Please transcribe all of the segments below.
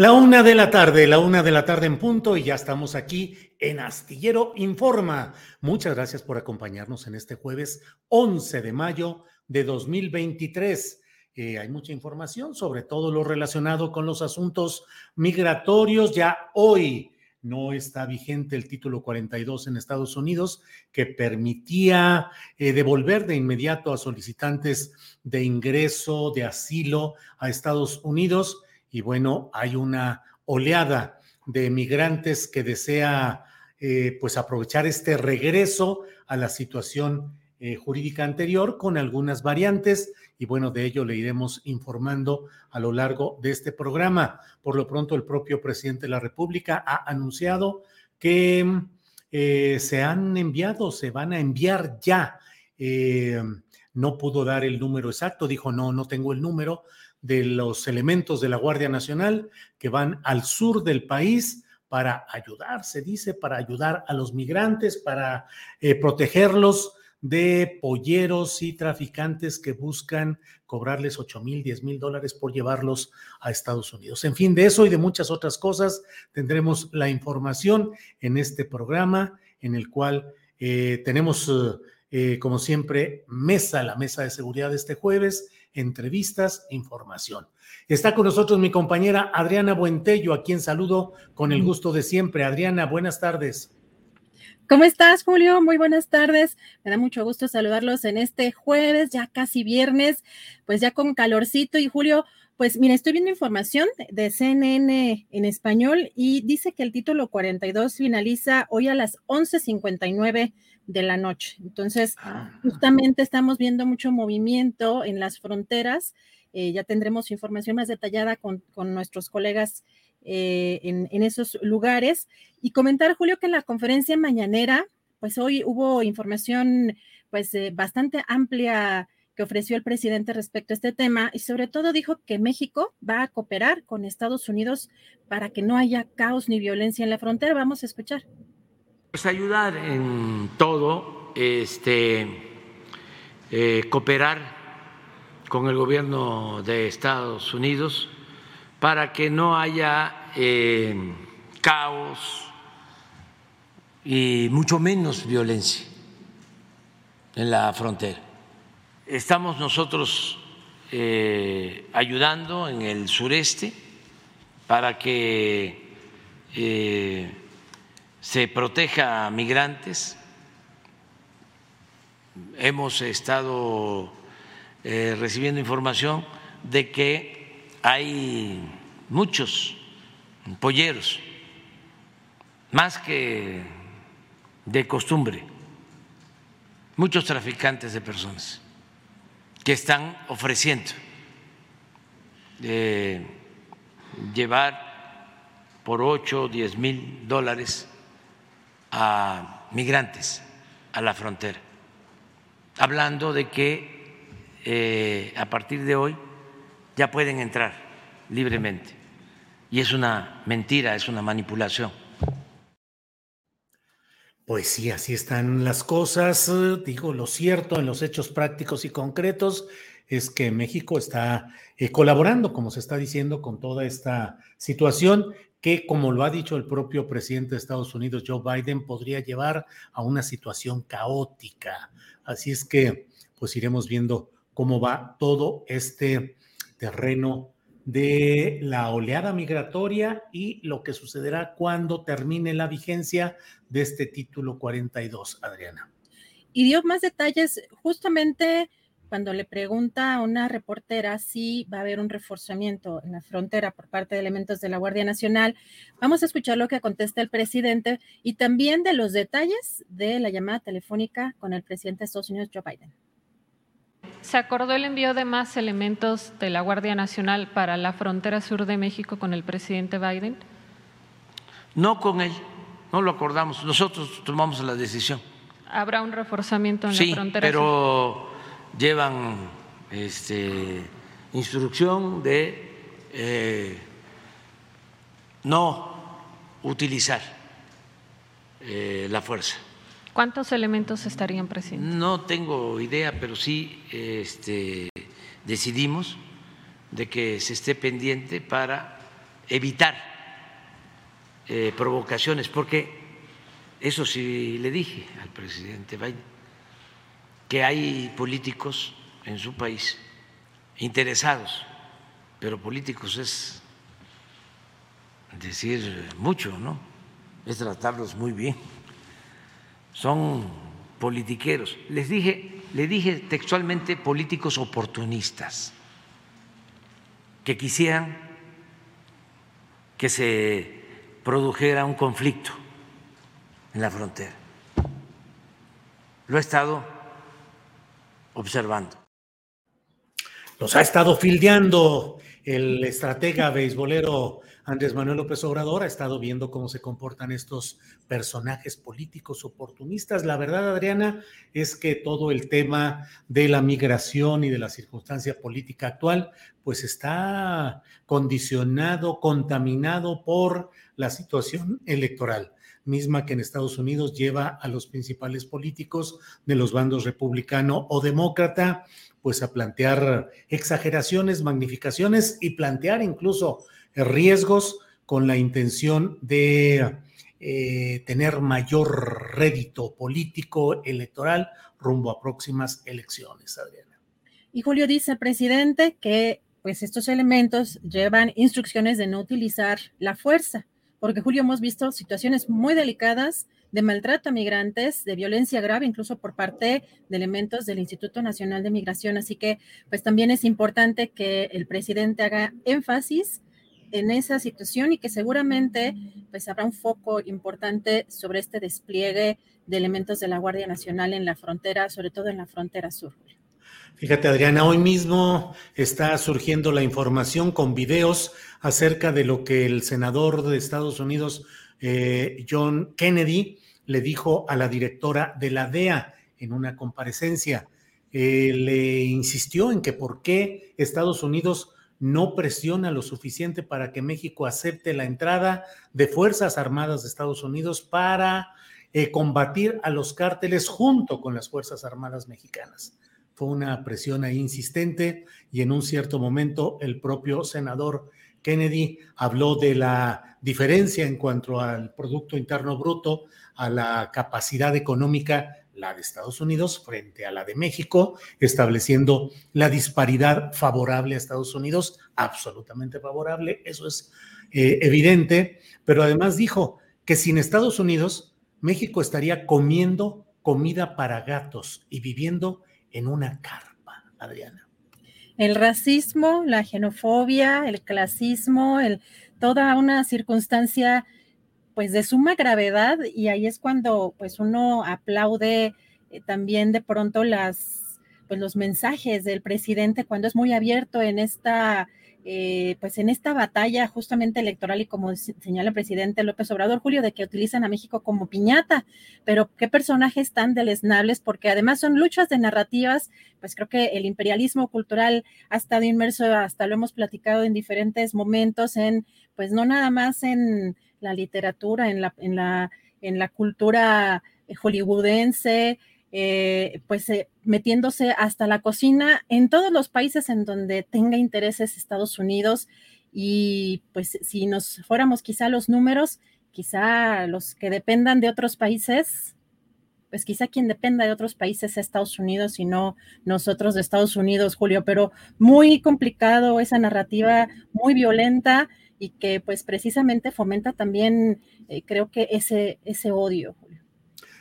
La una de la tarde, la una de la tarde en punto y ya estamos aquí en Astillero Informa. Muchas gracias por acompañarnos en este jueves 11 de mayo de 2023. Eh, hay mucha información sobre todo lo relacionado con los asuntos migratorios. Ya hoy no está vigente el título 42 en Estados Unidos que permitía eh, devolver de inmediato a solicitantes de ingreso, de asilo a Estados Unidos y bueno, hay una oleada de migrantes que desea eh, pues aprovechar este regreso a la situación eh, jurídica anterior con algunas variantes y bueno, de ello le iremos informando a lo largo de este programa. Por lo pronto, el propio presidente de la República ha anunciado que eh, se han enviado, se van a enviar ya. no pudo dar el número exacto, dijo, no, no tengo el número, de los elementos de la Guardia Nacional que van al sur del país para ayudar, se dice, para ayudar a los migrantes, para eh, protegerlos de polleros y traficantes que buscan cobrarles 8 mil, 10 mil dólares por llevarlos a Estados Unidos. En fin, de eso y de muchas otras cosas tendremos la información en este programa en el cual eh, tenemos, eh, como siempre, mesa, la mesa de seguridad de este jueves entrevistas, información. Está con nosotros mi compañera Adriana Buentello, a quien saludo con el gusto de siempre. Adriana, buenas tardes. ¿Cómo estás, Julio? Muy buenas tardes. Me da mucho gusto saludarlos en este jueves, ya casi viernes, pues ya con calorcito. Y Julio, pues mira, estoy viendo información de CNN en español y dice que el título 42 finaliza hoy a las 11:59 de la noche. Entonces, ah. justamente estamos viendo mucho movimiento en las fronteras. Eh, ya tendremos información más detallada con, nuestros colegas eh, en, esos lugares. Y comentar, Julio, que en la conferencia mañanera, pues hoy hubo información pues eh, bastante amplia que ofreció el presidente respecto a este tema y sobre todo dijo que México va a cooperar con Estados Unidos para que no haya caos ni violencia en la frontera. Vamos a escuchar. Pues ayudar en todo, este, eh, cooperar con el gobierno de Estados Unidos para que no haya eh, caos y mucho menos violencia en la frontera. Estamos nosotros eh, ayudando en el sureste para que se proteja a migrantes. Hemos estado eh, recibiendo información de que hay muchos polleros, más que de costumbre, muchos traficantes de personas que están ofreciendo eh, llevar por 8 o 10 mil dólares a migrantes a la frontera, hablando de que eh, a partir de hoy ya pueden entrar libremente. Y es una mentira, es una manipulación. Pues sí, así están las cosas. Digo, lo cierto en los hechos prácticos y concretos es que México está eh, colaborando, como se está diciendo, con toda esta situación que, como lo ha dicho el propio presidente de Estados Unidos, Joe Biden, podría llevar a una situación caótica. Así es que, pues iremos viendo cómo va todo este terreno de la oleada migratoria y lo que sucederá cuando termine la vigencia de este título 42, Adriana. Y dio más detalles justamente cuando le pregunta a una reportera si va a haber un reforzamiento en la frontera por parte de elementos de la Guardia Nacional. Vamos a escuchar lo que contesta el presidente y también de los detalles de la llamada telefónica con el presidente de Estados Unidos, Joe Biden. Se acordó el envío de más elementos de la Guardia Nacional para la frontera sur de México con el presidente Biden. No con él, no lo acordamos. Nosotros tomamos la decisión. Habrá un reforzamiento en la frontera pero llevan este, instrucción de eh, no utilizar eh, la fuerza. ¿Cuántos elementos estarían presentes? No tengo idea, pero sí este, decidimos de que se esté pendiente para evitar eh, provocaciones, porque eso sí le dije al presidente Biden que hay políticos en su país interesados, pero políticos es decir mucho, ¿no? Es tratarlos muy bien. Son politiqueros. Les dije, le dije textualmente políticos oportunistas que quisieran que se produjera un conflicto en la frontera. Lo he estado observando. Los ha estado fildeando el estratega beisbolero Andrés Manuel López Obrador, ha estado viendo cómo se comportan estos personajes políticos oportunistas. La verdad, Adriana, es que todo el tema de la migración y de la circunstancia política actual, pues está condicionado, contaminado por la situación electoral misma que en Estados Unidos lleva a los principales políticos de los bandos republicano o demócrata, pues a plantear exageraciones, magnificaciones y plantear incluso riesgos con la intención de eh, tener mayor rédito político electoral rumbo a próximas elecciones, Adriana. Y Julio dice, presidente, que pues estos elementos llevan instrucciones de no utilizar la fuerza porque Julio hemos visto situaciones muy delicadas de maltrato a migrantes, de violencia grave, incluso por parte de elementos del Instituto Nacional de Migración. Así que, pues también es importante que el presidente haga énfasis en esa situación y que seguramente pues habrá un foco importante sobre este despliegue de elementos de la Guardia Nacional en la frontera, sobre todo en la frontera sur. Fíjate, Adriana, hoy mismo está surgiendo la información con videos acerca de lo que el senador de Estados Unidos, eh, John Kennedy, le dijo a la directora de la DEA en una comparecencia. Eh, le insistió en que por qué Estados Unidos no presiona lo suficiente para que México acepte la entrada de Fuerzas Armadas de Estados Unidos para eh, combatir a los cárteles junto con las Fuerzas Armadas mexicanas fue una presión ahí insistente y en un cierto momento el propio senador Kennedy habló de la diferencia en cuanto al Producto Interno Bruto, a la capacidad económica, la de Estados Unidos frente a la de México, estableciendo la disparidad favorable a Estados Unidos, absolutamente favorable, eso es eh, evidente, pero además dijo que sin Estados Unidos, México estaría comiendo comida para gatos y viviendo en una carpa, Adriana. El racismo, la xenofobia, el clasismo, el, toda una circunstancia pues de suma gravedad y ahí es cuando pues uno aplaude eh, también de pronto las pues los mensajes del presidente cuando es muy abierto en esta eh, pues en esta batalla justamente electoral y como señala el presidente López Obrador, Julio, de que utilizan a México como piñata, pero qué personajes tan deleznables, porque además son luchas de narrativas, pues creo que el imperialismo cultural ha estado inmerso, hasta lo hemos platicado en diferentes momentos, en, pues no nada más en la literatura, en la, en la, en la cultura hollywoodense, eh, pues eh, metiéndose hasta la cocina en todos los países en donde tenga intereses Estados Unidos. Y pues si nos fuéramos quizá los números, quizá los que dependan de otros países, pues quizá quien dependa de otros países es Estados Unidos y no nosotros de Estados Unidos, Julio, pero muy complicado esa narrativa, muy violenta y que pues precisamente fomenta también, eh, creo que ese, ese odio, Julio.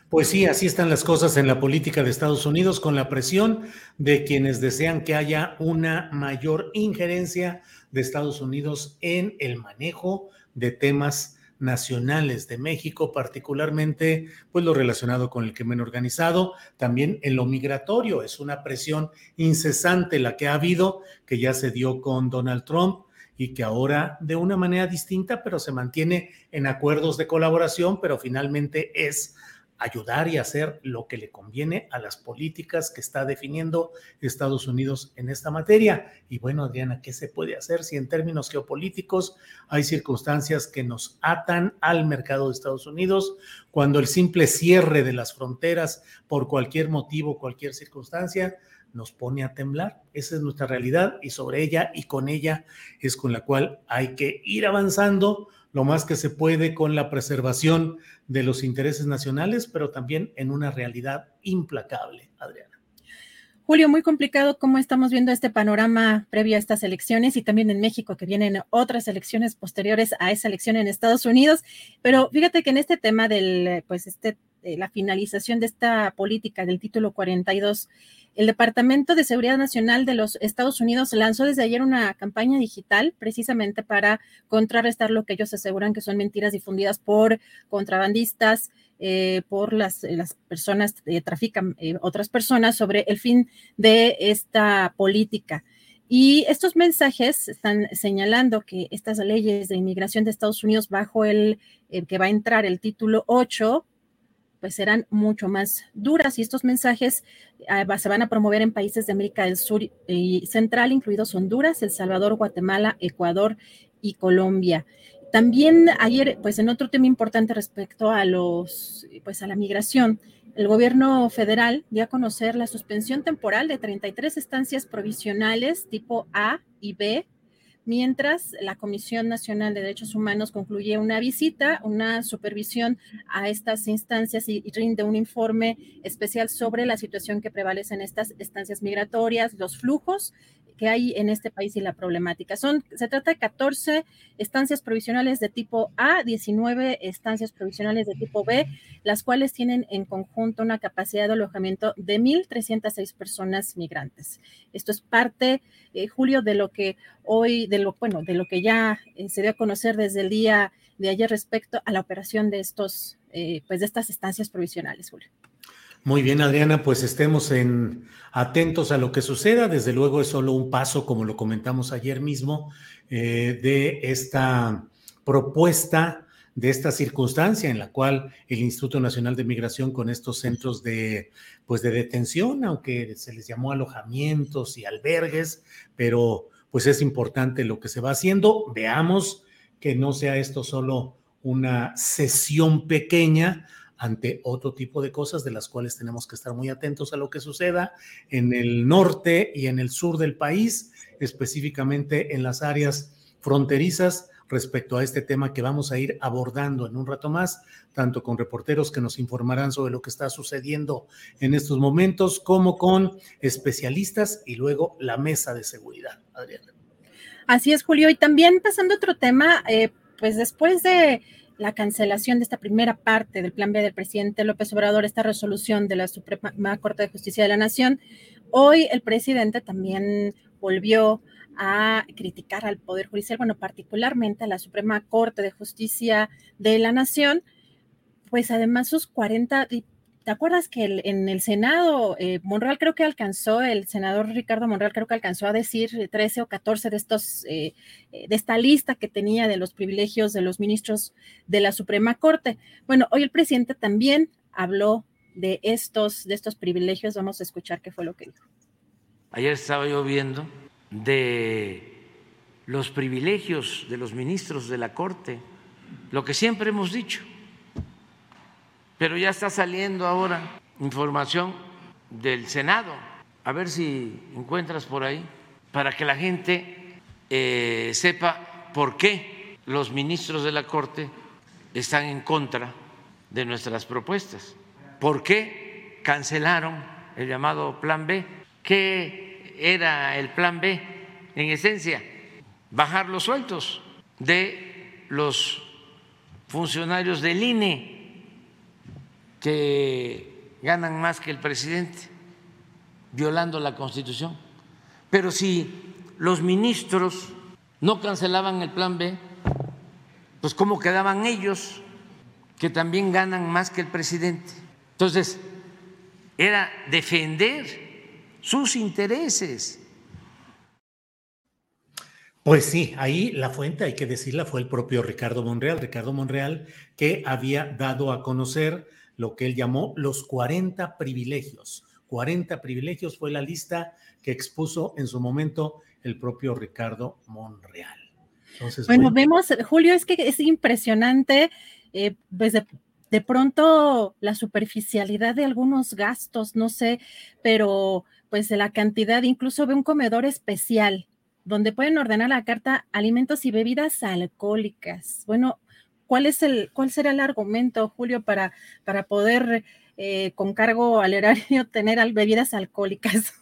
Pues sí, así están las cosas en la política de Estados Unidos con la presión de quienes desean que haya una mayor injerencia de Estados Unidos en el manejo de temas nacionales de México, particularmente pues lo relacionado con el crimen organizado, también en lo migratorio, es una presión incesante la que ha habido, que ya se dio con Donald Trump y que ahora de una manera distinta, pero se mantiene en acuerdos de colaboración, pero finalmente es ayudar y hacer lo que le conviene a las políticas que está definiendo Estados Unidos en esta materia. Y bueno, Adriana, ¿qué se puede hacer si en términos geopolíticos hay circunstancias que nos atan al mercado de Estados Unidos cuando el simple cierre de las fronteras por cualquier motivo, cualquier circunstancia, nos pone a temblar. Esa es nuestra realidad y sobre ella y con ella es con la cual hay que ir avanzando lo más que se puede con la preservación de los intereses nacionales, pero también en una realidad implacable, Adriana. Julio, muy complicado cómo estamos viendo este panorama previo a estas elecciones y también en México, que vienen otras elecciones posteriores a esa elección en Estados Unidos. Pero fíjate que en este tema del, pues, este, la finalización de esta política del título 42, el Departamento de Seguridad Nacional de los Estados Unidos lanzó desde ayer una campaña digital precisamente para contrarrestar lo que ellos aseguran que son mentiras difundidas por contrabandistas, eh, por las, las personas que eh, trafican eh, otras personas sobre el fin de esta política. Y estos mensajes están señalando que estas leyes de inmigración de Estados Unidos bajo el que va a entrar el título 8 pues serán mucho más duras y estos mensajes ah, se van a promover en países de América del Sur y Central, incluidos Honduras, El Salvador, Guatemala, Ecuador y Colombia. También ayer, pues en otro tema importante respecto a los, pues a la migración, el gobierno federal dio a conocer la suspensión temporal de 33 estancias provisionales tipo A y B mientras la Comisión Nacional de Derechos Humanos concluye una visita, una supervisión a estas instancias y, rinde un informe especial sobre la situación que prevalece en estas estancias migratorias, los flujos que hay en este país y la problemática. Son, se trata de 14 estancias provisionales de tipo A, 19 estancias provisionales de tipo B, las cuales tienen en conjunto una capacidad de alojamiento de 1.306 personas migrantes. Esto es parte, eh, Julio, de lo que hoy, de lo, bueno, de lo que ya eh, se dio a conocer desde el día de ayer respecto a la operación de estos, eh, pues de estas estancias provisionales, Julio. Muy bien, Adriana, pues estemos en, atentos a lo que suceda. Desde luego es solo un paso, como lo comentamos ayer mismo, eh, de esta propuesta, de esta circunstancia en la cual el Instituto Nacional de Migración con estos centros de, pues de detención, aunque se les llamó alojamientos y albergues, pero pues es importante lo que se va haciendo. Veamos que no sea esto solo una sesión pequeña, ante otro tipo de cosas de las cuales tenemos que estar muy atentos a lo que suceda en el norte y en el sur del país, específicamente en las áreas fronterizas respecto a este tema que vamos a ir abordando en un rato más, tanto con reporteros que nos informarán sobre lo que está sucediendo en estos momentos, como con especialistas y luego la mesa de seguridad. Adriana. Así es, Julio. Y también pasando a otro tema, eh, pues después de la cancelación de esta primera parte del plan B del presidente López Obrador, esta resolución de la Suprema Corte de Justicia de la Nación. Hoy el presidente también volvió a criticar al Poder Judicial, bueno, particularmente a la Suprema Corte de Justicia de la Nación, pues además sus 40 ¿te acuerdas que en el Senado, eh, Monreal creo que alcanzó, el senador Ricardo Monreal creo que alcanzó a decir 13 o 14 de estos, eh, de esta lista que tenía de los privilegios de los ministros de la Suprema Corte? Bueno, hoy el presidente también habló de estos, de estos privilegios. Vamos a escuchar qué fue lo que dijo. Ayer estaba yo viendo de los privilegios de los ministros de la Corte, lo que siempre hemos dicho pero ya está saliendo ahora información del Senado. A ver si encuentras por ahí, para que la gente eh, sepa por qué los ministros de la Corte están en contra de nuestras propuestas. ¿Por qué cancelaron el llamado Plan B? ¿Qué era el Plan B? En esencia, bajar los sueldos de los funcionarios del INE que ganan más que el presidente, violando la Constitución. Pero si los ministros no cancelaban el plan B, pues ¿cómo quedaban ellos que también ganan más que el presidente? Entonces, era defender sus intereses. Pues sí, ahí la fuente, hay que decirla, fue el propio Ricardo Monreal, Ricardo Monreal, que había dado a conocer lo que él llamó los 40 privilegios. 40 privilegios fue la lista que expuso en su momento el propio Ricardo Monreal. bueno, vemos, Julio, es que es impresionante, eh, pues de, pronto la superficialidad de algunos gastos, no sé, pero pues de la cantidad, incluso de un comedor especial, donde pueden ordenar la carta alimentos y bebidas alcohólicas. Bueno, ¿Cuál, es el, cuál será el argumento, Julio, para, para poder eh, con cargo al erario tener bebidas alcohólicas?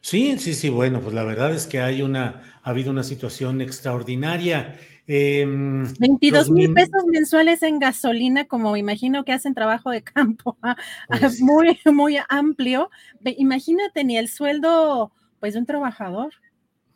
Sí, sí, sí, bueno, pues la verdad es que hay una, ha habido una situación extraordinaria. 22 em, mil pesos mensuales en gasolina, como imagino que hacen trabajo de campo, ah, pues muy, muy amplio. Imagínate ni el sueldo, pues, de un trabajador.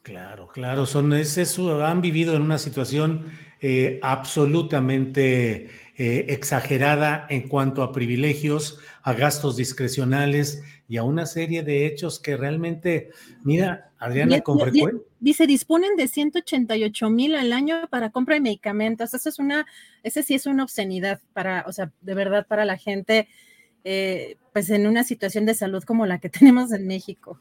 Claro, claro, son, es eso, han vivido en una situación eh, absolutamente eh, exagerada en cuanto a privilegios, a gastos discrecionales y a una serie de hechos que realmente, mira, Adriana, con frecuencia. Dice, disponen de 188 mil al año para compra de medicamentos. Eso es una, ese sí es una obscenidad para, o sea, de verdad para la gente, eh, pues en una situación de salud como la que tenemos en México.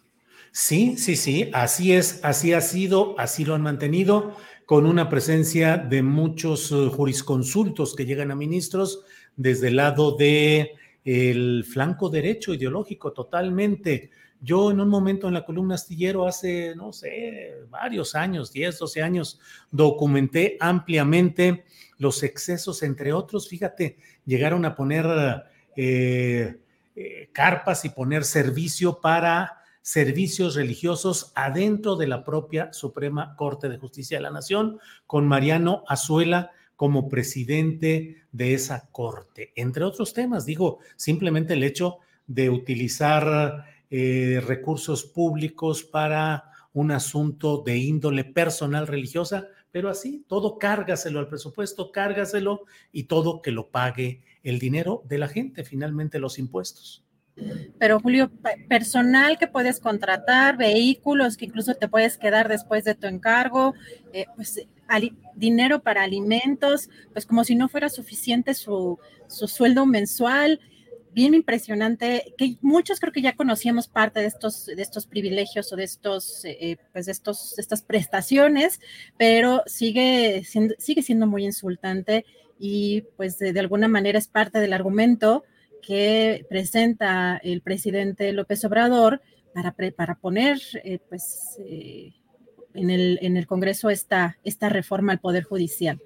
Sí, sí, sí, así es, así ha sido, así lo han mantenido con una presencia de muchos eh, jurisconsultos que llegan a ministros desde el lado de el flanco derecho ideológico totalmente. Yo en un momento en la columna astillero hace, no sé, varios años, 10, 12 años, documenté ampliamente los excesos, entre otros, fíjate, llegaron a poner eh, eh, carpas y poner servicio para servicios religiosos adentro de la propia Suprema Corte de Justicia de la Nación, con Mariano Azuela como presidente de esa corte. Entre otros temas, digo, simplemente el hecho de utilizar eh, recursos públicos para un asunto de índole personal religiosa, pero así, todo cárgaselo al presupuesto, cárgaselo y todo que lo pague el dinero de la gente, finalmente los impuestos. Pero Julio, personal que puedes contratar, vehículos que incluso te puedes quedar después de tu encargo, eh, pues dinero para alimentos, pues como si no fuera suficiente su, sueldo mensual. Bien impresionante, que muchos creo que ya conocíamos parte de estos, de estos privilegios o de estos, eh, pues de estos, estas prestaciones, pero sigue siendo, sigue siendo muy insultante y pues de alguna manera es parte del argumento que presenta el presidente López Obrador para, para poner eh, pues, eh, en, el, en el Congreso esta, esta reforma al Poder Judicial.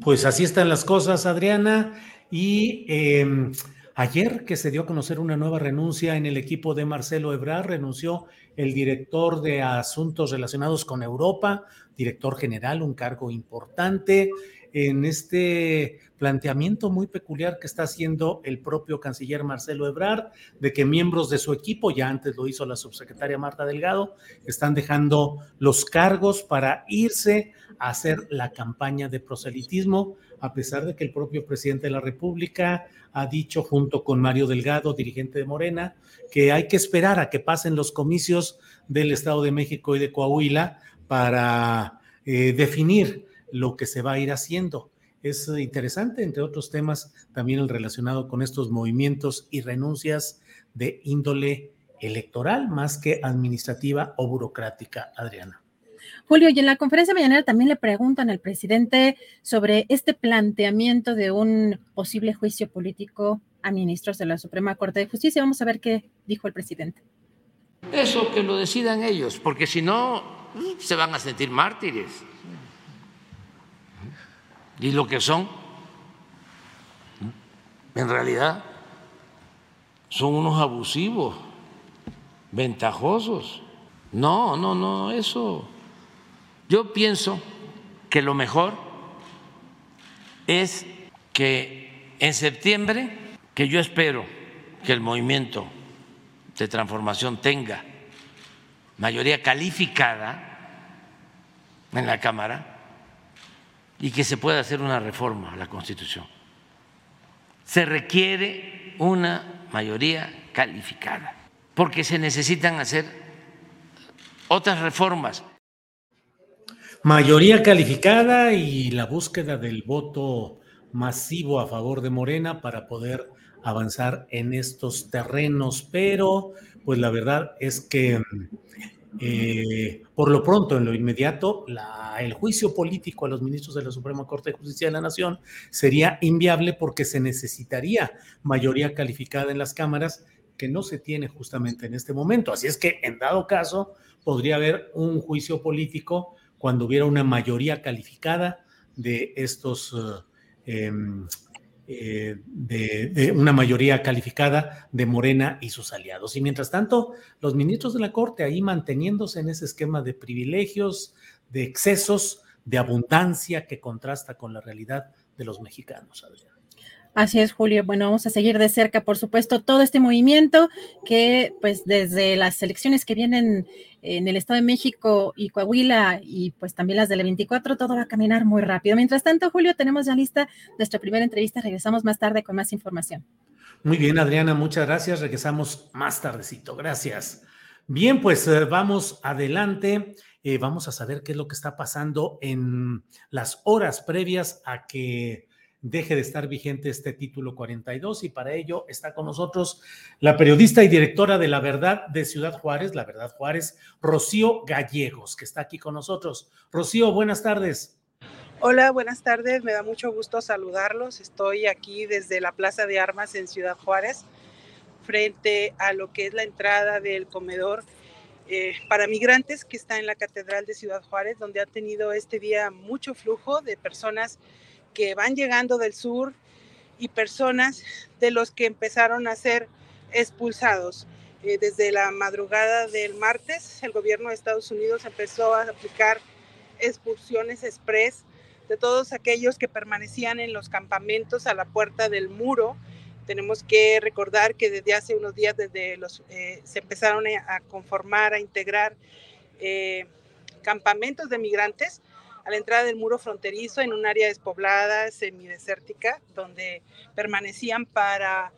Pues así están las cosas, Adriana. Y em, ayer que se dio a conocer una nueva renuncia en el equipo de Marcelo Ebrard, renunció el director de Asuntos Relacionados con Europa, director general, un cargo importante en este planteamiento muy peculiar que está haciendo el propio canciller Marcelo Ebrard, de que miembros de su equipo, ya antes lo hizo la subsecretaria Marta Delgado, están dejando los cargos para irse a hacer la campaña de proselitismo a pesar de que el propio presidente de la República ha dicho junto con Mario Delgado, dirigente de Morena, que hay que esperar a que pasen los comicios del Estado de México y de Coahuila para eh, definir lo que se va a ir haciendo. Es interesante, entre otros temas, también el relacionado con estos movimientos y renuncias de índole electoral más que administrativa o burocrática, Adriana. Julio, y en la conferencia mañanera también le preguntan al presidente sobre este planteamiento de un posible juicio político a ministros de la Suprema Corte de Justicia. Vamos a ver qué dijo el presidente. Eso que lo decidan ellos, porque si no, se van a sentir mártires. Y lo que son, en realidad, son unos abusivos, ventajosos. No, no, no, eso. Yo pienso que lo mejor es que en septiembre, que yo espero que el movimiento de transformación tenga mayoría calificada en la Cámara y que se pueda hacer una reforma a la Constitución. Se requiere una mayoría calificada, porque se necesitan hacer otras reformas. Mayoría calificada y la búsqueda del voto masivo a favor de Morena para poder avanzar en estos terrenos, pero pues la verdad es que eh, por lo pronto, en lo inmediato, el juicio político a los ministros de la Suprema Corte de Justicia de la Nación sería inviable porque se necesitaría mayoría calificada en las cámaras que no se tiene justamente en este momento. Así es que, en dado caso, podría haber un juicio político cuando hubiera una mayoría calificada de estos eh, em, eh, de, una mayoría calificada de Morena y sus aliados. Y mientras tanto, los ministros de la Corte ahí manteniéndose en ese esquema de privilegios, de excesos, de abundancia que contrasta con la realidad de los mexicanos, Adrián. Así es, Julio. Bueno, vamos a seguir de cerca, por supuesto, todo este movimiento que, pues, desde las elecciones que vienen en el Estado de México y Coahuila y pues también las del 24, todo va a caminar muy rápido. Mientras tanto, Julio, tenemos ya lista nuestra primera entrevista. Regresamos más tarde con más información. Muy bien, Adriana, muchas gracias. Regresamos más tardecito. Gracias. Bien, pues eh, vamos adelante. Eh, vamos a saber qué es lo que está pasando en las horas previas a que deje de estar vigente este título 42 y para ello está con nosotros la periodista y directora de La Verdad de Ciudad Juárez, La Verdad Juárez, Rocío Gallegos, que está aquí con nosotros. Rocío, buenas tardes. Hola, buenas tardes, me da mucho gusto saludarlos. Estoy aquí desde la Plaza de Armas en Ciudad Juárez, frente a lo que es la entrada del comedor eh, para migrantes que está en la Catedral de Ciudad Juárez, donde ha tenido este día mucho flujo de personas que van llegando del sur y personas de los que empezaron a ser expulsados. Eh, desde la madrugada del martes, el gobierno de Estados Unidos empezó a aplicar expulsiones express de todos aquellos que permanecían en los campamentos a la puerta del muro. Tenemos que recordar que desde hace unos días desde los, eh, se empezaron a conformar, a integrar eh, campamentos de migrantes a la entrada del muro fronterizo en un área despoblada, semidesértica, donde permanecían para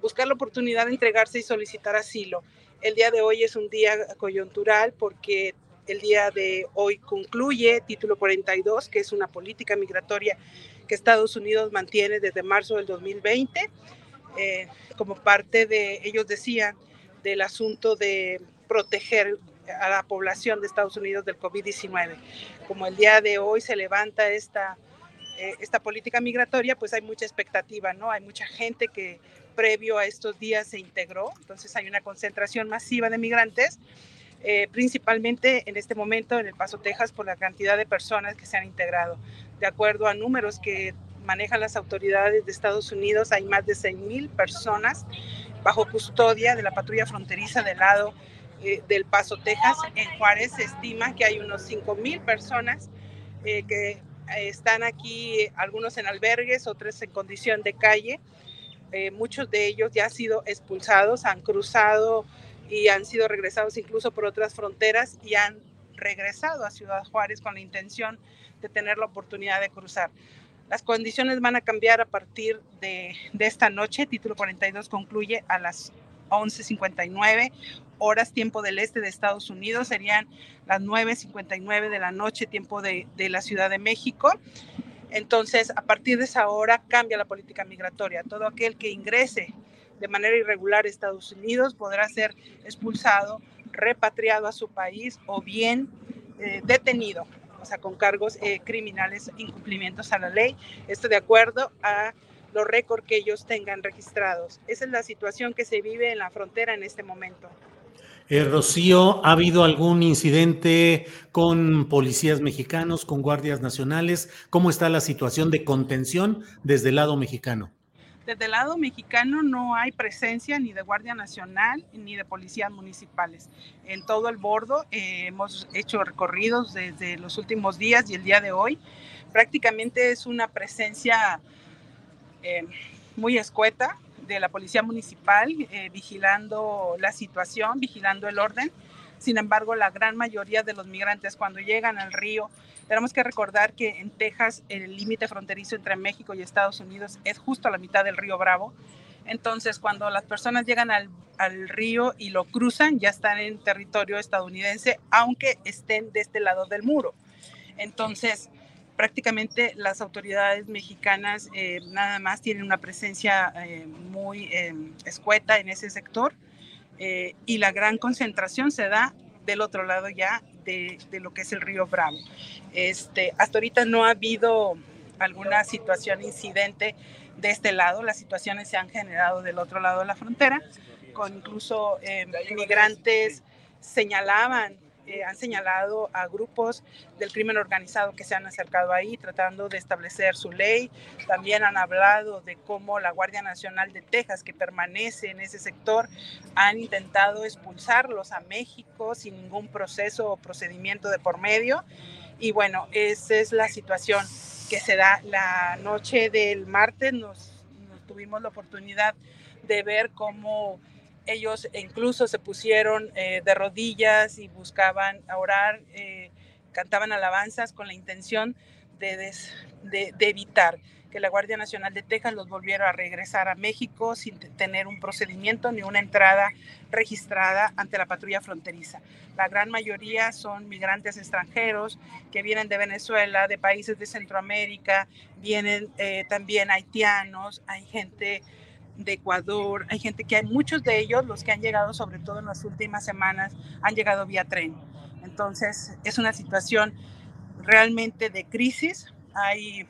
buscar la oportunidad de entregarse y solicitar asilo. El día de hoy es un día coyuntural porque el día de hoy concluye título 42, que es una política migratoria que Estados Unidos mantiene desde marzo del 2020, eh, como parte de, ellos decían, del asunto de proteger a la población de Estados Unidos del COVID-19. Como el día de hoy se levanta esta, eh, esta política migratoria, pues hay mucha expectativa, ¿no? Hay mucha gente que previo a estos días se integró, entonces hay una concentración masiva de migrantes, eh, principalmente en este momento en El Paso, Texas, por la cantidad de personas que se han integrado. De acuerdo a números que manejan las autoridades de Estados Unidos, hay más de 6.000 personas bajo custodia de la patrulla fronteriza del lado eh, del Paso, Texas. En Juárez se estima que hay unos 5 mil personas eh, que eh, están aquí, algunos en albergues, otros en condición de calle. muchos de ellos ya han sido expulsados, han cruzado y han sido regresados incluso por otras fronteras y han regresado a Ciudad Juárez con la intención de tener la oportunidad de cruzar. Las condiciones van a cambiar a partir de, de esta noche. Título 42 concluye a las 11.59 horas tiempo del este de Estados Unidos, serían las 9.59 de la noche tiempo de, de, la Ciudad de México. Entonces, a partir de esa hora cambia la política migratoria. Todo aquel que ingrese de manera irregular a Estados Unidos podrá ser expulsado, repatriado a su país o bien eh, detenido, o sea, con cargos eh, criminales, incumplimientos a la ley. Esto de acuerdo a los récords que ellos tengan registrados. Esa es la situación que se vive en la frontera en este momento. Eh, Rocío, ¿ha habido algún incidente con policías mexicanos, con guardias nacionales? ¿Cómo está la situación de contención desde el lado mexicano? Desde el lado mexicano no hay presencia ni de Guardia Nacional ni de policías municipales. En todo el bordo eh, hemos hecho recorridos desde los últimos días y el día de hoy. Prácticamente es una presencia eh, muy escueta de la Policía Municipal eh, vigilando la situación, vigilando el orden. Sin embargo, la gran mayoría de los migrantes cuando llegan al río, tenemos que recordar que en Texas el límite fronterizo entre México y Estados Unidos es justo a la mitad del río Bravo. Entonces, cuando las personas llegan al, al, río y lo cruzan, ya están en territorio estadounidense, aunque estén de este lado del muro. Entonces, prácticamente las autoridades mexicanas eh, nada más tienen una presencia eh, muy eh, escueta en ese sector eh, y la gran concentración se da del otro lado ya de, de, lo que es el río Bravo. Este, hasta ahorita no ha habido alguna situación, incidente de este lado, las situaciones se han generado del otro lado de la frontera, con incluso migrantes señalaban han señalado a grupos del crimen organizado que se han acercado ahí tratando de establecer su ley. También han hablado de cómo la Guardia Nacional de Texas, que permanece en ese sector, han intentado expulsarlos a México sin ningún proceso o procedimiento de por medio. Y bueno, esa es la situación que se da la noche del martes. Nos tuvimos la oportunidad de ver cómo ellos incluso se pusieron eh, de rodillas y buscaban orar, eh, cantaban alabanzas con la intención de, des, de, evitar que la Guardia Nacional de Texas los volviera a regresar a México sin tener un procedimiento ni una entrada registrada ante la patrulla fronteriza. La gran mayoría son migrantes extranjeros que vienen de Venezuela, de países de Centroamérica, vienen eh, también haitianos, hay gente de Ecuador, hay gente que hay muchos de ellos, los que han llegado sobre todo en las últimas semanas, han llegado vía tren. Entonces es una situación realmente de crisis. Hay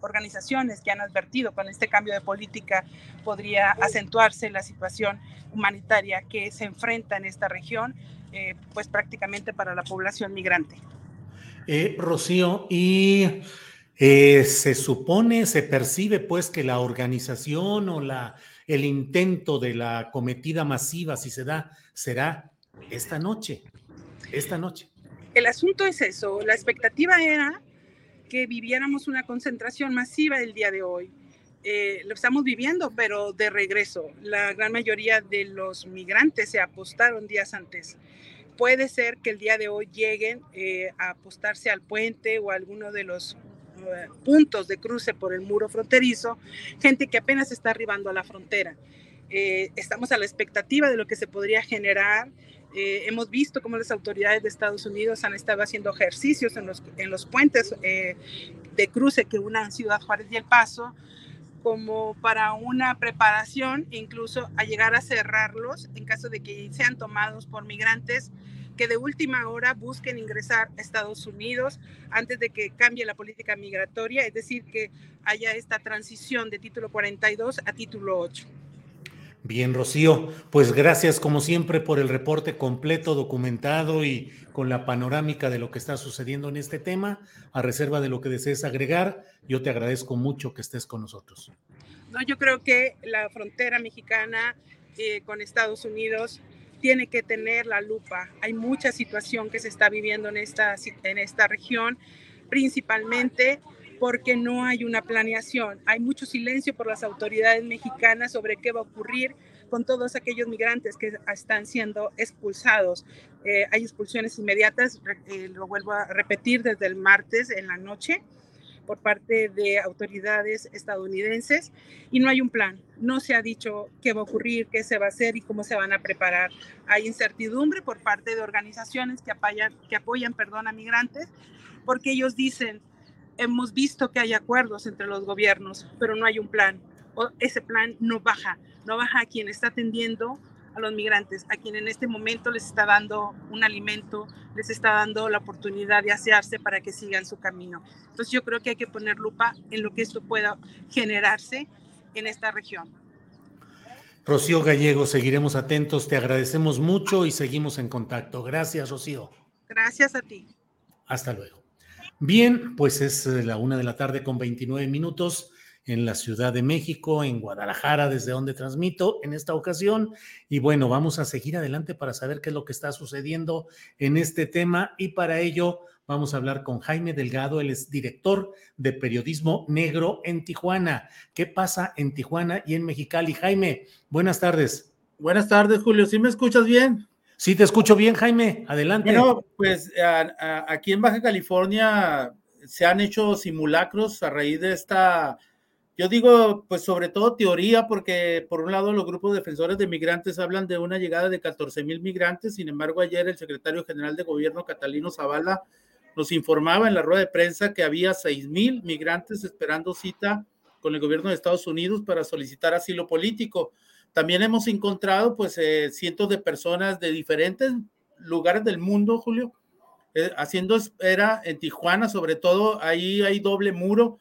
organizaciones que han advertido con este cambio de política podría acentuarse la situación humanitaria que se enfrenta en esta región, eh, pues prácticamente para la población migrante. Eh, Rocío, y eh, se supone, se percibe pues que la organización o la, el intento de la cometida masiva, si se da, será esta noche, esta noche. El asunto es eso, la expectativa era que viviéramos una concentración masiva el día de hoy. Eh, lo estamos viviendo, pero de regreso. La gran mayoría de los migrantes se apostaron días antes. Puede ser que el día de hoy lleguen eh, a apostarse al puente o alguno de los puntos de cruce por el muro fronterizo, gente que apenas está arribando a la frontera. Eh, estamos a la expectativa de lo que se podría generar. Eh, hemos visto cómo las autoridades de Estados Unidos han estado haciendo ejercicios en los, en los puentes eh, de cruce que unan Ciudad Juárez y El Paso, como para una preparación, incluso a llegar a cerrarlos en caso de que sean tomados por migrantes que de última hora busquen ingresar a Estados Unidos antes de que cambie la política migratoria, es decir, que haya esta transición de título 42 a título 8. Bien, Rocío, pues gracias como siempre por el reporte completo, documentado y con la panorámica de lo que está sucediendo en este tema. A reserva de lo que desees agregar, yo te agradezco mucho que estés con nosotros. No, yo creo que la frontera mexicana eh, con Estados Unidos tiene que tener la lupa. Hay mucha situación que se está viviendo en esta, en esta región, principalmente porque no hay una planeación. Hay mucho silencio por las autoridades mexicanas sobre qué va a ocurrir con todos aquellos migrantes que están siendo expulsados. Eh, hay expulsiones inmediatas, eh, lo vuelvo a repetir desde el martes en la noche, por parte de autoridades estadounidenses y no hay un plan. No se ha dicho qué va a ocurrir, qué se va a hacer y cómo se van a preparar. Hay incertidumbre por parte de organizaciones que apoyan, que apoyan perdón, a migrantes porque ellos dicen, hemos visto que hay acuerdos entre los gobiernos, pero no hay un plan. O ese plan no baja, no baja a quien está atendiendo a los migrantes, a quien en este momento les está dando un alimento, les está dando la oportunidad de asearse para que sigan su camino. Entonces yo creo que hay que poner lupa en lo que esto pueda generarse en esta región. Rocío Gallego, seguiremos atentos, te agradecemos mucho y seguimos en contacto. Gracias, Rocío. Gracias a ti. Hasta luego. Bien, pues es la una de la tarde con 29 minutos en la Ciudad de México, en Guadalajara, desde donde transmito en esta ocasión. Y bueno, vamos a seguir adelante para saber qué es lo que está sucediendo en este tema y para ello vamos a hablar con Jaime Delgado, él es director de periodismo negro en Tijuana. ¿Qué pasa en Tijuana y en Mexicali? Jaime, buenas tardes. Buenas tardes, Julio. ¿Sí me escuchas bien? Sí, te escucho bien, Jaime. Adelante. Bueno, pues aquí en Baja California se han hecho simulacros a raíz de esta yo digo, pues sobre todo teoría, porque por un lado los grupos defensores de migrantes hablan de una llegada de 14 mil migrantes, sin embargo ayer el secretario general de gobierno Catalino Zavala nos informaba en la rueda de prensa que había 6 mil migrantes esperando cita con el gobierno de Estados Unidos para solicitar asilo político. También hemos encontrado pues eh, cientos de personas de diferentes lugares del mundo, Julio, eh, haciendo espera en Tijuana, sobre todo ahí hay doble muro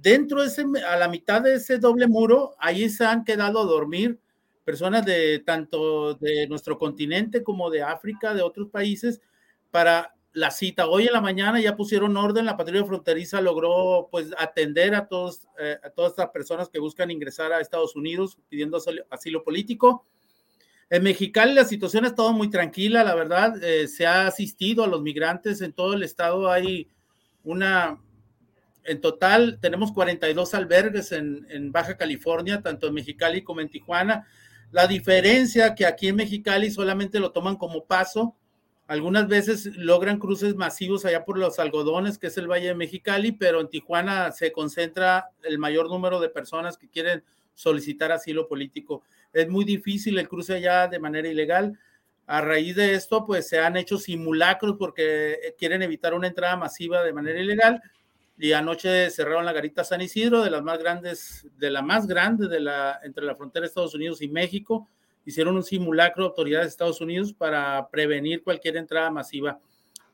dentro de ese, a la mitad de ese doble muro, ahí se han quedado a dormir personas de tanto de nuestro continente como de África, de otros países, para la cita. Hoy en la mañana ya pusieron orden, la patrulla fronteriza logró pues atender a, todos, eh, a todas estas personas que buscan ingresar a Estados Unidos pidiendo asilo, político. En Mexicali la situación ha estado muy tranquila, la verdad, eh, se ha asistido a los migrantes en todo el estado, hay una, en total tenemos 42 albergues en, Baja California, tanto en Mexicali como en Tijuana. La diferencia que aquí en Mexicali solamente lo toman como paso, algunas veces logran cruces masivos allá por los algodones, que es el Valle de Mexicali, pero en Tijuana se concentra el mayor número de personas que quieren solicitar asilo político. Es muy difícil el cruce allá de manera ilegal. A raíz de esto, pues se han hecho simulacros porque quieren evitar una entrada masiva de manera ilegal y anoche cerraron la garita San Isidro, de las más grandes, de la más grande de la, entre la frontera de Estados Unidos y México. Hicieron un simulacro de autoridades de Estados Unidos para prevenir cualquier entrada masiva.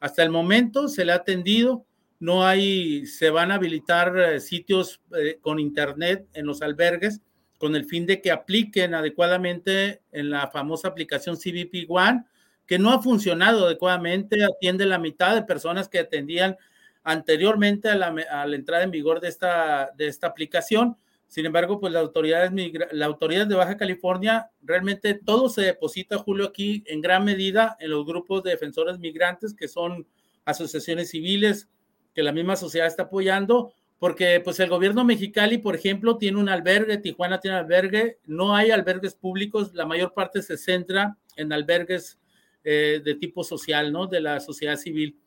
Hasta el momento se le ha atendido, no hay, se van a habilitar eh, sitios eh, con internet en los albergues con el fin de que apliquen adecuadamente en la famosa aplicación CBP One, que no ha funcionado adecuadamente, atiende la mitad de personas que atendían anteriormente a la, entrada en vigor de esta, de esta aplicación. Sin embargo, pues las autoridades, la autoridad de Baja California, realmente todo se deposita, Julio, aquí en gran medida en los grupos de defensores migrantes, que son asociaciones civiles que la misma sociedad está apoyando, porque pues el gobierno mexicali, por ejemplo, tiene un albergue, Tijuana tiene albergue, no hay albergues públicos, la mayor parte se centra en albergues eh, de tipo social, ¿no? De la sociedad civil.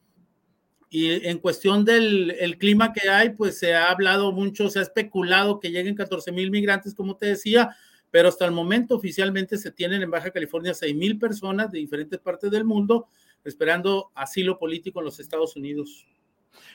Y en cuestión del el clima que hay, pues se ha hablado mucho, se ha especulado que lleguen 14 mil migrantes, como te decía, pero hasta el momento oficialmente se tienen en Baja California 6 mil personas de diferentes partes del mundo esperando asilo político en los Estados Unidos.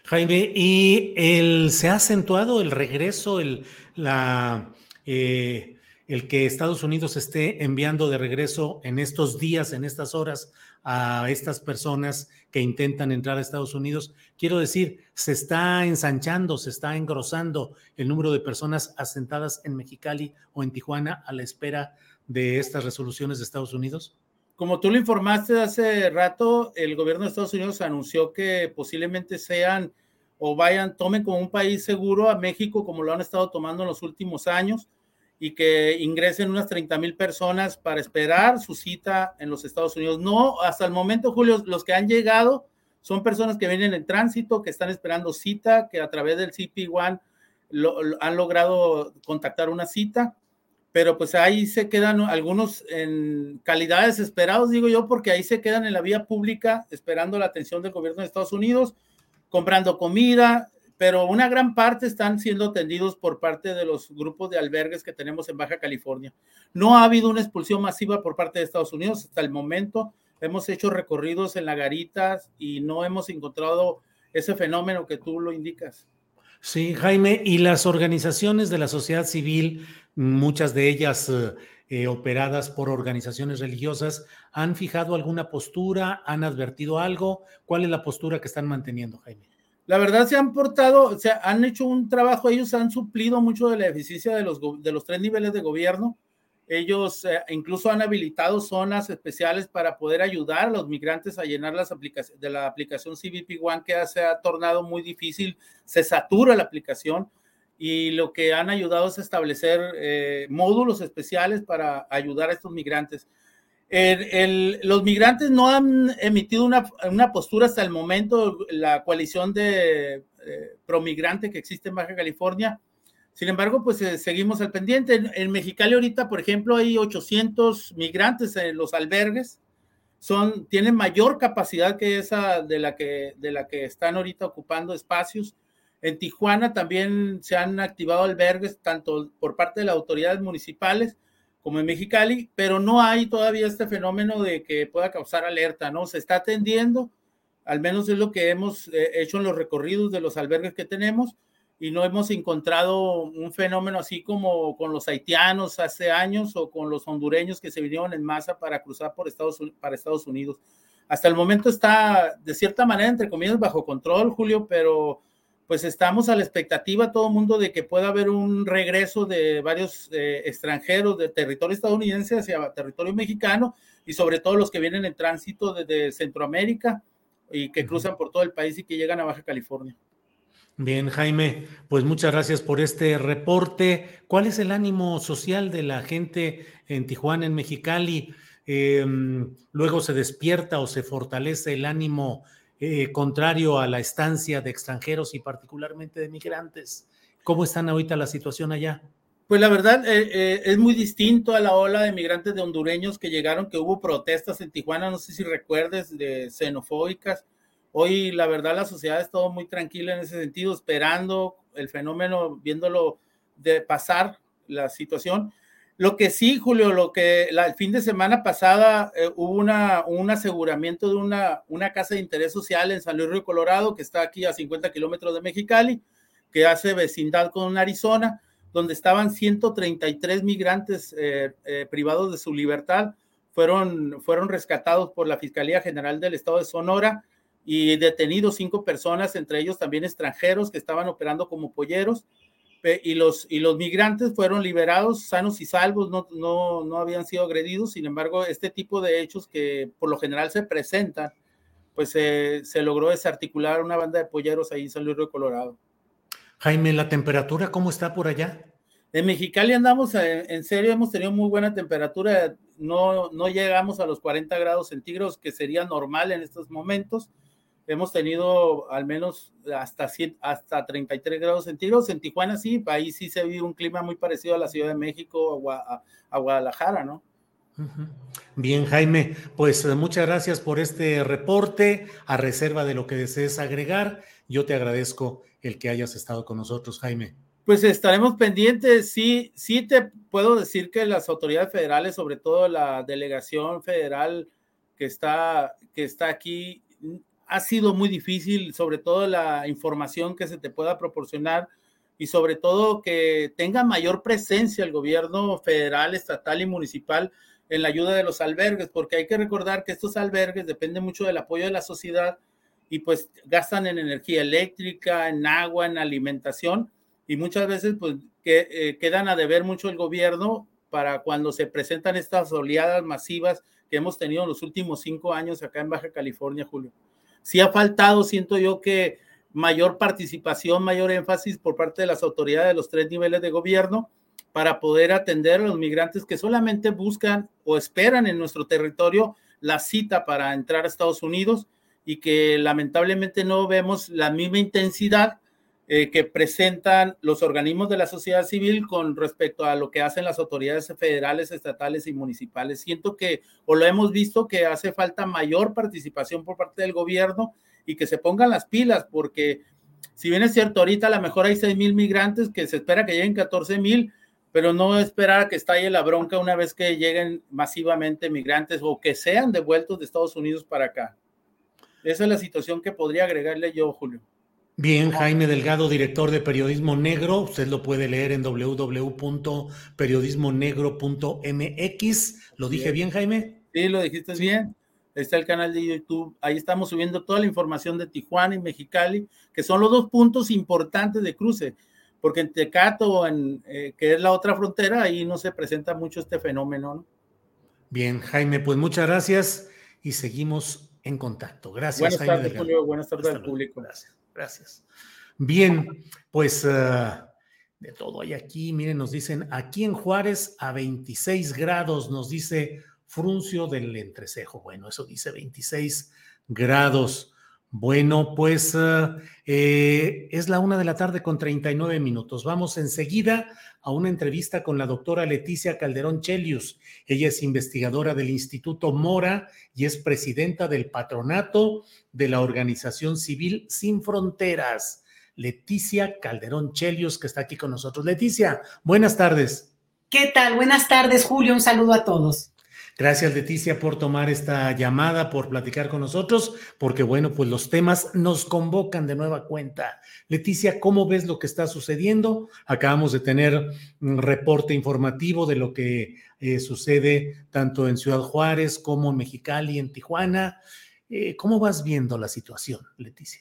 Jaime, ¿y el, se ha acentuado el regreso, el, la, eh, el que Estados Unidos esté enviando de regreso en estos días, en estas horas, a estas personas que intentan entrar a Estados Unidos. Quiero decir, se está ensanchando, se está engrosando el número de personas asentadas en Mexicali o en Tijuana a la espera de estas resoluciones de Estados Unidos. Como tú lo informaste hace rato, el gobierno de Estados Unidos anunció que posiblemente sean o vayan, tomen como un país seguro a México, como lo han estado tomando en los últimos años y que ingresen unas 30 mil personas para esperar su cita en los Estados Unidos. No, hasta el momento, Julio, los que han llegado son personas que vienen en tránsito, que están esperando cita, que a través del CP1 han logrado contactar una cita, pero pues ahí se quedan algunos en calidades esperados, digo yo, porque ahí se quedan en la vía pública esperando la atención del gobierno de Estados Unidos, comprando comida, pero una gran parte están siendo atendidos por parte de los grupos de albergues que tenemos en Baja California. No ha habido una expulsión masiva por parte de Estados Unidos hasta el momento. Hemos hecho recorridos en la garitas y no hemos encontrado ese fenómeno que tú lo indicas. Sí, Jaime, y las organizaciones de la sociedad civil, muchas de ellas eh, eh, operadas por organizaciones religiosas, ¿han fijado alguna postura? ¿Han advertido algo? ¿Cuál es la postura que están manteniendo, Jaime? La verdad se han portado, o sea, han hecho un trabajo, ellos han suplido mucho de la eficiencia de los, de los tres niveles de gobierno. Ellos eh, incluso han habilitado zonas especiales para poder ayudar a los migrantes a llenar las aplicaciones de la aplicación CBP One que se ha tornado muy difícil, se satura la aplicación y lo que han ayudado es establecer eh, módulos especiales para ayudar a estos migrantes. Los migrantes no han emitido una, una, postura hasta el momento, la coalición de eh, promigrante que existe en Baja California sin embargo, pues eh, seguimos al pendiente. En, Mexicali ahorita, por ejemplo, hay 800 migrantes en los albergues. Son, tienen mayor capacidad que esa de la que, de la que están ahorita ocupando espacios. En Tijuana también se han activado albergues, tanto por parte de las autoridades municipales como en Mexicali, pero no hay todavía este fenómeno de que pueda causar alerta, ¿no? Se está atendiendo, al menos es lo que hemos eh, hecho en los recorridos de los albergues que tenemos, y no hemos encontrado un fenómeno así como con los haitianos hace años o con los hondureños que se vinieron en masa para cruzar por Estados, para Estados Unidos. Hasta el momento está, de cierta manera, entre comillas, bajo control, Julio, pero pues estamos a la expectativa todo el mundo de que pueda haber un regreso de varios eh, extranjeros de territorio estadounidense hacia territorio mexicano y sobre todo los que vienen en tránsito desde Centroamérica y que cruzan por todo el país y que llegan a Baja California. Bien, Jaime, pues muchas gracias por este reporte. ¿Cuál es el ánimo social de la gente en Tijuana, en Mexicali? Em, luego se despierta o se fortalece el ánimo eh, contrario a la estancia de extranjeros y particularmente de migrantes. ¿Cómo están ahorita la situación allá? Pues la verdad eh, eh, es muy distinto a la ola de migrantes de hondureños que llegaron, que hubo protestas en Tijuana, no sé si recuerdes, de xenofóbicas Hoy, la verdad, la sociedad ha estado muy tranquila en ese sentido, esperando el fenómeno, viéndolo de pasar la situación. Lo que sí, Julio, lo que el fin de semana pasada eh, hubo una, un aseguramiento de una, casa de interés social en San Luis Río Colorado, que está aquí a 50 kilómetros de Mexicali, que hace vecindad con Arizona, donde estaban 133 migrantes eh, eh, privados de su libertad. Fueron rescatados por la Fiscalía General del Estado de Sonora y detenidos cinco personas, entre ellos también extranjeros que estaban operando como polleros. Y los, y los migrantes fueron liberados sanos y salvos, no, no, no habían sido agredidos. Sin embargo, este tipo de hechos que por lo general se presentan, pues se logró desarticular una banda de polleros ahí en San Luis Río Colorado. Jaime, ¿la temperatura cómo está por allá? En Mexicali andamos, en, en serio, hemos tenido muy buena temperatura, no, no llegamos a los 40 grados centígrados, que sería normal en estos momentos hemos tenido al menos hasta, hasta 33 grados centígrados. En Tijuana sí, ahí sí se vive un clima muy parecido a la Ciudad de México, a, a Guadalajara, ¿no? Bien, Jaime, pues eh, muchas gracias por este reporte. A reserva de lo que desees agregar, yo te agradezco el que hayas estado con nosotros, Jaime. Pues estaremos pendientes. Sí, sí te puedo decir que las autoridades federales, sobre todo la delegación federal que está, que está aquí, ha sido muy difícil, sobre todo la información que se te pueda proporcionar y sobre todo que tenga mayor presencia el gobierno federal, estatal y municipal en la ayuda de los albergues, porque hay que recordar que estos albergues dependen mucho del apoyo de la sociedad y pues gastan en energía eléctrica, en agua, en alimentación y muchas veces pues eh, quedan a deber mucho el gobierno para cuando se presentan estas oleadas masivas que hemos tenido en los últimos cinco años acá en Baja California, Julio sí ha faltado, siento yo que mayor participación, mayor énfasis por parte de las autoridades de los tres niveles de gobierno para poder atender a los migrantes que solamente buscan o esperan en nuestro territorio la cita para entrar a Estados Unidos y que lamentablemente no vemos la misma intensidad eh, que presentan los organismos de la sociedad civil con respecto a lo que hacen las autoridades federales, estatales y municipales. Siento que, o lo hemos visto, que hace falta mayor participación por parte del gobierno y que se pongan las pilas, porque Si bien es cierto, ahorita a lo mejor hay 6 mil migrantes que se espera que lleguen 14 mil, pero no esperar a que estalle la bronca una vez que lleguen masivamente migrantes o que sean devueltos de Estados Unidos para acá. Esa es la situación que podría agregarle yo, Julio. Bien, Jaime Delgado, director de Periodismo Negro. Usted lo puede leer en www.periodismonegro.mx. ¿Lo dije bien, Jaime? Sí, lo dijiste bien. Está el canal de YouTube. Ahí estamos subiendo toda la información de Tijuana y Mexicali, que son los dos puntos importantes de cruce, porque en Tecato, en, eh, que es la otra frontera, ahí no se presenta mucho este fenómeno. ¿no? Bien, Jaime, pues muchas gracias y seguimos en contacto. Gracias, Buenas Jaime tardes, Delgado. Julio. Buenas tardes Hasta al público. Gracias, gracias. Bien, pues eh, de todo hay aquí. Miren, nos dicen aquí en Juárez a 26 grados, nos dice Fruncio del Entrecejo. Bueno, eso dice 26 grados. Bueno, pues eh, eh, es la una de la tarde con 39 minutos. Vamos enseguida a una entrevista con la doctora Leticia Calderón Chelius. Ella es investigadora del Instituto Mora y es presidenta del patronato de la Organización Civil Sin Fronteras. Leticia Calderón Chelius, que está aquí con nosotros. Leticia, buenas tardes. ¿Qué tal? Buenas tardes, Julio. Un saludo a todos. Gracias, Leticia, por tomar esta llamada, por platicar con nosotros, porque bueno, pues los temas nos convocan de nueva cuenta. Leticia, ¿cómo ves lo que está sucediendo? Acabamos de tener un reporte informativo de lo que eh, sucede tanto en Ciudad Juárez como en Mexicali, en Tijuana. Eh, ¿Cómo vas viendo la situación, Leticia?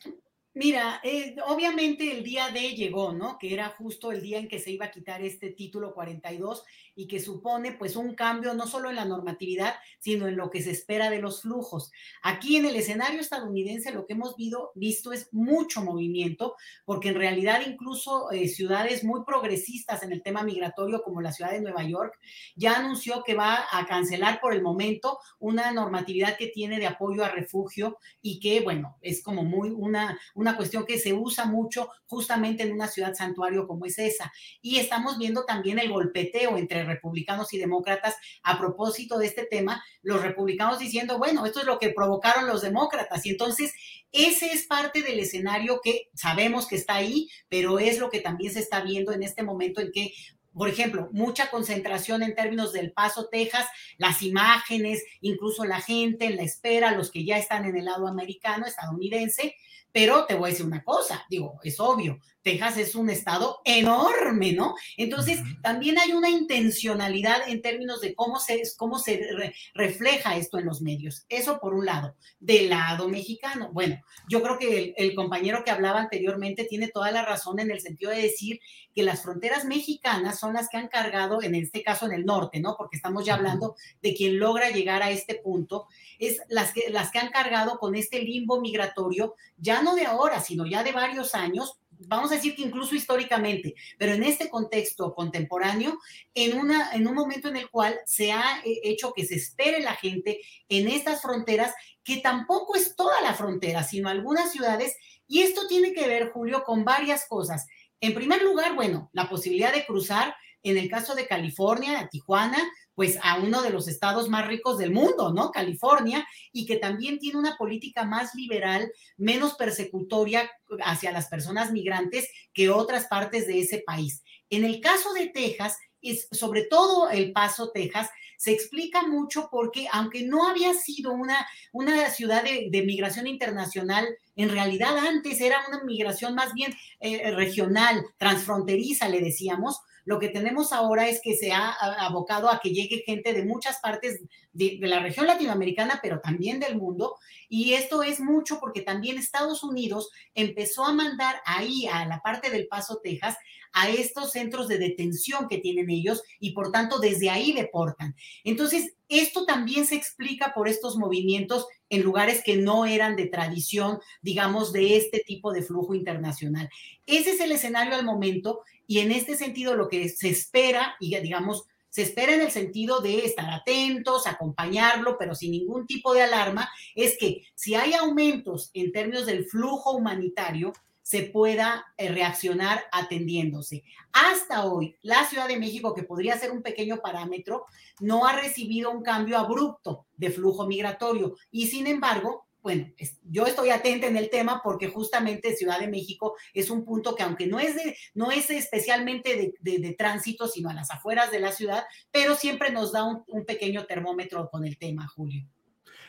Mira, eh, obviamente el día D llegó, ¿no? Que era justo el día en que se iba a quitar este título 42 y que supone pues un cambio no solo en la normatividad, sino en lo que se espera de los flujos. Aquí en el escenario estadounidense lo que hemos visto, es mucho movimiento, porque en realidad incluso eh, ciudades muy progresistas en el tema migratorio, como la ciudad de Nueva York, ya anunció que va a cancelar por el momento una normatividad que tiene de apoyo a refugio y que, bueno, es como muy una, una cuestión que se usa mucho justamente en una ciudad santuario como es esa. Y estamos viendo también el golpeteo entre republicanos y demócratas a propósito de este tema, los republicanos diciendo, bueno, esto es lo que provocaron los demócratas. Y entonces, ese es parte del escenario que sabemos que está ahí, pero es lo que también se está viendo en este momento en que por ejemplo, mucha concentración en términos del Paso, Texas, las imágenes, incluso la gente en la espera, los que ya están en el lado americano, estadounidense, pero te voy a decir una cosa, digo, es obvio, Texas es un estado enorme, ¿no? Entonces, también hay una intencionalidad en términos de cómo se, cómo se re, refleja esto en los medios. Eso por un lado. Del lado mexicano, bueno, yo creo que el, el, compañero que hablaba anteriormente tiene toda la razón en el sentido de decir que las fronteras mexicanas son las que han cargado, en este caso en el norte, ¿no? Porque estamos ya hablando de quien logra llegar a este punto, es las que, las que han cargado con este limbo migratorio, ya no de ahora, sino ya de varios años, vamos a decir que incluso históricamente, pero en este contexto contemporáneo, en, una, en un momento en el cual se ha hecho que se espere la gente en estas fronteras, que tampoco es toda la frontera, sino algunas ciudades, y esto tiene que ver, Julio, con varias cosas. En primer lugar, bueno, la posibilidad de cruzar, en el caso de California, Tijuana, pues a uno de los estados más ricos del mundo, ¿no? California, y que también tiene una política más liberal, menos persecutoria hacia las personas migrantes que otras partes de ese país. En el caso de Texas, es sobre todo El Paso, Texas, se explica mucho porque aunque no había sido una, una ciudad de, migración internacional, en realidad antes era una migración más bien eh, regional, transfronteriza, le decíamos, lo que tenemos ahora es que se ha abocado a que llegue gente de muchas partes de, la región latinoamericana, pero también del mundo. Y esto es mucho porque también Estados Unidos empezó a mandar ahí, a la parte del Paso, Texas, a estos centros de detención que tienen ellos y por tanto desde ahí deportan. Entonces, esto también se explica por estos movimientos en lugares que no eran de tradición, digamos, de este tipo de flujo internacional. Ese es el escenario al momento y en este sentido lo que se espera, y digamos, se espera en el sentido de estar atentos, acompañarlo, pero sin ningún tipo de alarma, es que si hay aumentos en términos del flujo humanitario, se pueda reaccionar atendiéndose. Hasta hoy, la Ciudad de México, que podría ser un pequeño parámetro, no ha recibido un cambio abrupto de flujo migratorio y sin embargo, bueno, yo estoy atenta en el tema porque justamente Ciudad de México es un punto que aunque no es, de, no es especialmente de, tránsito, sino a las afueras de la ciudad, pero siempre nos da un, pequeño termómetro con el tema, Julio.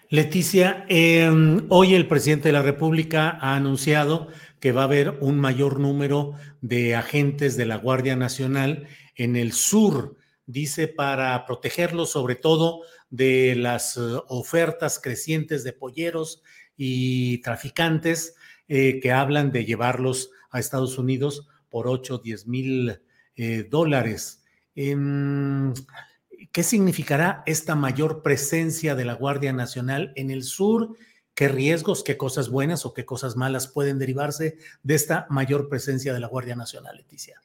Leticia, em, hoy el presidente de la República ha anunciado que va a haber un mayor número de agentes de la Guardia Nacional en el sur, dice, para protegerlos sobre todo de las eh, ofertas crecientes de polleros y traficantes eh, que hablan de llevarlos a Estados Unidos por 8 o 10 mil eh, dólares. Em, ¿Qué significará esta mayor presencia de la Guardia Nacional en el sur? ¿Qué riesgos, qué cosas buenas o qué cosas malas pueden derivarse de esta mayor presencia de la Guardia Nacional, Leticia?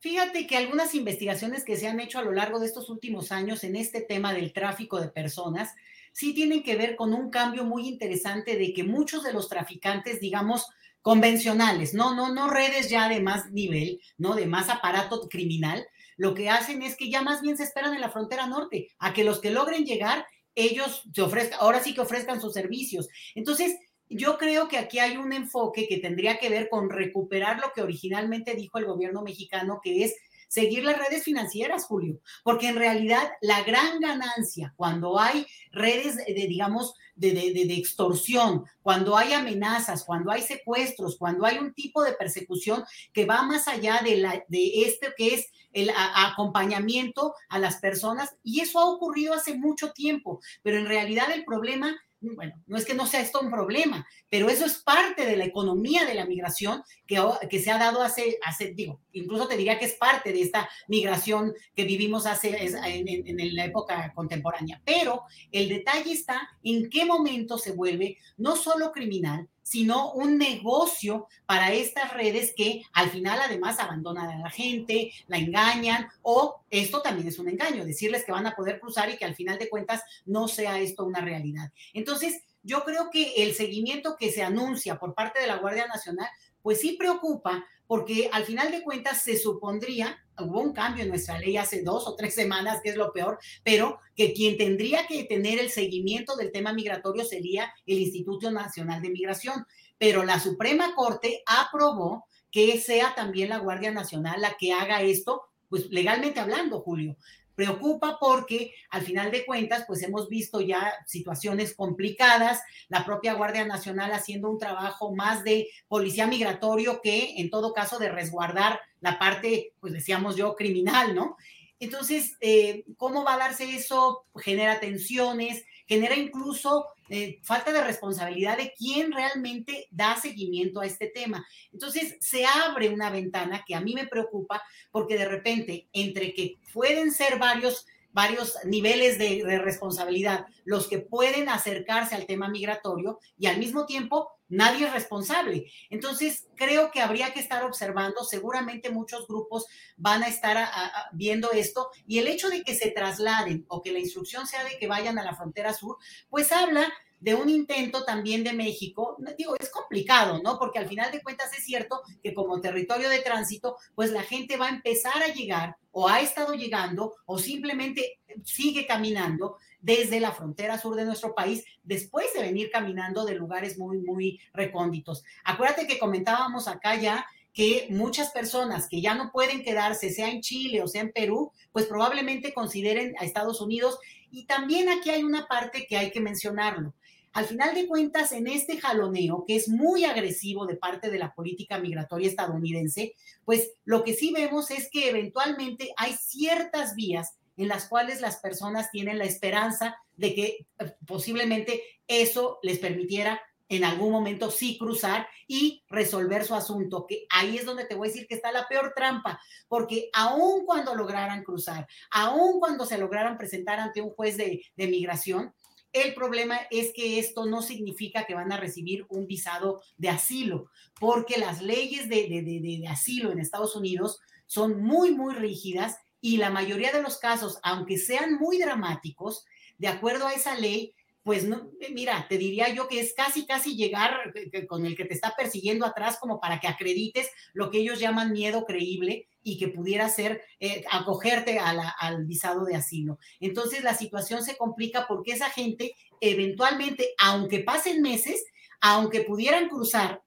Fíjate que algunas investigaciones que se han hecho a lo largo de estos últimos años en este tema del tráfico de personas sí tienen que ver con un cambio muy interesante de que muchos de los traficantes, digamos, convencionales, no, no, no redes ya de más nivel, no de más aparato criminal, lo que hacen es que ya más bien se esperan en la frontera norte a que los que logren llegar ellos se ofrezcan, ahora sí que ofrezcan sus servicios. Entonces, yo creo que aquí hay un enfoque que tendría que ver con recuperar lo que originalmente dijo el gobierno mexicano, que es seguir las redes financieras, Julio, porque en realidad la gran ganancia cuando hay redes de, digamos, de, de, extorsión, cuando hay amenazas, cuando hay secuestros, cuando hay un tipo de persecución que va más allá de, la, de este que es el acompañamiento a las personas, y eso ha ocurrido hace mucho tiempo, pero en realidad el problema bueno, no es que no sea esto un problema, pero eso es parte de la economía de la migración que, que se ha dado hace, hace, digo, incluso te diría que es parte de esta migración que vivimos hace, en, en la época contemporánea. Pero el detalle está en qué momento se vuelve no solo criminal, sino un negocio para estas redes que al final además abandonan a la gente, la engañan o esto también es un engaño, decirles que van a poder cruzar y que al final de cuentas no sea esto una realidad. Entonces, yo creo que el seguimiento que se anuncia por parte de la Guardia Nacional, pues sí preocupa porque al final de cuentas se supondría, hubo un cambio en nuestra ley hace dos o tres semanas, que es lo peor, pero que quien tendría que tener el seguimiento del tema migratorio sería el Instituto Nacional de Migración. Pero la Suprema Corte aprobó que sea también la Guardia Nacional la que haga esto, pues legalmente hablando, Julio preocupa porque al final de cuentas, pues hemos visto ya situaciones complicadas, la propia Guardia Nacional haciendo un trabajo más de policía migratorio que en todo caso de resguardar la parte, pues decíamos yo, criminal, ¿no? Entonces, eh, ¿cómo va a darse eso? Genera tensiones, genera incluso eh, falta de responsabilidad de quién realmente da seguimiento a este tema. Entonces, se abre una ventana que a mí me preocupa porque de repente, entre que pueden ser varios varios niveles de, responsabilidad, los que pueden acercarse al tema migratorio y al mismo tiempo nadie es responsable. Entonces, creo que habría que estar observando, seguramente muchos grupos van a estar viendo esto y el hecho de que se trasladen o que la instrucción sea de que vayan a la frontera sur, pues habla de un intento también de México, digo, es complicado, ¿no? Porque al final de cuentas es cierto que como territorio de tránsito, pues la gente va a empezar a llegar o ha estado llegando o simplemente sigue caminando desde la frontera sur de nuestro país después de venir caminando de lugares muy, muy recónditos. Acuérdate que comentábamos acá ya que muchas personas que ya no pueden quedarse, sea en Chile o sea en Perú, pues probablemente consideren a Estados Unidos. Y también aquí hay una parte que hay que mencionarlo. Al final de cuentas, en este jaloneo, que es muy agresivo de parte de la política migratoria estadounidense, pues lo que sí vemos es que eventualmente hay ciertas vías en las cuales las personas tienen la esperanza de que eh, posiblemente eso les permitiera en algún momento sí cruzar y resolver su asunto, que ahí es donde te voy a decir que está la peor trampa, porque aun cuando lograran cruzar, aun cuando se lograran presentar ante un juez de, de migración, el problema es que esto no significa que van a recibir un visado de asilo, porque las leyes de, asilo en Estados Unidos son muy, muy rígidas y la mayoría de los casos, aunque sean muy dramáticos, de acuerdo a esa ley, pues no, eh, mira, te diría yo que es casi, casi llegar eh, con el que te está persiguiendo atrás como para que acredites lo que ellos llaman miedo creíble y que pudiera ser eh, acogerte al visado de asilo. Entonces la situación se complica porque esa gente eventualmente, aunque pasen meses, aunque pudieran cruzar,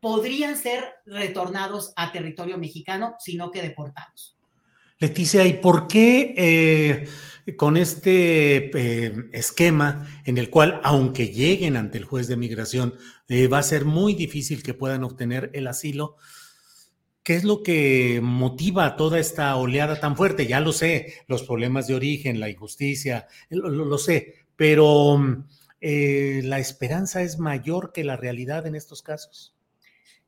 podrían ser retornados a territorio mexicano, sino que deportados. Leticia, ¿y por qué con este eh, esquema en el cual, aunque lleguen ante el juez de migración, va a ser muy difícil que puedan obtener el asilo? ¿Qué es lo que motiva toda esta oleada tan fuerte? Ya lo sé, los problemas de origen, la injusticia, lo, sé, pero eh, la esperanza es mayor que la realidad en estos casos.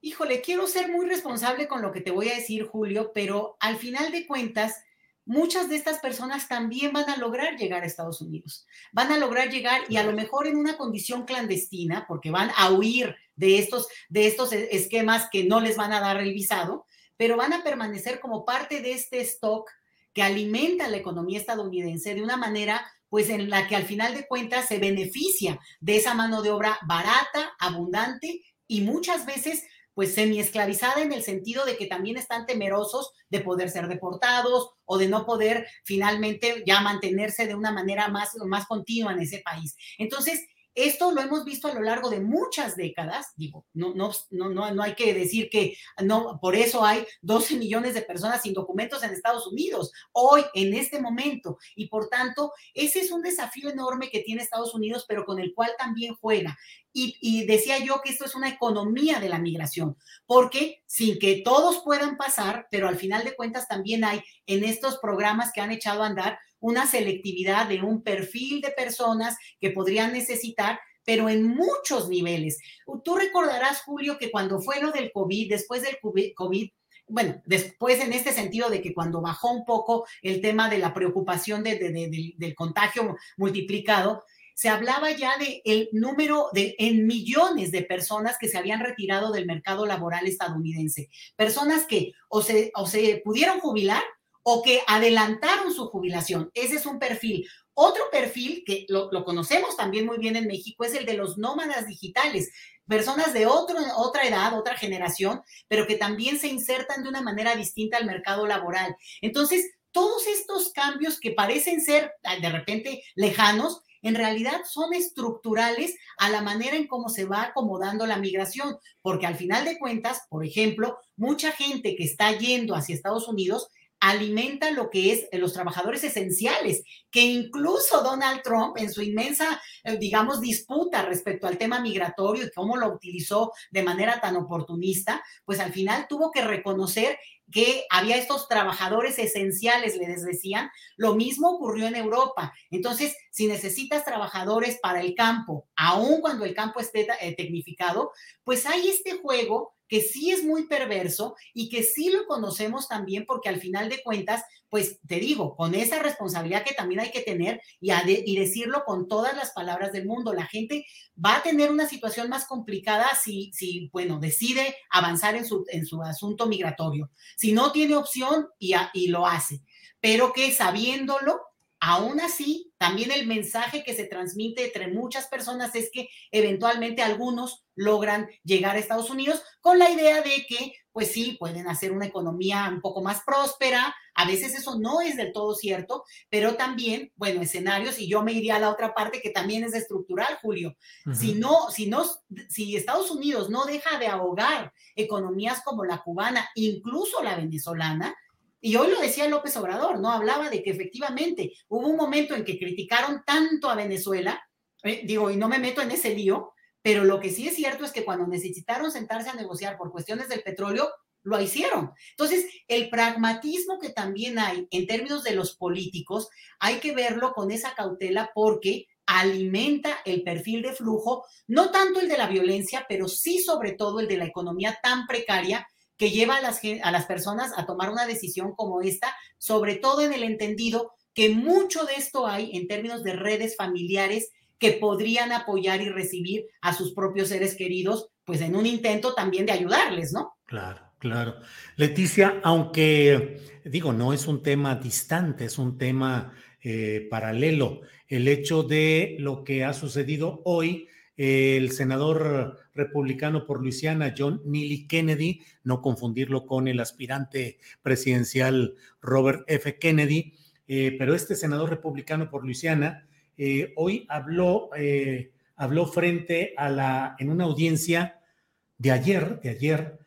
Híjole, quiero ser muy responsable con lo que te voy a decir, Julio, pero al final de cuentas, muchas de estas personas también van a lograr llegar a Estados Unidos. Van a lograr llegar y a lo mejor en una condición clandestina, porque van a huir de estos, de estos e, esquemas que no les van a dar el visado, pero van a permanecer como parte de este stock que alimenta la economía estadounidense de una manera pues en la que al final de cuentas se beneficia de esa mano de obra barata, abundante y muchas veces pues semi-esclavizada en el sentido de que también están temerosos de poder ser deportados o de no poder finalmente ya mantenerse de una manera más, más continua en ese país. Entonces, esto lo hemos visto a lo largo de muchas décadas, digo, no, no, no, no, hay que decir que no, por eso hay 12 millones de personas sin documentos en Estados Unidos, hoy, en este momento, y por tanto, ese es un desafío enorme que tiene Estados Unidos, pero con el cual también juega. Y, y, decía yo que esto es una economía de la migración, porque sin que todos puedan pasar, pero al final de cuentas también hay en estos programas que han echado a andar una selectividad de un perfil de personas que podrían necesitar pero en muchos niveles. Tú recordarás, Julio, que cuando fue lo del COVID, después del COVID, bueno, después en este sentido de que cuando bajó un poco el tema de la preocupación del contagio multiplicado, se hablaba ya de el número de en millones de personas que se habían retirado del mercado laboral estadounidense, personas que o se, o se pudieron jubilar o que adelantaron su jubilación. Ese es un perfil. Otro perfil que lo, conocemos también muy bien en México es el de los nómadas digitales, personas de otro, otra edad, otra generación, pero que también se insertan de una manera distinta al mercado laboral. Entonces, todos estos cambios que parecen ser de repente lejanos, en realidad son estructurales a la manera en cómo se va acomodando la migración, porque al final de cuentas, por ejemplo, mucha gente que está yendo hacia Estados Unidos alimenta lo que es los trabajadores esenciales, que incluso Donald Trump en su inmensa, eh, digamos, disputa respecto al tema migratorio y cómo lo utilizó de manera tan oportunista, pues al final tuvo que reconocer que había estos trabajadores esenciales, les decían. Lo mismo ocurrió en Europa. Entonces, si necesitas trabajadores para el campo, aun cuando el campo esté eh, tecnificado, pues hay este juego que sí es muy perverso y que sí lo conocemos también porque al final de cuentas, pues te digo, con esa responsabilidad que también hay que tener y, y decirlo con todas las palabras del mundo, la gente va a tener una situación más complicada si, si bueno, decide avanzar en su, en su asunto migratorio. Si no tiene opción y, y lo hace, pero que sabiéndolo, Aún así, también el mensaje que se transmite entre muchas personas es que eventualmente algunos logran llegar a Estados Unidos con la idea de que, pues sí, pueden hacer una economía un poco más próspera. A veces eso no es del todo cierto, pero también, bueno, escenarios, y yo me iría a la otra parte que también es estructural, Julio. Si no, si no, si Estados Unidos no deja de ahogar economías como la cubana, incluso la venezolana, y hoy lo decía López Obrador, ¿no? Hablaba de que efectivamente hubo un momento en que criticaron tanto a Venezuela, eh, digo, y no me meto en ese lío, pero lo que sí es cierto es que cuando necesitaron sentarse a negociar por cuestiones del petróleo, lo hicieron. Entonces, el pragmatismo que también hay en términos de los políticos, hay que verlo con esa cautela porque alimenta el perfil de flujo, no tanto el de la violencia, pero sí sobre todo el de la economía tan precaria que lleva a las, a las personas a tomar una decisión como esta, sobre todo en el entendido que mucho de esto hay en términos de redes familiares que podrían apoyar y recibir a sus propios seres queridos, pues en un intento también de ayudarles, ¿no? Claro. Claro. Leticia, aunque digo, no es un tema distante, es un tema eh, paralelo. El hecho de lo que ha sucedido hoy, el senador republicano por Luisiana, John Neely Kennedy, no confundirlo con el aspirante presidencial Robert F. Kennedy, eh, pero este senador republicano por Luisiana eh, hoy habló, habló frente a la, en una audiencia de ayer, de ayer,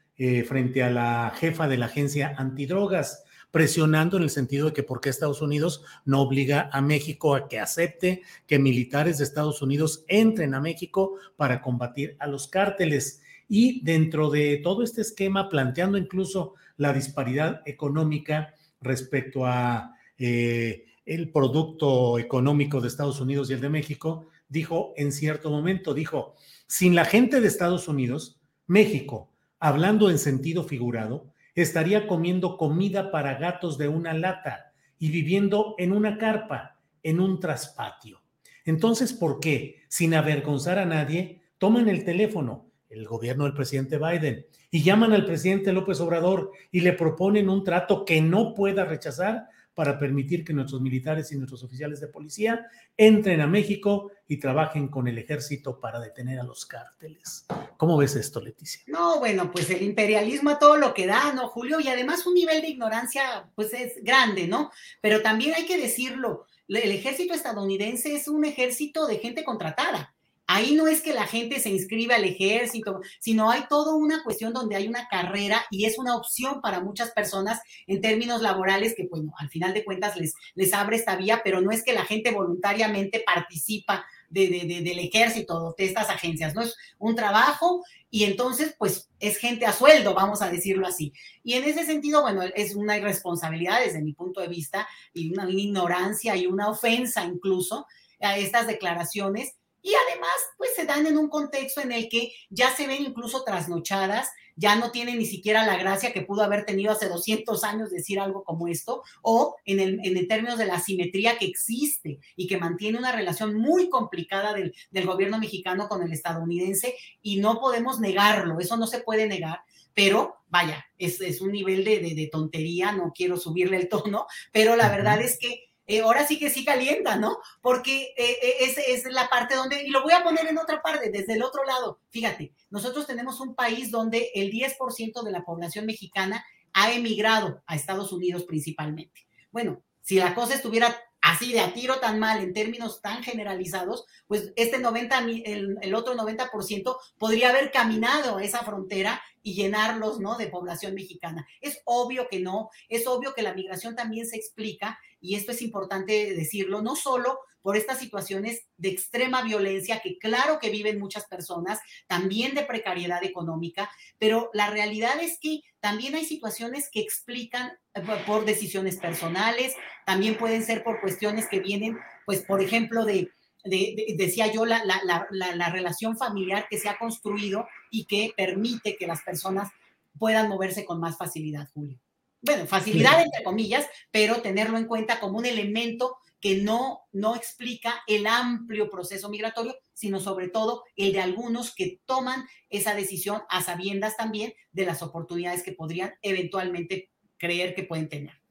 frente a la jefa de la agencia antidrogas, presionando en el sentido de que por qué Estados Unidos no obliga a México a que acepte que militares de Estados Unidos entren a México para combatir a los cárteles. Y dentro de todo este esquema, planteando incluso la disparidad económica respecto a eh, el producto económico de Estados Unidos y el de México, dijo en cierto momento, dijo, sin la gente de Estados Unidos, México, hablando en sentido figurado, estaría comiendo comida para gatos de una lata y viviendo en una carpa, en un traspatio. Entonces, ¿por qué, sin avergonzar a nadie, toman el teléfono, el gobierno del presidente Biden, y llaman al presidente López Obrador y le proponen un trato que no pueda rechazar para permitir que nuestros militares y nuestros oficiales de policía entren a México y trabajen con el ejército para detener a los cárteles. ¿Cómo ves esto, Leticia? No, bueno, pues el imperialismo a todo lo que da, ¿no, Julio? Y además un nivel de ignorancia, pues es grande, ¿no? Pero también hay que decirlo, el ejército estadounidense es un ejército de gente contratada. Ahí no es que la gente se inscribe al ejército, sino hay toda una cuestión donde hay una carrera y es una opción para muchas personas en términos laborales que, bueno, al final de cuentas les, les abre esta vía, pero no es que la gente voluntariamente participa de, del ejército de estas agencias, ¿no? Es un trabajo y entonces, pues, es gente a sueldo, vamos a decirlo así. Y en ese sentido, bueno, es una irresponsabilidad desde mi punto de vista y una ignorancia y una ofensa incluso a estas declaraciones y además, pues se dan en un contexto en el que ya se ven incluso trasnochadas, ya no tienen ni siquiera la gracia que pudo haber tenido hace 200 años decir algo como esto, o en el, en términos de la simetría que existe y que mantiene una relación muy complicada del, gobierno mexicano con el estadounidense y no podemos negarlo, eso no se puede negar, pero vaya, es, un nivel de, de, tontería, no quiero subirle el tono, pero la verdad es que eh, ahora sí que sí calienta, ¿no? Porque eh, eh, es, es, la parte donde, y lo voy a poner en otra parte, desde el otro lado, fíjate, nosotros tenemos un país donde el 10% de la población mexicana ha emigrado a Estados Unidos principalmente. Bueno, si la cosa estuviera así de a tiro tan mal en términos tan generalizados, pues este 90, el, el otro 90% podría haber caminado a esa frontera y llenarlos, ¿no? De población mexicana. Es obvio que no, es obvio que la migración también se explica, y esto es importante decirlo, no solo por estas situaciones de extrema violencia que claro que viven muchas personas, también de precariedad económica, pero la realidad es que también hay situaciones que explican eh, por decisiones personales, también pueden ser por cuestiones que vienen, pues, por ejemplo, de decía yo, la, la, relación familiar que se ha construido y que permite que las personas puedan moverse con más facilidad, Julio. Bueno, facilidad entre comillas, pero tenerlo en cuenta como un elemento que no, no explica el amplio proceso migratorio, sino sobre todo el de algunos que toman esa decisión a sabiendas también de las oportunidades que podrían eventualmente creer que pueden tener.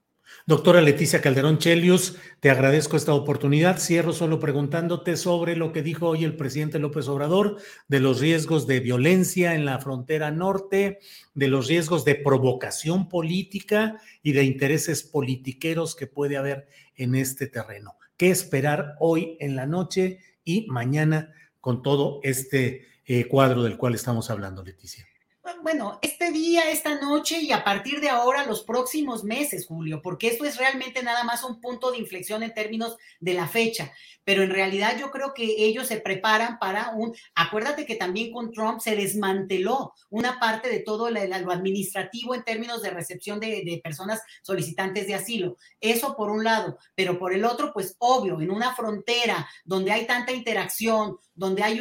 Doctora Leticia Calderón Chelius, te agradezco esta oportunidad. Cierro solo preguntándote sobre lo que dijo hoy el presidente López Obrador de los riesgos de violencia en la frontera norte, de los riesgos de provocación política y de intereses politiqueros que puede haber en este terreno. ¿Qué esperar hoy en la noche y mañana con todo este eh, cuadro del cual estamos hablando, Leticia? Bueno, este día, esta noche y a partir de ahora los próximos meses, Julio, porque esto es realmente nada más un punto de inflexión en términos de la fecha pero en realidad yo creo que ellos se preparan para un, acuérdate que también con Trump se desmanteló una parte de todo lo, administrativo en términos de recepción de, personas solicitantes de asilo. Eso por un lado, pero por el otro, pues obvio, en una frontera donde hay tanta interacción, donde hay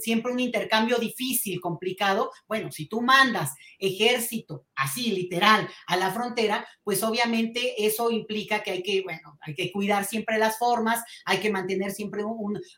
siempre un intercambio difícil, complicado, bueno, si tú mandas ejército, así literal, a la frontera, pues obviamente eso implica que hay que, bueno, hay que cuidar siempre las formas, hay que mantener siempre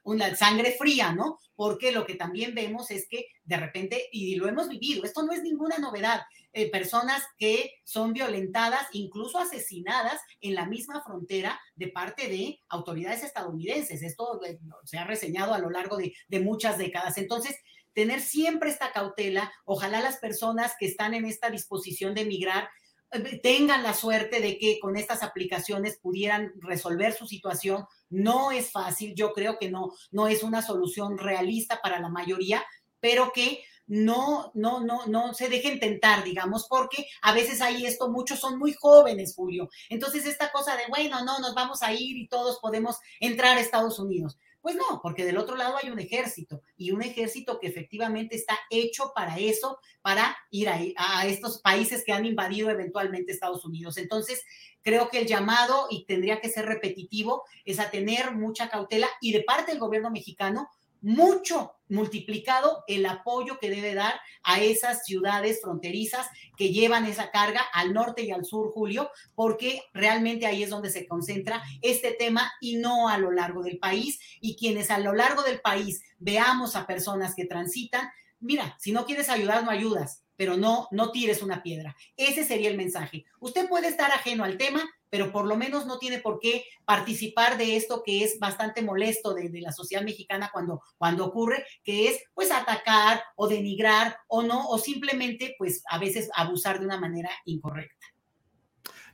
una sangre fría, ¿no? Porque lo que también vemos es que de repente, y lo hemos vivido, esto no es ninguna novedad, eh, personas que son violentadas, incluso asesinadas en la misma frontera de parte de autoridades estadounidenses. Esto eh, se ha reseñado a lo largo de, de muchas décadas. Entonces, tener siempre esta cautela, ojalá las personas que están en esta disposición de emigrar eh, tengan la suerte de que con estas aplicaciones pudieran resolver su situación. No es fácil, yo creo que no, no es una solución realista para la mayoría, pero que no, no, no, no se dejen tentar, digamos, porque a veces hay esto, muchos son muy jóvenes, Julio. Entonces, esta cosa de, bueno, no, nos vamos a ir y todos podemos entrar a Estados Unidos. Pues no, porque del otro lado hay un ejército y un ejército que efectivamente está hecho para eso, para ir a, a, estos países que han invadido eventualmente Estados Unidos. Entonces, creo que el llamado, y tendría que ser repetitivo, es a tener mucha cautela y de parte del gobierno mexicano, mucho multiplicado el apoyo que debe dar a esas ciudades fronterizas que llevan esa carga al norte y al sur, Julio, porque realmente ahí es donde se concentra este tema y no a lo largo del país. Y quienes a lo largo del país veamos a personas que transitan, mira, si no quieres ayudar, no ayudas, pero no, no tires una piedra. Ese sería el mensaje. Usted puede estar ajeno al tema, pero por lo menos no tiene por qué participar de esto que es bastante molesto de, la sociedad mexicana cuando, cuando ocurre, que es pues atacar o denigrar o no, o simplemente pues a veces abusar de una manera incorrecta.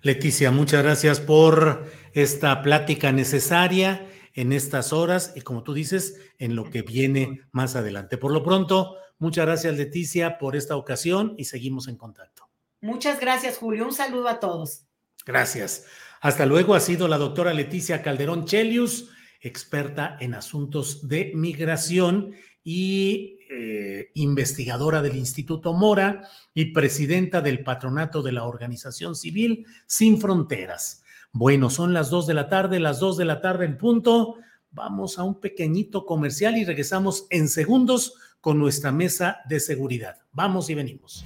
Leticia, muchas gracias por esta plática necesaria en estas horas y como tú dices, en lo que viene más adelante. Por lo pronto, muchas gracias Leticia por esta ocasión y seguimos en contacto. Muchas gracias Julio, un saludo a todos. Gracias. Hasta luego ha sido la doctora Leticia Calderón Chelius, experta en asuntos de migración y eh, investigadora del Instituto Mora y presidenta del patronato de la Organización Civil Sin Fronteras. Bueno, son las dos de la tarde, las dos de la tarde en punto. Vamos a un pequeñito comercial y regresamos en segundos con nuestra mesa de seguridad. Vamos y venimos.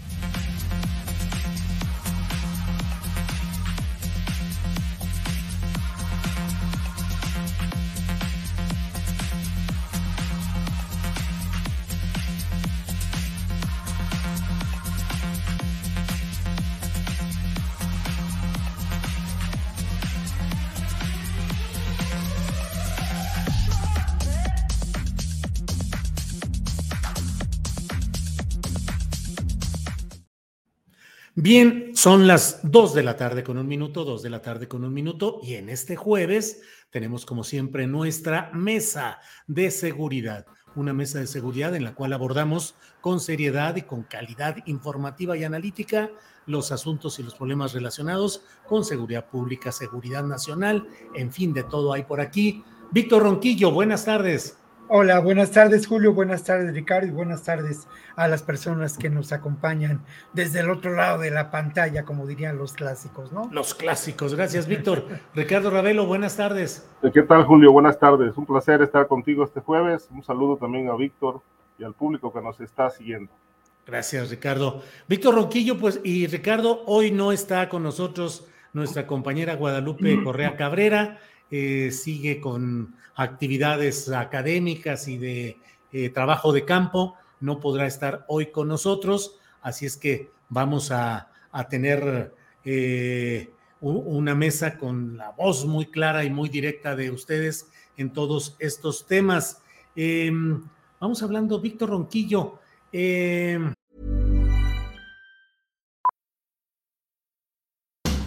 Bien, son las dos de la tarde con un minuto, dos de la tarde con un minuto, y en este jueves tenemos como siempre nuestra mesa de seguridad, una mesa de seguridad en la cual abordamos con seriedad y con calidad informativa y analítica los asuntos y los problemas relacionados con seguridad pública, seguridad nacional, en fin, de todo hay por aquí. Víctor Ronquillo, buenas tardes. Hola, buenas tardes Julio, buenas tardes Ricardo y buenas tardes a las personas que nos acompañan desde el otro lado de la pantalla, como dirían los clásicos, ¿no? Los clásicos, gracias Víctor. Ricardo Ravelo, buenas tardes. ¿Qué tal Julio? Buenas tardes, un placer estar contigo este jueves. Un saludo también a Víctor y al público que nos está siguiendo. Gracias Ricardo. Víctor Ronquillo, pues y Ricardo, hoy no está con nosotros nuestra compañera Guadalupe Correa Cabrera eh, sigue con actividades académicas y de eh, trabajo de campo, no podrá estar hoy con nosotros, así es que vamos a, a tener eh, una mesa con la voz muy clara y muy directa de ustedes en todos estos temas. Em, vamos hablando, Víctor Ronquillo. Em,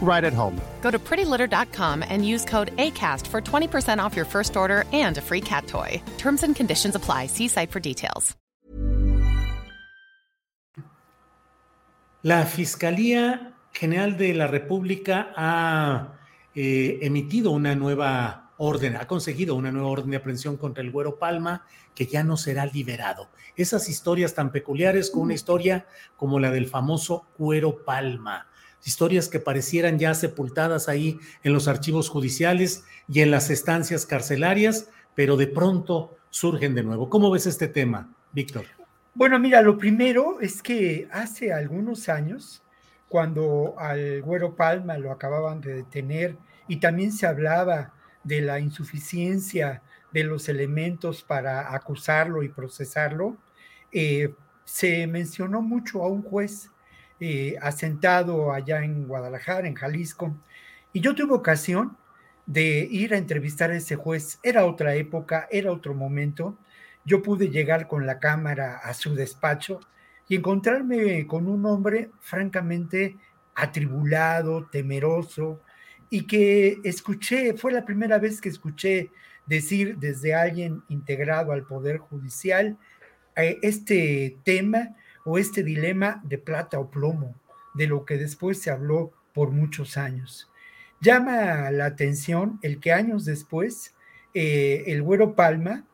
right at home. Go to prettylitter.com and use code ACAST for 20% off your first order and a free cat toy. Terms and conditions apply. See site for details. La Fiscalía General de la República ha eh, emitido una nueva orden, ha conseguido una nueva orden de aprehensión contra el Güero Palma, que ya no será liberado. Esas historias tan peculiares con una historia como la del famoso Güero Palma historias que parecieran ya sepultadas ahí en los archivos judiciales y en las estancias carcelarias, pero de pronto surgen de nuevo. ¿Cómo ves este tema, Víctor? Bueno, mira, lo primero es que hace algunos años, cuando al Güero Palma lo acababan de detener y también se hablaba de la insuficiencia de los elementos para acusarlo y procesarlo, eh, se mencionó mucho a un juez eh, asentado allá en Guadalajara, en Jalisco, y yo tuve ocasión de ir a entrevistar a ese juez. Era otra época, era otro momento. Yo pude llegar con la cámara a su despacho y encontrarme con un hombre francamente atribulado, temeroso, y que escuché, fue la primera vez que escuché decir desde alguien integrado al Poder Judicial eh, este tema o este dilema de plata o plomo, de lo que después se habló por muchos años. Llama la atención el que años después eh, el Güero Palma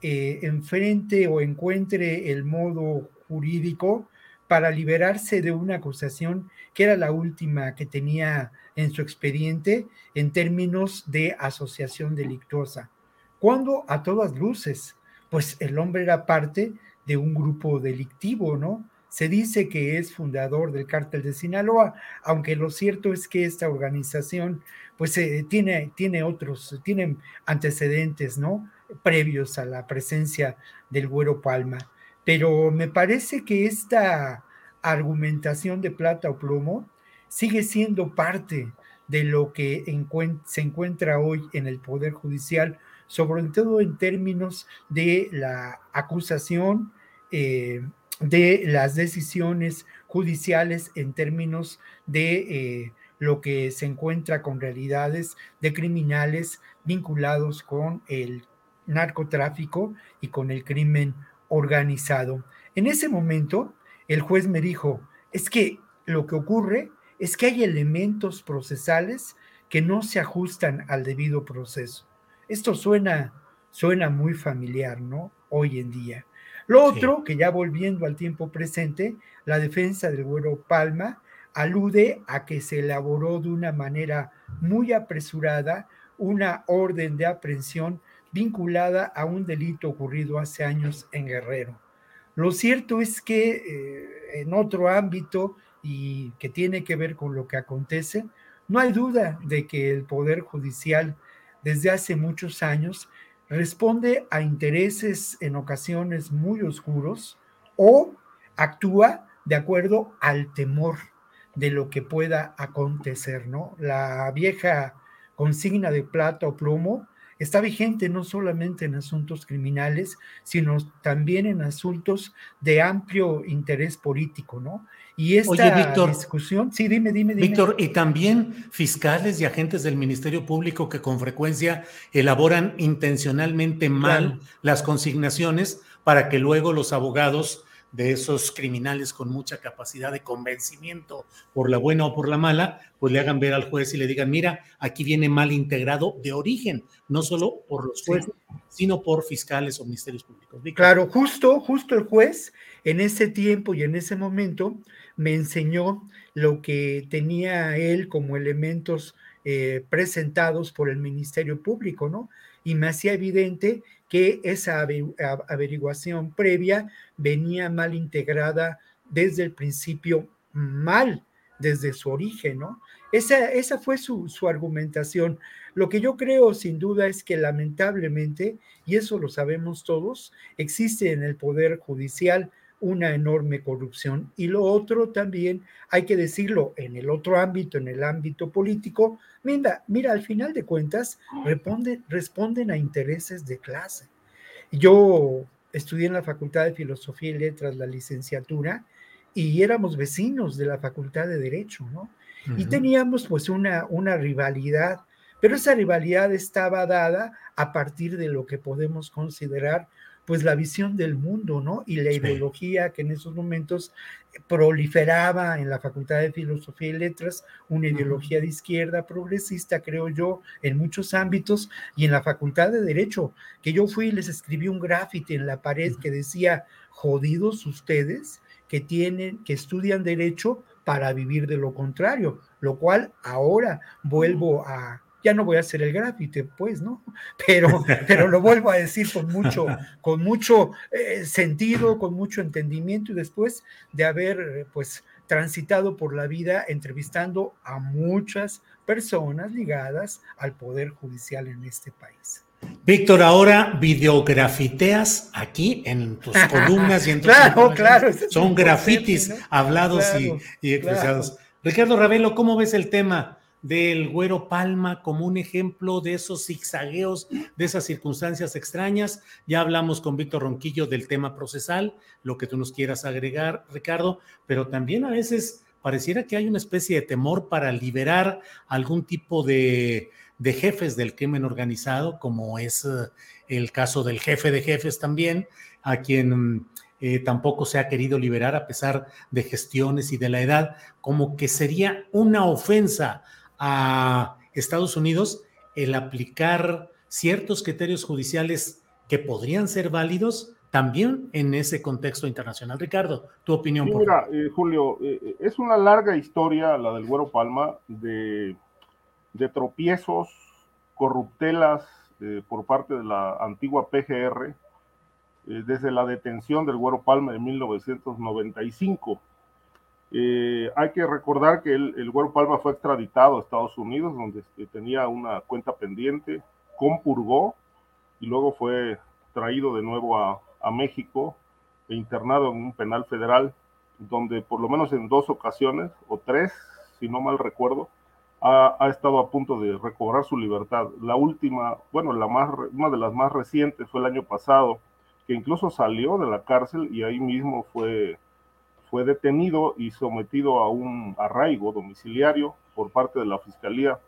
eh, enfrente o encuentre el modo jurídico para liberarse de una acusación que era la última que tenía en su expediente en términos de asociación delictuosa. Cuando a todas luces, pues el hombre era parte de un grupo delictivo, ¿no? Se dice que es fundador del cártel de Sinaloa, aunque lo cierto es que esta organización pues eh, tiene, tiene otros, tiene antecedentes, ¿no? Previos a la presencia del Güero Palma. Pero me parece que esta argumentación de plata o plomo sigue siendo parte de lo que se encuentra hoy en el Poder Judicial, sobre todo en términos de la acusación, eh, de las decisiones judiciales en términos de eh, lo que se encuentra con realidades de criminales vinculados con el narcotráfico y con el crimen organizado. En ese momento, el juez me dijo, es que lo que ocurre es que hay elementos procesales que no se ajustan al debido proceso. Esto suena, suena muy familiar, ¿no? Hoy en día. Lo otro, que ya volviendo al tiempo presente, la defensa del Güero Palma alude a que se elaboró de una manera muy apresurada una orden de aprehensión vinculada a un delito ocurrido hace años en Guerrero. Lo cierto es que eh, en otro ámbito y que tiene que ver con lo que acontece, no hay duda de que el Poder Judicial desde hace muchos años responde a intereses en ocasiones muy oscuros o actúa de acuerdo al temor de lo que pueda acontecer, ¿no? La vieja consigna de plata o plomo está vigente no solamente en asuntos criminales, sino también en asuntos de amplio interés político, ¿no? Y esta discusión, sí, dime, dime, dime. Víctor, y también fiscales y agentes del Ministerio Público que con frecuencia elaboran intencionalmente mal las consignaciones para que luego los abogados de esos criminales con mucha capacidad de convencimiento por la buena o por la mala, pues le hagan ver al juez y le digan, mira, aquí viene mal integrado de origen, no solo por los jueces, sino por fiscales o ministerios públicos. Claro, justo, justo el juez en ese tiempo y en ese momento me enseñó lo que tenía él como elementos eh, presentados por el Ministerio Público, ¿no? Y me hacía evidente que esa averiguación previa venía mal integrada desde el principio, mal desde su origen, ¿no? Esa, esa fue su, su, argumentación. Lo que yo creo sin duda es que lamentablemente, y eso lo sabemos todos, existe en el Poder Judicial una enorme corrupción. Y lo otro también, hay que decirlo, en el otro ámbito, en el ámbito político, mira, mira al final de cuentas, responde, responden a intereses de clase. Yo estudié en la Facultad de Filosofía y Letras la licenciatura y éramos vecinos de la Facultad de Derecho, ¿no? Y teníamos pues una, una rivalidad, pero esa rivalidad estaba dada a partir de lo que podemos considerar pues la visión del mundo, ¿no? Y la ideología que en esos momentos proliferaba en la Facultad de Filosofía y Letras, una ideología de izquierda progresista, creo yo, en muchos ámbitos, y en la Facultad de Derecho, que yo fui y les escribí un graffiti en la pared que decía, jodidos ustedes que tienen, que estudian derecho para vivir de lo contrario, lo cual ahora vuelvo a, ya no voy a hacer el grafite, pues, ¿no? Pero, pero lo vuelvo a decir con mucho, con mucho eh, sentido, con mucho entendimiento y después de haber, pues, transitado por la vida entrevistando a muchas personas ligadas al Poder Judicial en este país. Víctor, ahora videografiteas aquí en tus columnas y en tus Claro, claro. Son grafitis hablados y, expresados. Ricardo Ravelo, ¿cómo ves el tema? Del Güero Palma como un ejemplo de esos zigzagueos, de esas circunstancias extrañas. Ya hablamos con Víctor Ronquillo del tema procesal, lo que tú nos quieras agregar, Ricardo, pero también a veces pareciera que hay una especie de temor para liberar algún tipo de, jefes del crimen organizado, como es eh, el caso del jefe de jefes también, a quien eh, tampoco se ha querido liberar a pesar de gestiones y de la edad, como que sería una ofensa a Estados Unidos el aplicar ciertos criterios judiciales que podrían ser válidos también en ese contexto internacional. Ricardo, tu opinión. mira, eh, Julio, eh, eh, es una larga historia la del Güero Palma de, de tropiezos, corruptelas por parte de la antigua PGR desde la detención del Güero Palma en 1995 eh, hay que recordar que el, el, Güero Palma fue extraditado a Estados Unidos, donde este, tenía una cuenta pendiente, compurgó y luego fue traído de nuevo a, México e internado en un penal federal, donde por lo menos en dos ocasiones, o tres, si no mal recuerdo, ha, ha estado a punto de recobrar su libertad. La última, bueno, la más, una de las más recientes fue el año pasado, que incluso salió de la cárcel y ahí mismo fue fue detenido y sometido a un arraigo domiciliario por parte de la fiscalía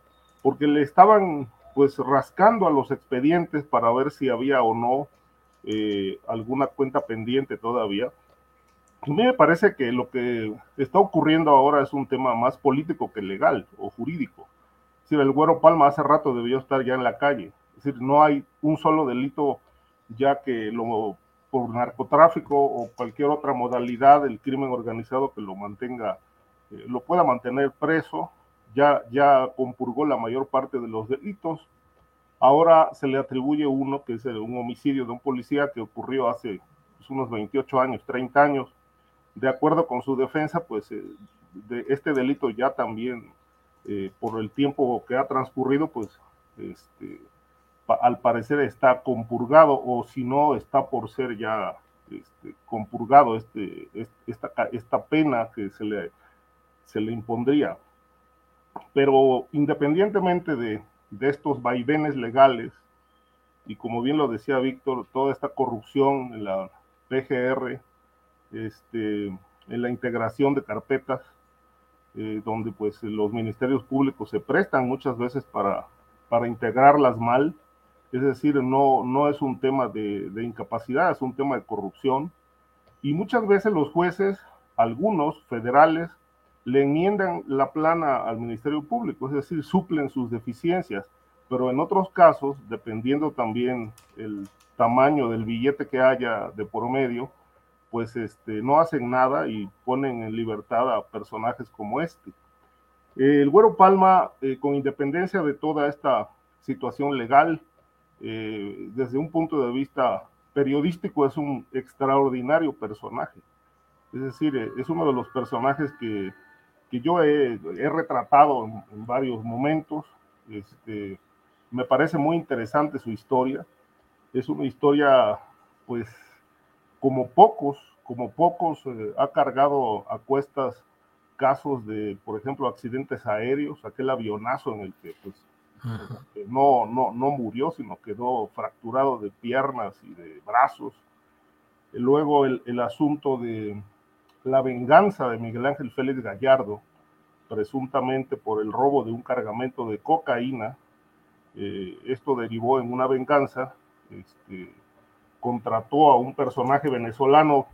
porque le estaban pues rascando a los expedientes para ver si había o no eh, alguna cuenta pendiente todavía. A mí me parece que lo que está ocurriendo ahora es un tema más político que legal o jurídico. Decir, el Güero Palma hace rato debió estar ya en la calle. Es decir, no hay un solo delito ya que lo por narcotráfico o cualquier otra modalidad del crimen organizado que lo mantenga, eh, lo pueda mantener preso, ya, ya compurgó la mayor parte de los delitos. Ahora se le atribuye uno, que es un homicidio de un policía que ocurrió hace pues, unos 28 años, 30 años. De acuerdo con su defensa, pues eh, de este delito ya también, eh, por el tiempo que ha transcurrido, pues este, al parecer está compurgado o si no está por ser ya este, compurgado este, esta, esta pena que se le, se le impondría. Pero independientemente de, de estos vaivenes legales, y como bien lo decía Víctor, toda esta corrupción en la PGR, este, en la integración de carpetas, eh, donde pues los ministerios públicos se prestan muchas veces para, para integrarlas mal, es decir, no, no es un tema de, incapacidad, es un tema de corrupción. Y muchas veces los jueces, algunos federales, le enmiendan la plana al Ministerio Público, es decir, suplen sus deficiencias. Pero en otros casos, dependiendo también el tamaño del billete que haya de por medio, pues este, no hacen nada y ponen en libertad a personajes como este. El Güero Palma, eh, con independencia de toda esta situación legal, eh, desde un punto de vista periodístico es un extraordinario personaje. Es decir, eh, es uno de los personajes que, que yo he, retratado en, varios momentos. Este, me parece muy interesante su historia. Es una historia, pues, como pocos, como pocos, eh, ha cargado a cuestas casos de, por ejemplo, accidentes aéreos, aquel avionazo en el que pues, no, no, no murió, sino quedó fracturado de piernas y de brazos. Luego el, el asunto de la venganza de Miguel Ángel Félix Gallardo, presuntamente por el robo de un cargamento de cocaína. Eh, esto derivó en una venganza. Este, contrató a un personaje venezolano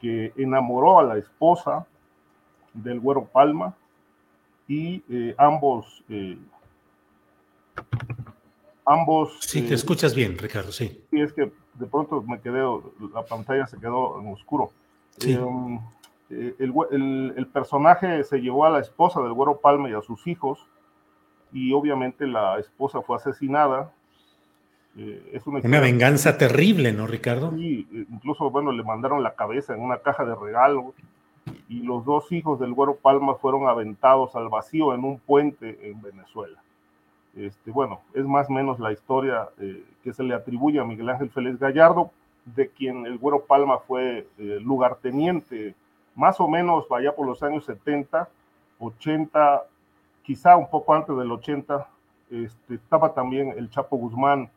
que enamoró a la esposa del Güero Palma y eh, ambos eh, ambos sí te escuchas bien Ricardo sí sí es que de pronto me quedé la pantalla se quedó en oscuro em, eh, el, personaje se llevó a la esposa del Güero Palma y a sus hijos, y obviamente la esposa fue asesinada. Eh, es una, venganza terrible, ¿no, Ricardo? Sí, eh, incluso, bueno, le mandaron la cabeza en una caja de regalos, y los dos hijos del Güero Palma fueron aventados al vacío en un puente en Venezuela. Este, bueno, es más o menos la historia que se le atribuye a Miguel Ángel Félix Gallardo, de quien el Güero Palma fue lugarteniente más o menos vaya por los años 70, 80, quizá un poco antes del 80, este, estaba también el Chapo Guzmán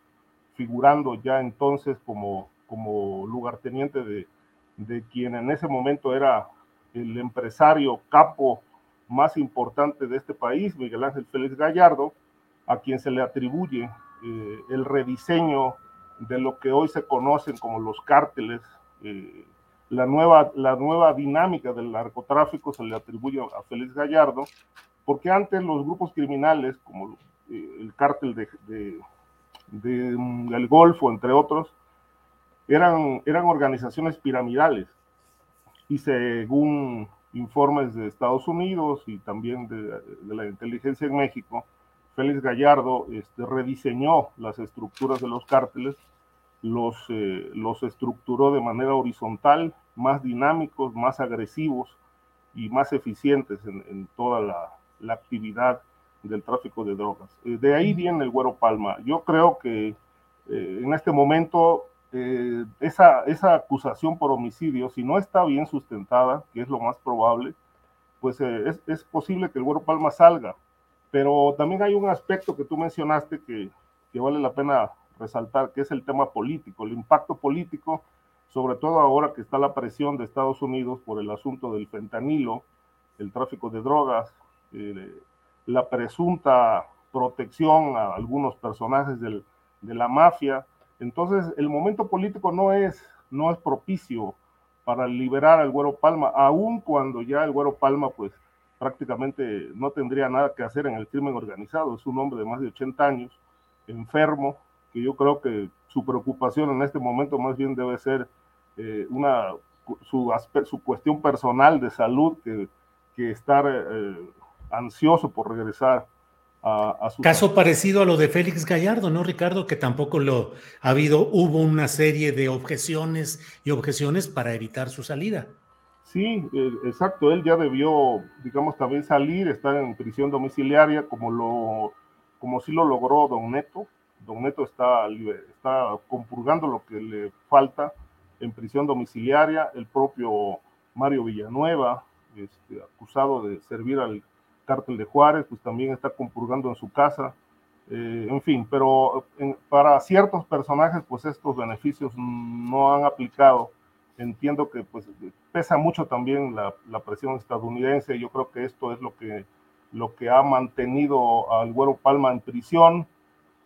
figurando ya entonces como, como lugarteniente de, de quien en ese momento era el empresario capo más importante de este país, Miguel Ángel Félix Gallardo, a quien se le atribuye eh, el rediseño de lo que hoy se conocen como los cárteles eh, la nueva, la nueva dinámica del narcotráfico se le atribuye a Félix Gallardo, porque antes los grupos criminales, como eh, el cártel de, de, mm, el Golfo, entre otros, eran, eran organizaciones piramidales. Y según informes de Estados Unidos y también de, la inteligencia en México, Félix Gallardo este, rediseñó las estructuras de los cárteles los, eh, los estructuró de manera horizontal, más dinámicos, más agresivos y más eficientes en, toda la, actividad del tráfico de drogas. Eh, de ahí viene el Güero Palma. Yo creo que eh, en este momento esa, esa acusación por homicidio, si no está bien sustentada, que es lo más probable, pues es, es, posible que el Güero Palma salga. Pero también hay un aspecto que tú mencionaste que, que vale la pena resaltar, que es el tema político, el impacto político, sobre todo ahora que está la presión de Estados Unidos por el asunto del fentanilo, el tráfico de drogas, eh, la presunta protección a algunos personajes del, de la mafia. Entonces, el momento político no es, no es propicio para liberar al Güero Palma, aun cuando ya el Güero Palma, pues prácticamente no tendría nada que hacer en el crimen organizado. Es un hombre de más de 80 años, enfermo, que yo creo que su preocupación en este momento más bien debe ser eh, una, su, su, cuestión personal de salud que, que estar eh, ansioso por regresar a, su... Caso parecido a lo de Félix Gallardo, ¿no, Ricardo? Que tampoco lo ha habido, hubo una serie de objeciones y objeciones para evitar su salida. Sí, eh, exacto, él ya debió, digamos, también salir, estar en prisión domiciliaria, como lo, como sí lo logró Don Neto, Don Neto está, está compurgando lo que le falta en prisión domiciliaria. El propio Mario Villanueva, este, acusado de servir al cártel de Juárez, pues también está compurgando en su casa. Eh, en fin, pero para ciertos personajes, pues estos beneficios no han aplicado. Entiendo que pues pesa mucho también la, la presión estadounidense. Yo creo que esto es lo que, lo que ha mantenido al Güero Palma en prisión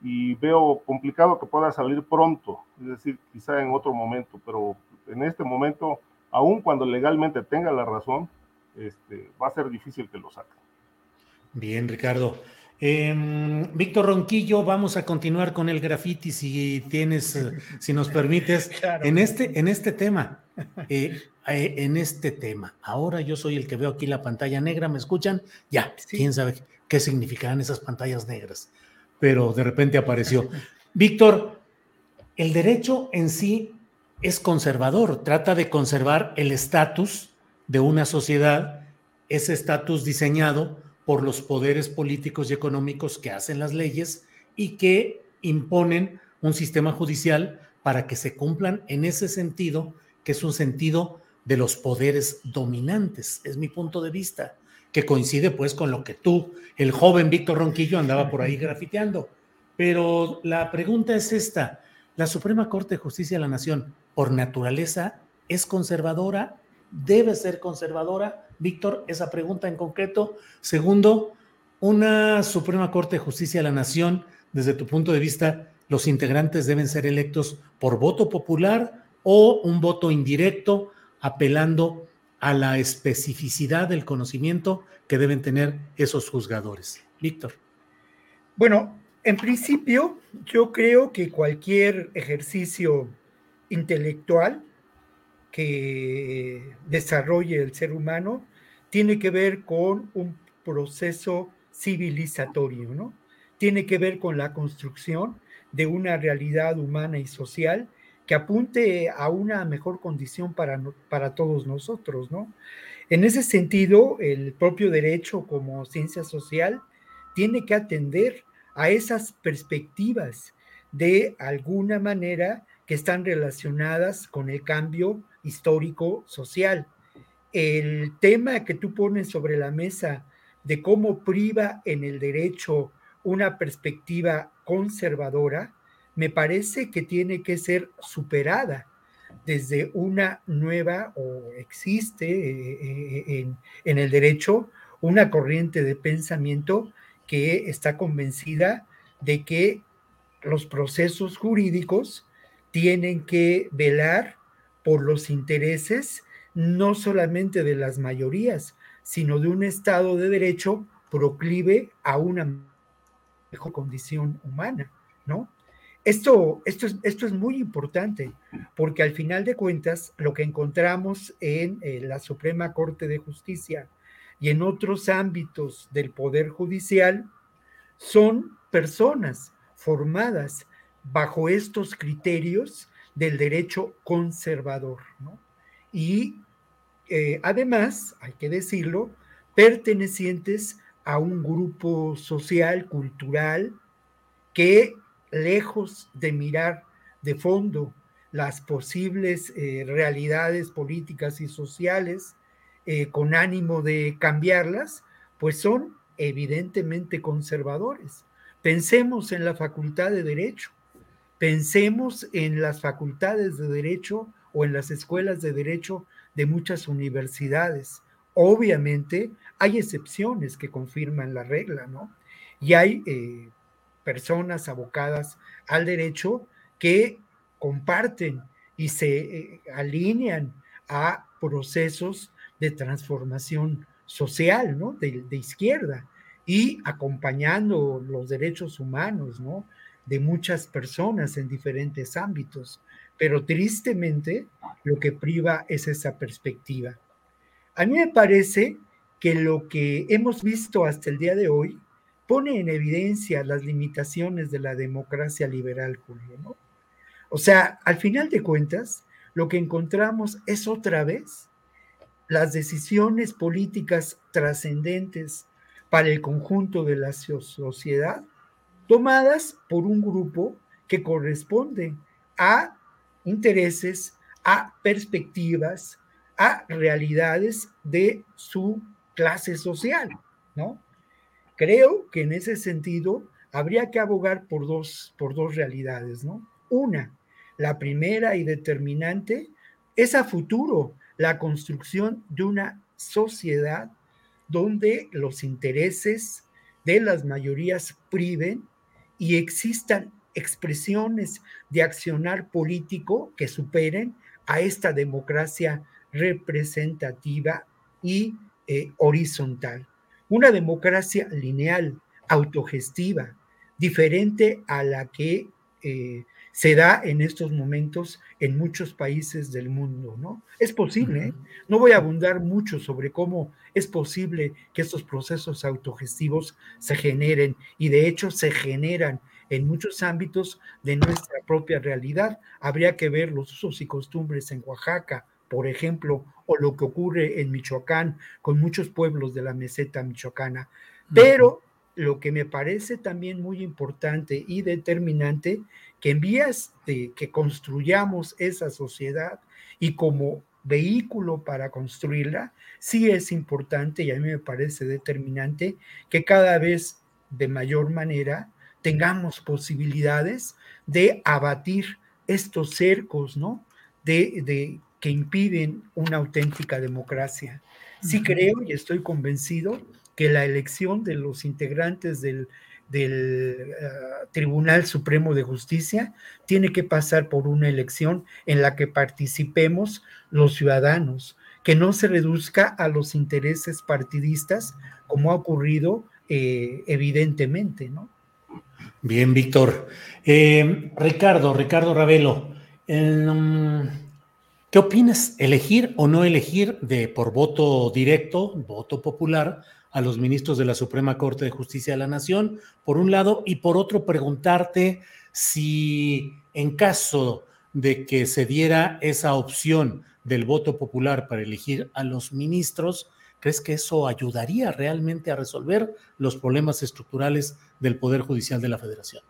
y veo complicado que pueda salir pronto, es decir, quizá en otro momento, pero en este momento, aun cuando legalmente tenga la razón, este, va a ser difícil que lo saque. Bien, Ricardo. Em, Víctor Ronquillo, vamos a continuar con el graffiti si tienes, si nos permites, en, este, en este tema. Eh, eh, en este tema. Ahora yo soy el que veo aquí la pantalla negra, ¿me escuchan? Ya, quién sabe qué significarán esas pantallas negras pero de repente apareció. Víctor, el derecho en sí es conservador, trata de conservar el estatus de una sociedad ese estatus diseñado por los poderes políticos y económicos que hacen las leyes y que imponen un sistema judicial para que se cumplan en ese sentido, que es un sentido de los poderes dominantes, es mi punto de vista, que coincide pues con lo que tú, el joven Víctor Ronquillo, andaba por ahí grafiteando. Pero la pregunta es esta, ¿la Suprema Corte de Justicia de la Nación, por naturaleza, es conservadora? ¿Debe ser conservadora? Víctor, esa pregunta en concreto. Segundo, una Suprema Corte de Justicia de la Nación, desde tu punto de vista, los integrantes deben ser electos por voto popular o un voto indirecto, apelando a la especificidad del conocimiento que deben tener esos juzgadores. Víctor. Bueno, en principio, yo creo que cualquier ejercicio intelectual que desarrolle el ser humano tiene que ver con un proceso civilizatorio, ¿no? Tiene que ver con la construcción de una realidad humana y social que apunte a una mejor condición para, para todos nosotros, ¿no? En ese sentido, el propio derecho como ciencia social tiene que atender a esas perspectivas de alguna manera que están relacionadas con el cambio histórico social. El tema que tú pones sobre la mesa de cómo priva en el derecho una perspectiva conservadora, me parece que tiene que ser superada desde una nueva o existe eh, eh, en, en, el derecho una corriente de pensamiento que está convencida de que los procesos jurídicos tienen que velar por los intereses no solamente de las mayorías, sino de un Estado de Derecho proclive a una mejor condición humana, ¿no? Esto, esto, es, esto es muy importante, porque al final de cuentas, lo que encontramos en eh, la Suprema Corte de Justicia y en otros ámbitos del Poder Judicial son personas formadas bajo estos criterios del derecho conservador, ¿no? Y eh, además, hay que decirlo, pertenecientes a un grupo social, cultural, que lejos de mirar de fondo las posibles eh, realidades políticas y sociales eh, con ánimo de cambiarlas, pues son evidentemente conservadores. Pensemos en la Facultad de Derecho, pensemos en las facultades de Derecho o en las escuelas de Derecho de muchas universidades. Obviamente hay excepciones que confirman la regla, ¿no? Y hay eh, personas abocadas al derecho que comparten y se eh, alinean a procesos de transformación social, ¿no? De, de, izquierda y acompañando los derechos humanos, ¿no? De muchas personas en diferentes ámbitos. Pero tristemente lo que priva es esa perspectiva. A mí me parece que lo que hemos visto hasta el día de hoy pone en evidencia las limitaciones de la democracia liberal, Julio, ¿no? O sea, al final de cuentas, lo que encontramos es otra vez las decisiones políticas trascendentes para el conjunto de la sociedad tomadas por un grupo que corresponde a intereses, a perspectivas, a realidades de su clase social, ¿no? Creo que en ese sentido habría que abogar por dos, por dos realidades, ¿no? Una, la primera y determinante es a futuro la construcción de una sociedad donde los intereses de las mayorías priven y existan expresiones de accionar político que superen a esta democracia representativa y eh, horizontal. Una democracia lineal, autogestiva, diferente a la que eh, se da en estos momentos en muchos países del mundo, ¿no? Es posible, ¿eh? no voy a abundar mucho sobre cómo es posible que estos procesos autogestivos se generen y de hecho se generan en muchos ámbitos de nuestra propia realidad. Habría que ver los usos y costumbres en Oaxaca, por ejemplo, o lo que ocurre en Michoacán con muchos pueblos de la meseta michoacana. Pero lo que me parece también muy importante y determinante, que en vías de que construyamos esa sociedad y como vehículo para construirla, sí es importante y a mí me parece determinante que cada vez de mayor manera tengamos posibilidades de abatir estos cercos, ¿no? De, de que impiden una auténtica democracia. Sí creo y estoy convencido que la elección de los integrantes del, del ah, Tribunal Supremo de Justicia tiene que pasar por una elección en la que participemos los ciudadanos, que no se reduzca a los intereses partidistas como ha ocurrido eh, evidentemente, ¿no? Bien, Víctor. Eh, Ricardo, Ricardo Ravelo, mm, ¿qué opinas? ¿Elegir o no elegir de por voto directo, voto popular, a los ministros de la Suprema Corte de Justicia de la Nación, por un lado, y por otro, preguntarte si en caso de que se diera esa opción del voto popular para elegir a los ministros, ¿crees que eso ayudaría realmente a resolver los problemas estructurales del Poder Judicial de la Federación?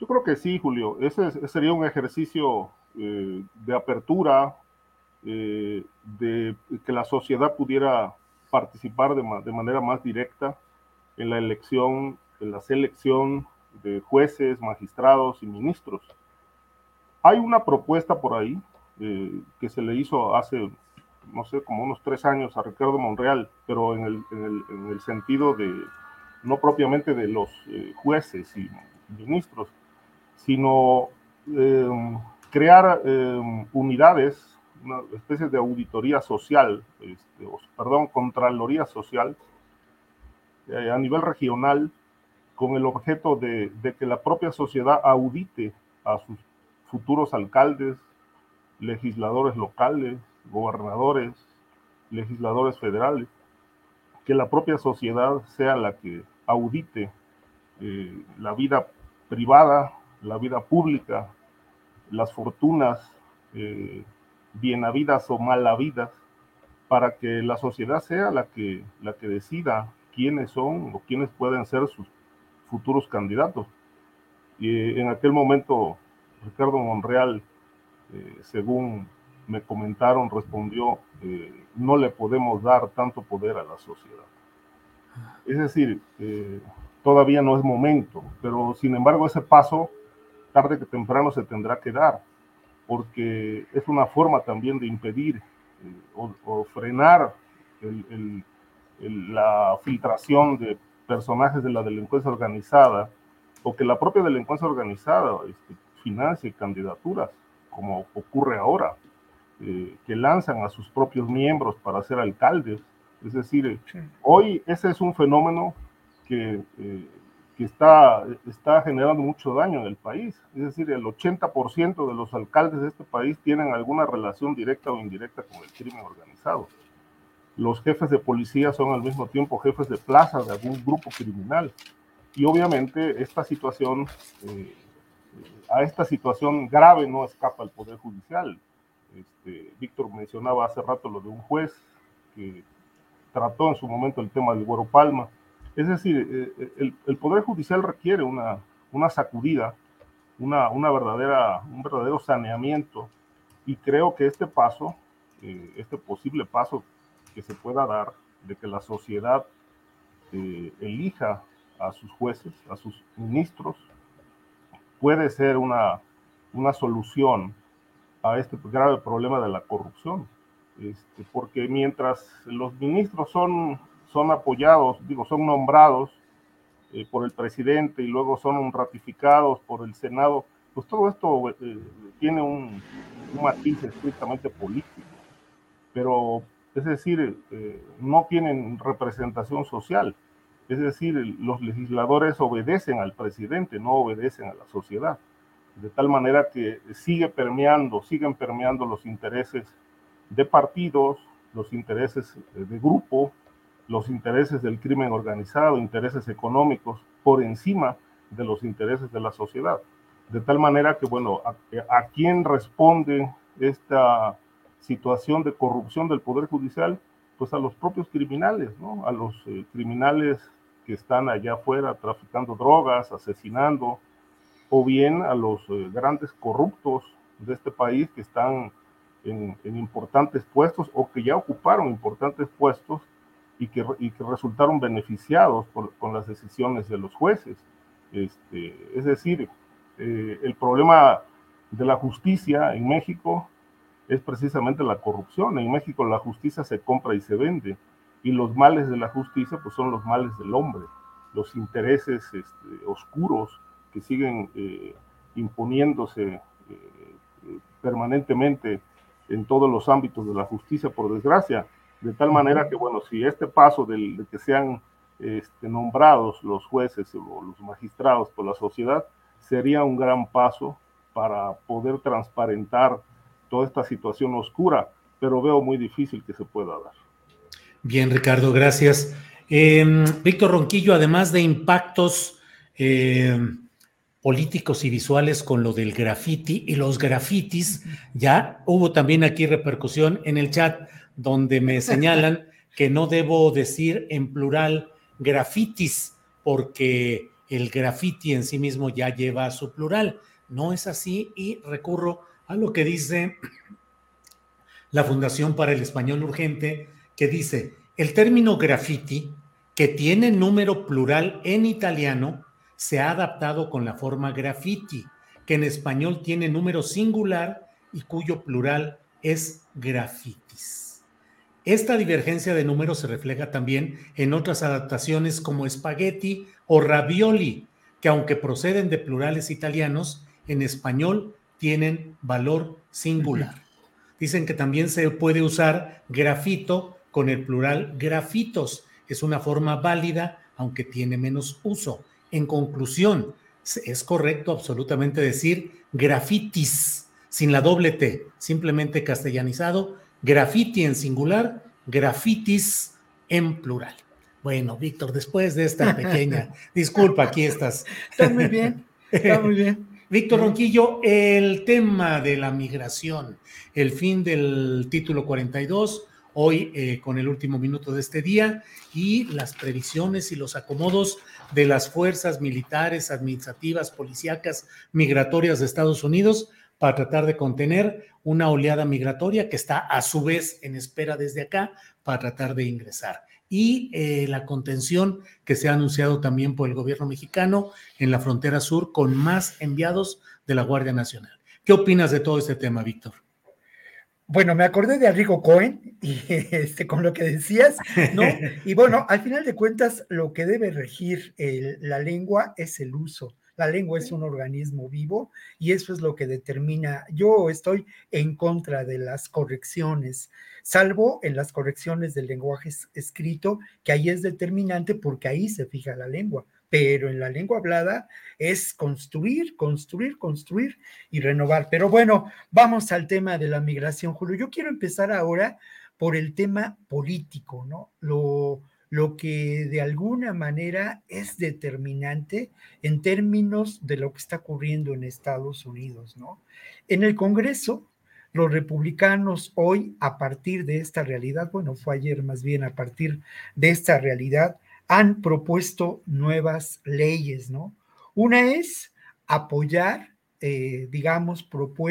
Yo creo que sí, Julio. Ese, sería un ejercicio eh, de apertura, eh, de que la sociedad pudiera participar de, de, manera más directa en la elección, en la selección de jueces, magistrados y ministros. Hay una propuesta por ahí eh, que se le hizo hace, no sé, como unos tres años a Ricardo Monreal, pero en el, en el, sentido de, no propiamente de los eh, jueces y ministros, sino eh, crear unidades una especie de auditoría social, este, perdón, contraloría social eh, a nivel regional con el objeto de, que la propia sociedad audite a sus futuros alcaldes, legisladores locales, gobernadores, legisladores federales, que la propia sociedad sea la que audite eh, la vida privada, la vida pública, las fortunas eh, bien habidas o mal habidas, para que la sociedad sea la que, la que decida quiénes son o quiénes pueden ser sus futuros candidatos. Y en aquel momento, Ricardo Monreal, eh, según me comentaron, respondió, eh, no le podemos dar tanto poder a la sociedad. Es decir, eh, todavía no es momento, pero sin embargo ese paso, tarde que temprano, se tendrá que dar porque es una forma también de impedir eh, o, frenar la filtración de personajes de la delincuencia organizada o que la propia delincuencia organizada este, financie candidaturas, como ocurre ahora, eh, que lanzan a sus propios miembros para ser alcaldes. Es decir, hoy ese es un fenómeno que eh, que está, está generando mucho daño en el país. Es decir, el 80% de los alcaldes de este país tienen alguna relación directa o indirecta con el crimen organizado. Los jefes de policía son al mismo tiempo jefes de plaza de algún grupo criminal. Y obviamente esta situación, eh, a esta situación grave no escapa el Poder Judicial. Este, Víctor mencionaba hace rato lo de un juez que trató en su momento el tema del Güero Palma. Es decir, eh, eh, el, Poder Judicial requiere una, una sacudida, una, una, verdadera, un verdadero saneamiento y creo que este paso, eh, este posible paso que se pueda dar de que la sociedad elija a sus jueces, a sus ministros, puede ser una, una solución a este grave problema de la corrupción. Este, porque mientras los ministros son son apoyados, digo, son nombrados eh, por el presidente y luego son ratificados por el Senado, pues todo esto eh, tiene un, matiz estrictamente político. Pero, es decir, eh, no tienen representación social. Es decir, los legisladores obedecen al presidente, no obedecen a la sociedad. De tal manera que sigue permeando, siguen permeando los intereses de partidos, los intereses de grupo, los intereses del crimen organizado, intereses económicos, por encima de los intereses de la sociedad. De tal manera que, bueno, a, quién responde esta situación de corrupción del Poder Judicial, pues a los propios criminales, ¿no? A los eh, criminales que están allá afuera traficando drogas, asesinando, o bien a los eh, grandes corruptos de este país que están en, importantes puestos o que ya ocuparon importantes puestos y que, que resultaron beneficiados con las decisiones de los jueces. Este, es decir, eh, el problema de la justicia en México es precisamente la corrupción. En México la justicia se compra y se vende y los males de la justicia pues son los males del hombre, los intereses este, oscuros que siguen eh, imponiéndose eh, permanentemente en todos los ámbitos de la justicia, por desgracia, de tal manera que, bueno, si este paso del, de que sean este, nombrados los jueces o los magistrados por la sociedad sería un gran paso para poder transparentar toda esta situación oscura, pero veo muy difícil que se pueda dar. Bien, Ricardo, gracias. Em, Víctor Ronquillo, además de impactos em, políticos y visuales con lo del graffiti y los grafitis, ya hubo también aquí repercusión en el chat donde me señalan que no debo decir en plural grafitis porque el graffiti en sí mismo ya lleva su plural. No es así y recurro a lo que dice la Fundación para el Español Urgente, que dice, el término graffiti, que tiene número plural en italiano, se ha adaptado con la forma graffiti, que en español tiene número singular y cuyo plural es grafitis. Esta divergencia de números se refleja también en otras adaptaciones como espagueti o ravioli, que aunque proceden de plurales italianos, en español tienen valor singular. Dicen que también se puede usar grafito con el plural grafitos. Es una forma válida, aunque tiene menos uso. En conclusión, es correcto absolutamente decir grafitis sin la doble T, simplemente castellanizado, grafiti en singular, grafitis en plural. Bueno, Víctor, después de esta pequeña disculpa, aquí estás. Está muy bien, está muy bien. Víctor Ronquillo, el tema de la migración, el fin del título 42, hoy eh, con el último minuto de este día, y las previsiones y los acomodos de las fuerzas militares, administrativas, policíacas, migratorias de Estados Unidos para tratar de contener una oleada migratoria que está a su vez en espera desde acá para tratar de ingresar y eh, la contención que se ha anunciado también por el gobierno mexicano en la frontera sur con más enviados de la Guardia Nacional. ¿Qué opinas de todo este tema, Víctor? Bueno, me acordé de Arrigo Cohen y este, con lo que decías, ¿no? Y bueno, al final de cuentas, lo que debe regir la lengua es el uso. La lengua es un organismo vivo y eso es lo que determina. Yo estoy en contra de las correcciones salvo en las correcciones del lenguaje escrito, que ahí es determinante porque ahí se fija la lengua, pero en la lengua hablada es construir, construir, construir y renovar. Pero bueno, vamos al tema de la migración, Julio. Yo quiero empezar ahora por el tema político, ¿no? Lo, lo que de alguna manera es determinante en términos de lo que está ocurriendo en Estados Unidos, ¿no? En el Congreso, los republicanos hoy, a partir de esta realidad, bueno, fue ayer más bien, a partir de esta realidad, han propuesto nuevas leyes, ¿no? Una es apoyar, eh, digamos,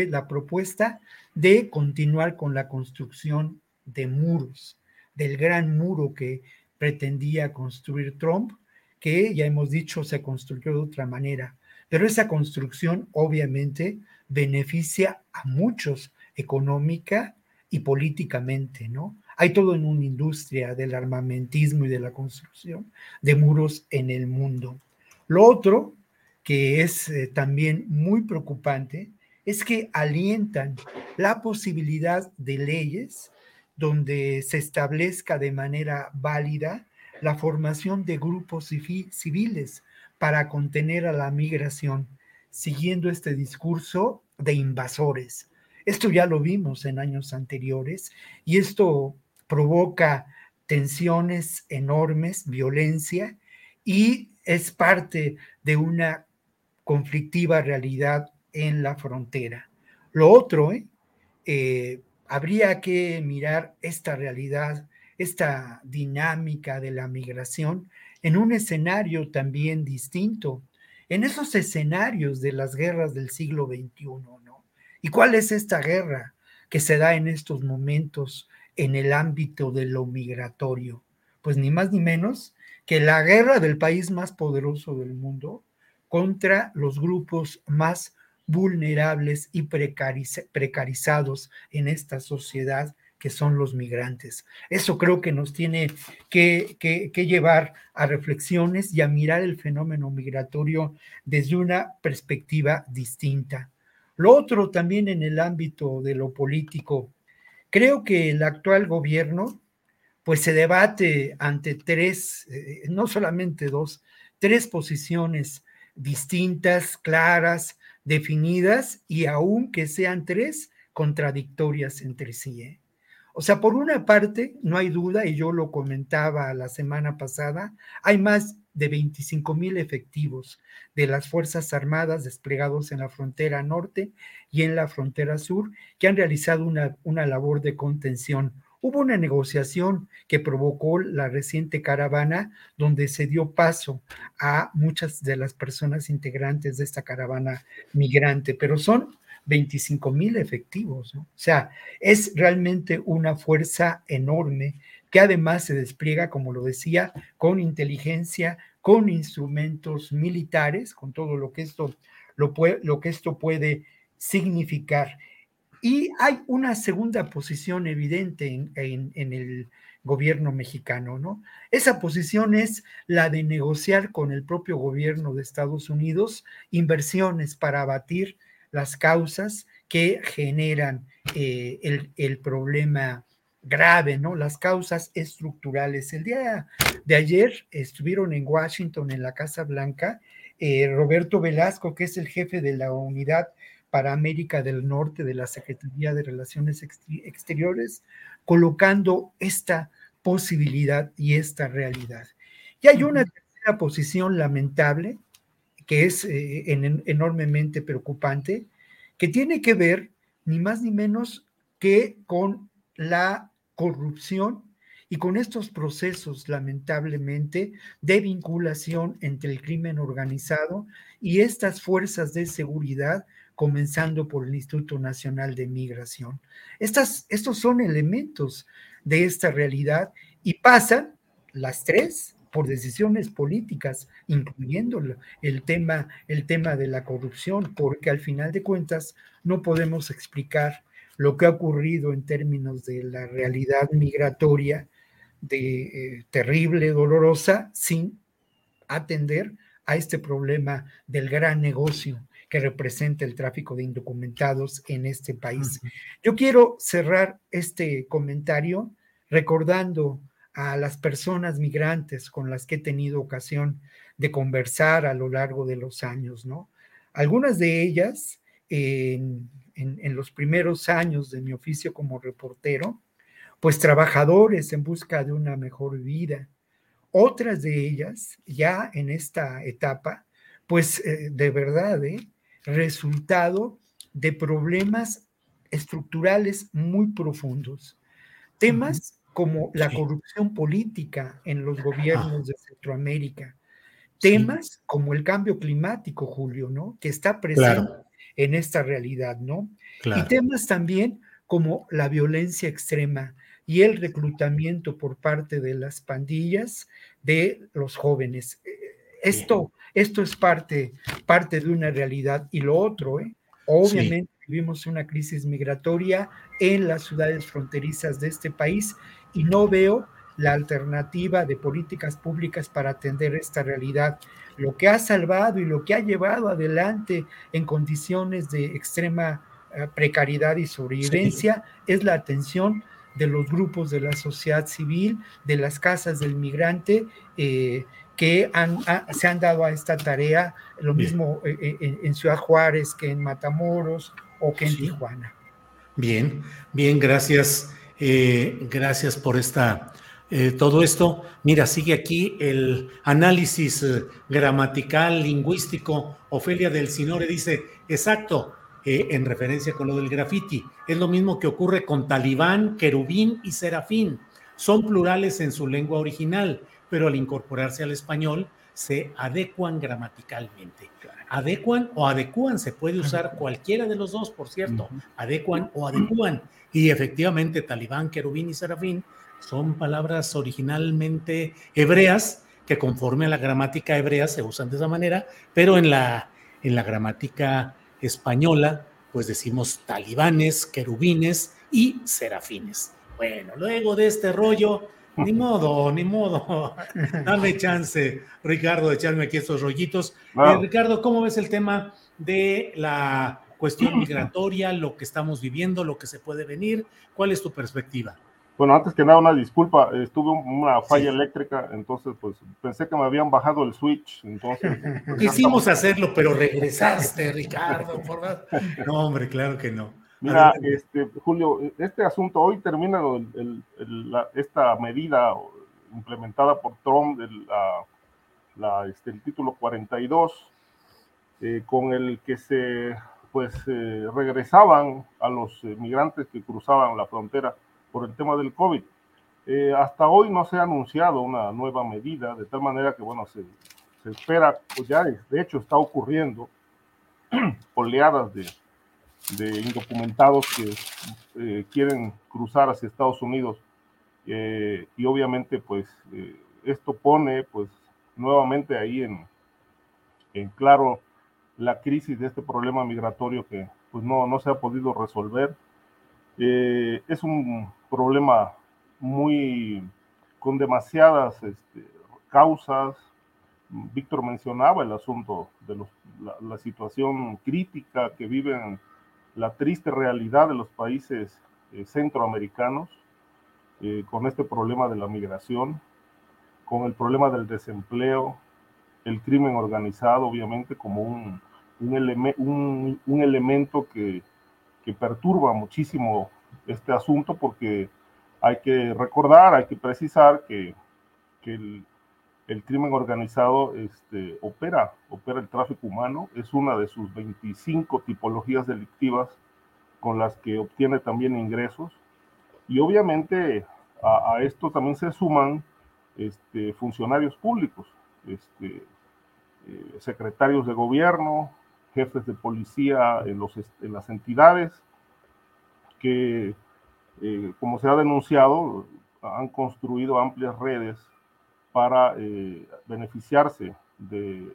la propuesta de continuar con la construcción de muros, del gran muro que pretendía construir Trump, que ya hemos dicho se construyó de otra manera. Pero esa construcción obviamente beneficia a muchos económica y políticamente, ¿no? Hay todo en una industria del armamentismo y de la construcción de muros en el mundo. Lo otro, que es eh, también muy preocupante, es que alientan la posibilidad de leyes donde se establezca de manera válida la formación de grupos civiles para contener a la migración, siguiendo este discurso de invasores. Esto ya lo vimos en años anteriores y esto provoca tensiones enormes, violencia y es parte de una conflictiva realidad en la frontera. Lo otro, ¿eh? Eh, habría que mirar esta realidad, esta dinámica de la migración en un escenario también distinto, en esos escenarios de las guerras del siglo XXI, ¿no? ¿Y cuál es esta guerra que se da en estos momentos en el ámbito de lo migratorio? Pues ni más ni menos que la guerra del país más poderoso del mundo contra los grupos más vulnerables y precarizados en esta sociedad que son los migrantes. Eso creo que nos tiene que, que, llevar a reflexiones y a mirar el fenómeno migratorio desde una perspectiva distinta. Lo otro también en el ámbito de lo político, creo que el actual gobierno pues se debate ante tres, eh, no solamente dos, tres posiciones distintas, claras, definidas y aun que sean tres contradictorias entre sí. ¿eh? O sea, por una parte, no hay duda, y yo lo comentaba la semana pasada, hay más de 25 mil efectivos de las Fuerzas Armadas desplegados en la frontera norte y en la frontera sur que han realizado una, una labor de contención. Hubo una negociación que provocó la reciente caravana donde se dio paso a muchas de las personas integrantes de esta caravana migrante, pero son 25 mil efectivos. O sea, es realmente una fuerza enorme que además se despliega, como lo decía, con inteligencia, con instrumentos militares, con todo lo que esto, lo, lo que esto puede significar. Y hay una segunda posición evidente en, en, el gobierno mexicano, ¿no? Esa posición es la de negociar con el propio gobierno de Estados Unidos inversiones para abatir las causas que generan eh, el, problema grave, ¿no? Las causas estructurales. El día de ayer estuvieron en Washington, en la Casa Blanca, eh, Roberto Velasco, que es el jefe de la unidad para América del Norte de la Secretaría de Relaciones Exteriores, colocando esta posibilidad y esta realidad. Y hay una tercera posición lamentable, que es eh, enormemente preocupante, que tiene que ver ni más ni menos que con la corrupción y con estos procesos, lamentablemente, de vinculación entre el crimen organizado y estas fuerzas de seguridad, comenzando por el Instituto Nacional de Migración. Estas, estos son elementos de esta realidad y pasan las tres por decisiones políticas, incluyendo el tema, el tema de la corrupción, porque al final de cuentas no podemos explicar lo que ha ocurrido en términos de la realidad migratoria de eh, terrible, dolorosa, sin atender a este problema del gran negocio que representa el tráfico de indocumentados en este país. Yo quiero cerrar este comentario recordando a las personas migrantes con las que he tenido ocasión de conversar a lo largo de los años, ¿no? Algunas de ellas, en, los primeros años de mi oficio como reportero, pues trabajadores en busca de una mejor vida. Otras de ellas, ya en esta etapa, pues eh, de verdad, ¿eh? resultado de problemas estructurales muy profundos. Temas como la corrupción política en los gobiernos de Centroamérica, temas como el cambio climático, Julio, ¿no? Que está presente en esta realidad, ¿no? Y temas también como la violencia extrema y el reclutamiento por parte de las pandillas de los jóvenes. Eh, esto, esto es parte, parte de una realidad. Y lo otro, ¿eh? obviamente vivimos una crisis migratoria en las ciudades fronterizas de este país y no veo la alternativa de políticas públicas para atender esta realidad. Lo que ha salvado y lo que ha llevado adelante en condiciones de extrema eh, precariedad y sobrevivencia es la atención de los grupos de la sociedad civil, de las casas del migrante, eh, que se han dado a esta tarea, lo mismo eh, en, Ciudad Juárez que en Matamoros o que en Tijuana. Bien, bien, gracias. Eh, gracias por esta, eh, todo esto. Mira, sigue aquí el análisis eh, gramatical, lingüístico. Ofelia del Sinore dice, exacto, eh, en referencia con lo del graffiti. Es lo mismo que ocurre con talibán, querubín y serafín. Son plurales en su lengua original, pero al incorporarse al español se adecuan gramaticalmente. Adecuan o adecuan, se puede usar cualquiera de los dos, por cierto, adecuan o adecuan. Y efectivamente, talibán, querubín y serafín son palabras originalmente hebreas que conforme a la gramática hebrea se usan de esa manera, pero en la, en la gramática española, pues decimos talibanes, querubines y serafines. Bueno, luego de este rollo, ni modo, ni modo. Dame chance, Ricardo, de echarme aquí estos rollitos. Eh, Ricardo, ¿cómo ves el tema de la cuestión migratoria, lo que estamos viviendo, lo que se puede venir? ¿Cuál es tu perspectiva? Bueno, antes que nada, una disculpa, estuve una falla eléctrica, entonces pues pensé que me habían bajado el switch, entonces... Pues, Quisimos hacerlo, pero regresaste, Ricardo, por No, hombre, claro que no. Mira, este, Julio, este asunto, hoy termina esta medida implementada por Trump, el, la, este, el título 42, eh, con el que se pues eh, regresaban a los eh, migrantes que cruzaban la frontera por el tema del COVID. Eh, hasta hoy no se ha anunciado una nueva medida, de tal manera que, bueno, se, se espera, pues ya de hecho está ocurriendo oleadas de, de indocumentados que eh, quieren cruzar hacia Estados Unidos eh, y obviamente pues esto pone pues nuevamente ahí en, en claro la crisis de este problema migratorio que pues no, no se ha podido resolver. Es un problema muy con demasiadas este, causas. Víctor mencionaba el asunto de la, situación crítica que viven, la triste realidad de los países eh, centroamericanos eh, con este problema de la migración, con el problema del desempleo, el crimen organizado, obviamente, como un, un, un elemento que, que perturba muchísimo este asunto porque hay que recordar, hay que precisar que, que el, el, crimen organizado este, opera, opera el tráfico humano, es una de sus 25 tipologías delictivas con las que obtiene también ingresos. Y obviamente a, a esto también se suman este, funcionarios públicos, este, eh, secretarios de gobierno, jefes de policía en, los, en las entidades, que eh, como se ha denunciado, han construido amplias redes para eh, beneficiarse de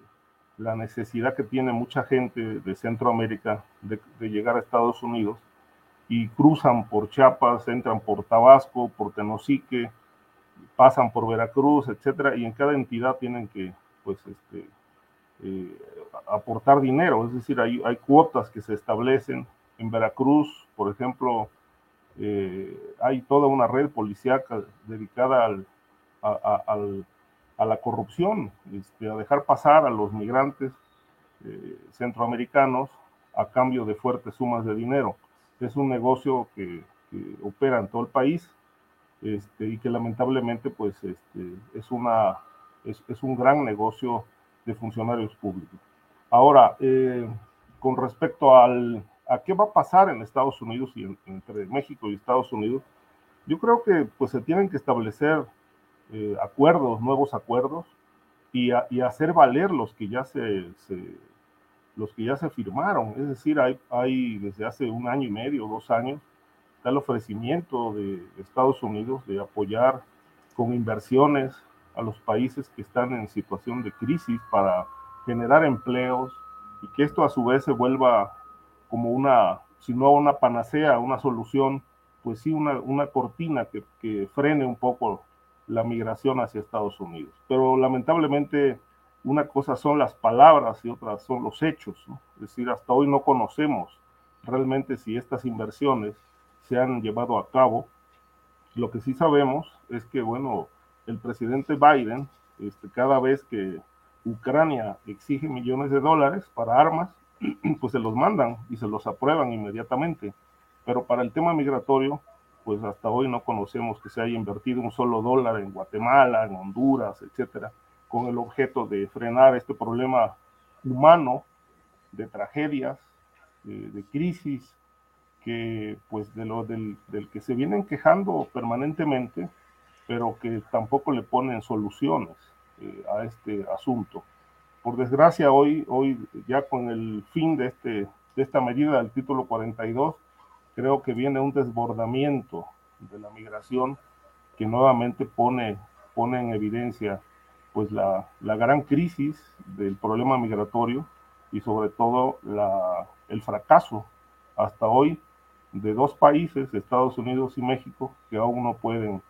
la necesidad que tiene mucha gente de Centroamérica de, llegar a Estados Unidos y cruzan por Chiapas, entran por Tabasco, por Tenosique, pasan por Veracruz, etcétera, y en cada entidad tienen que, pues, este, eh, aportar dinero, es decir, hay, cuotas que se establecen. En Veracruz, por ejemplo, eh, hay toda una red policíaca dedicada al, a, la corrupción, este, a dejar pasar a los migrantes eh, centroamericanos a cambio de fuertes sumas de dinero. Es un negocio que, opera en todo el país este, y que lamentablemente pues, este, es, un gran negocio de funcionarios públicos. Ahora, eh, con respecto al, a qué va a pasar en Estados Unidos y entre México y Estados Unidos, yo creo que pues se tienen que establecer eh, acuerdos, nuevos acuerdos y, hacer valer los que ya se, los que ya se firmaron. Es decir, hay, hay desde hace un año y medio, dos años, el ofrecimiento de Estados Unidos de apoyar con inversiones a los países que están en situación de crisis para generar empleos y que esto a su vez se vuelva como una, si no una panacea, una solución, pues sí una, una cortina que, que frene un poco la migración hacia Estados Unidos. Pero lamentablemente una cosa son las palabras y otras son los hechos. Es decir, hasta hoy no conocemos realmente si estas inversiones se han llevado a cabo. Lo que sí sabemos es que, bueno, el presidente Biden, este, cada vez que Ucrania exige millones de dólares para armas, pues se los mandan y se los aprueban inmediatamente. Pero para el tema migratorio, pues hasta hoy no conocemos que se haya invertido un solo dólar en Guatemala, en Honduras, etcétera, con el objeto de frenar este problema humano de tragedias de crisis que pues de lo del, que se vienen quejando permanentemente, pero que tampoco le ponen soluciones eh, a este asunto. Por desgracia, hoy, hoy ya con el fin de, este, de esta medida del título 42, creo que viene un desbordamiento de la migración que nuevamente pone, pone en evidencia pues la, la gran crisis del problema migratorio y sobre todo la, el fracaso hasta hoy de dos países, Estados Unidos y México, que aún no pueden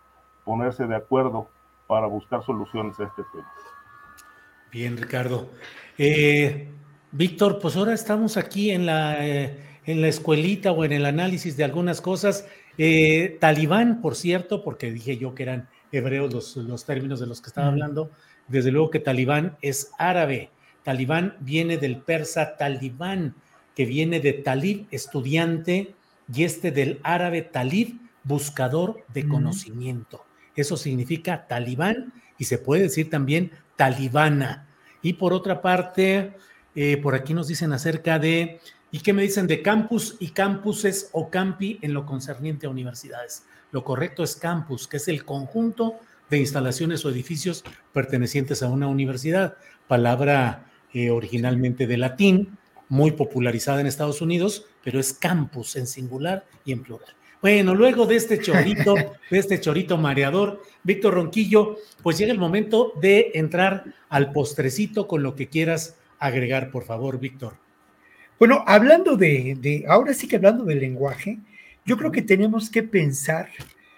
ponerse de acuerdo para buscar soluciones a este tema. Bien, Ricardo. Eh, Víctor, pues ahora estamos aquí en la, eh, en la escuelita o en el análisis de algunas cosas. Eh, talibán, por cierto, porque dije yo que eran hebreos los, los términos de los que estaba hablando, desde luego que talibán es árabe. Talibán viene del persa talibán, que viene de talib, estudiante, y este del árabe talib, buscador de conocimiento. Eso significa talibán y se puede decir también talibana. Y por otra parte, eh, por aquí nos dicen acerca de, ¿y qué me dicen de campus y campuses o campi en lo concerniente a universidades? Lo correcto es campus, que es el conjunto de instalaciones o edificios pertenecientes a una universidad, palabra eh, originalmente de latín, muy popularizada en Estados Unidos, pero es campus en singular y en plural. Bueno, luego de este chorito, de este chorito mareador, Víctor Ronquillo, pues llega el momento de entrar al postrecito con lo que quieras agregar, por favor, Víctor. Bueno, hablando de, de, ahora sí que hablando del lenguaje, yo creo que tenemos que pensar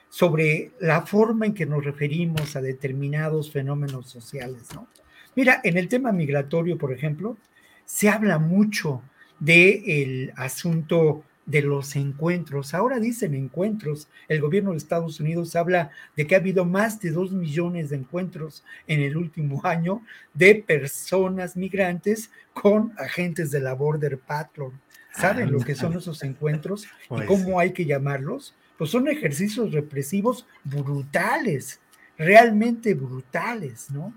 sobre la forma en que nos referimos a determinados fenómenos sociales, ¿no? Mira, en el tema migratorio, por ejemplo, se habla mucho del asunto de los encuentros. Ahora dicen encuentros. El gobierno de Estados Unidos habla de que ha habido más de dos millones de encuentros en el último año de personas migrantes con agentes de la Border Patrol. ¿Saben lo que son esos encuentros y Pues cómo hay que llamarlos? Pues son ejercicios represivos brutales, realmente brutales, ¿no?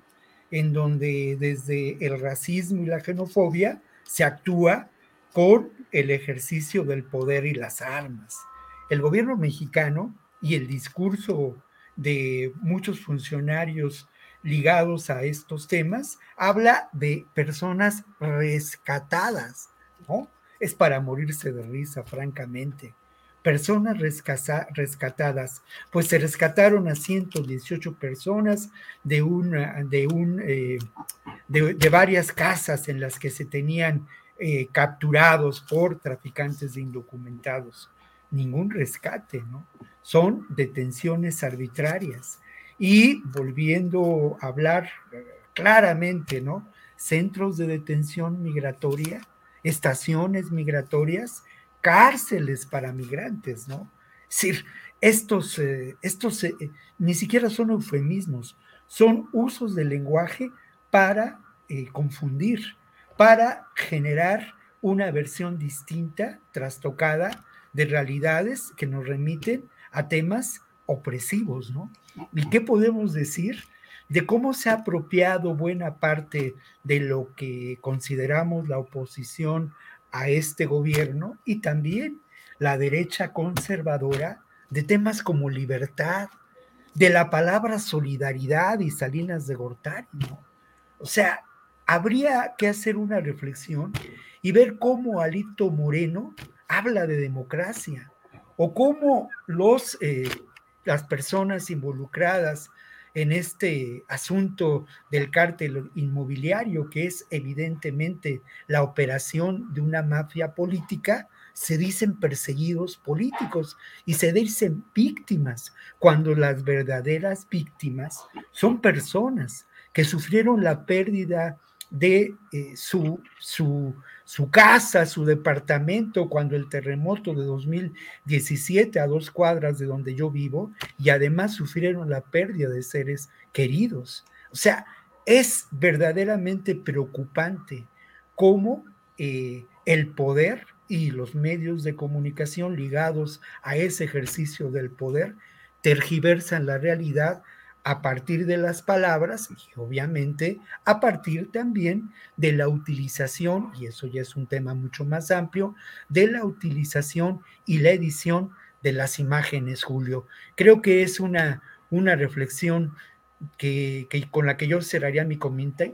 En donde desde el racismo y la xenofobia se actúa con el ejercicio del poder y las armas. El gobierno mexicano y el discurso de muchos funcionarios ligados a estos temas habla de personas rescatadas, ¿no? Es para morirse de risa, francamente. Personas rescatadas, pues se rescataron a 118 personas de, una, de, un, eh, de varias casas en las que se tenían eh, capturados por traficantes de indocumentados. Ningún rescate, ¿no? Son detenciones arbitrarias. Y volviendo a hablar eh, claramente, ¿no? Centros de detención migratoria, estaciones migratorias, cárceles para migrantes, ¿no? Es decir, estos, eh, estos ni siquiera son eufemismos, son usos del lenguaje para confundir, para generar una versión distinta, trastocada, de realidades que nos remiten a temas opresivos, ¿no? ¿Y qué podemos decir de cómo se ha apropiado buena parte de lo que consideramos la oposición a este gobierno y también la derecha conservadora de temas como libertad, de la palabra solidaridad y Salinas de Gortari, ¿no? O sea, habría que hacer una reflexión y ver cómo Alito Moreno habla de democracia o cómo los, eh, las personas involucradas en este asunto del cártel inmobiliario, que es evidentemente la operación de una mafia política, se dicen perseguidos políticos y se dicen víctimas, cuando las verdaderas víctimas son personas que sufrieron la pérdida de eh, su, su, su, casa, su departamento, cuando el terremoto de 2017 a dos cuadras de donde yo vivo, y además sufrieron la pérdida de seres queridos. O sea, es verdaderamente preocupante cómo eh, el poder y los medios de comunicación ligados a ese ejercicio del poder tergiversan la realidad a partir de las palabras y obviamente a partir también de la utilización, y eso ya es un tema mucho más amplio, de la utilización y la edición de las imágenes, Julio. Creo que es una, una reflexión que, con la que yo cerraría mi,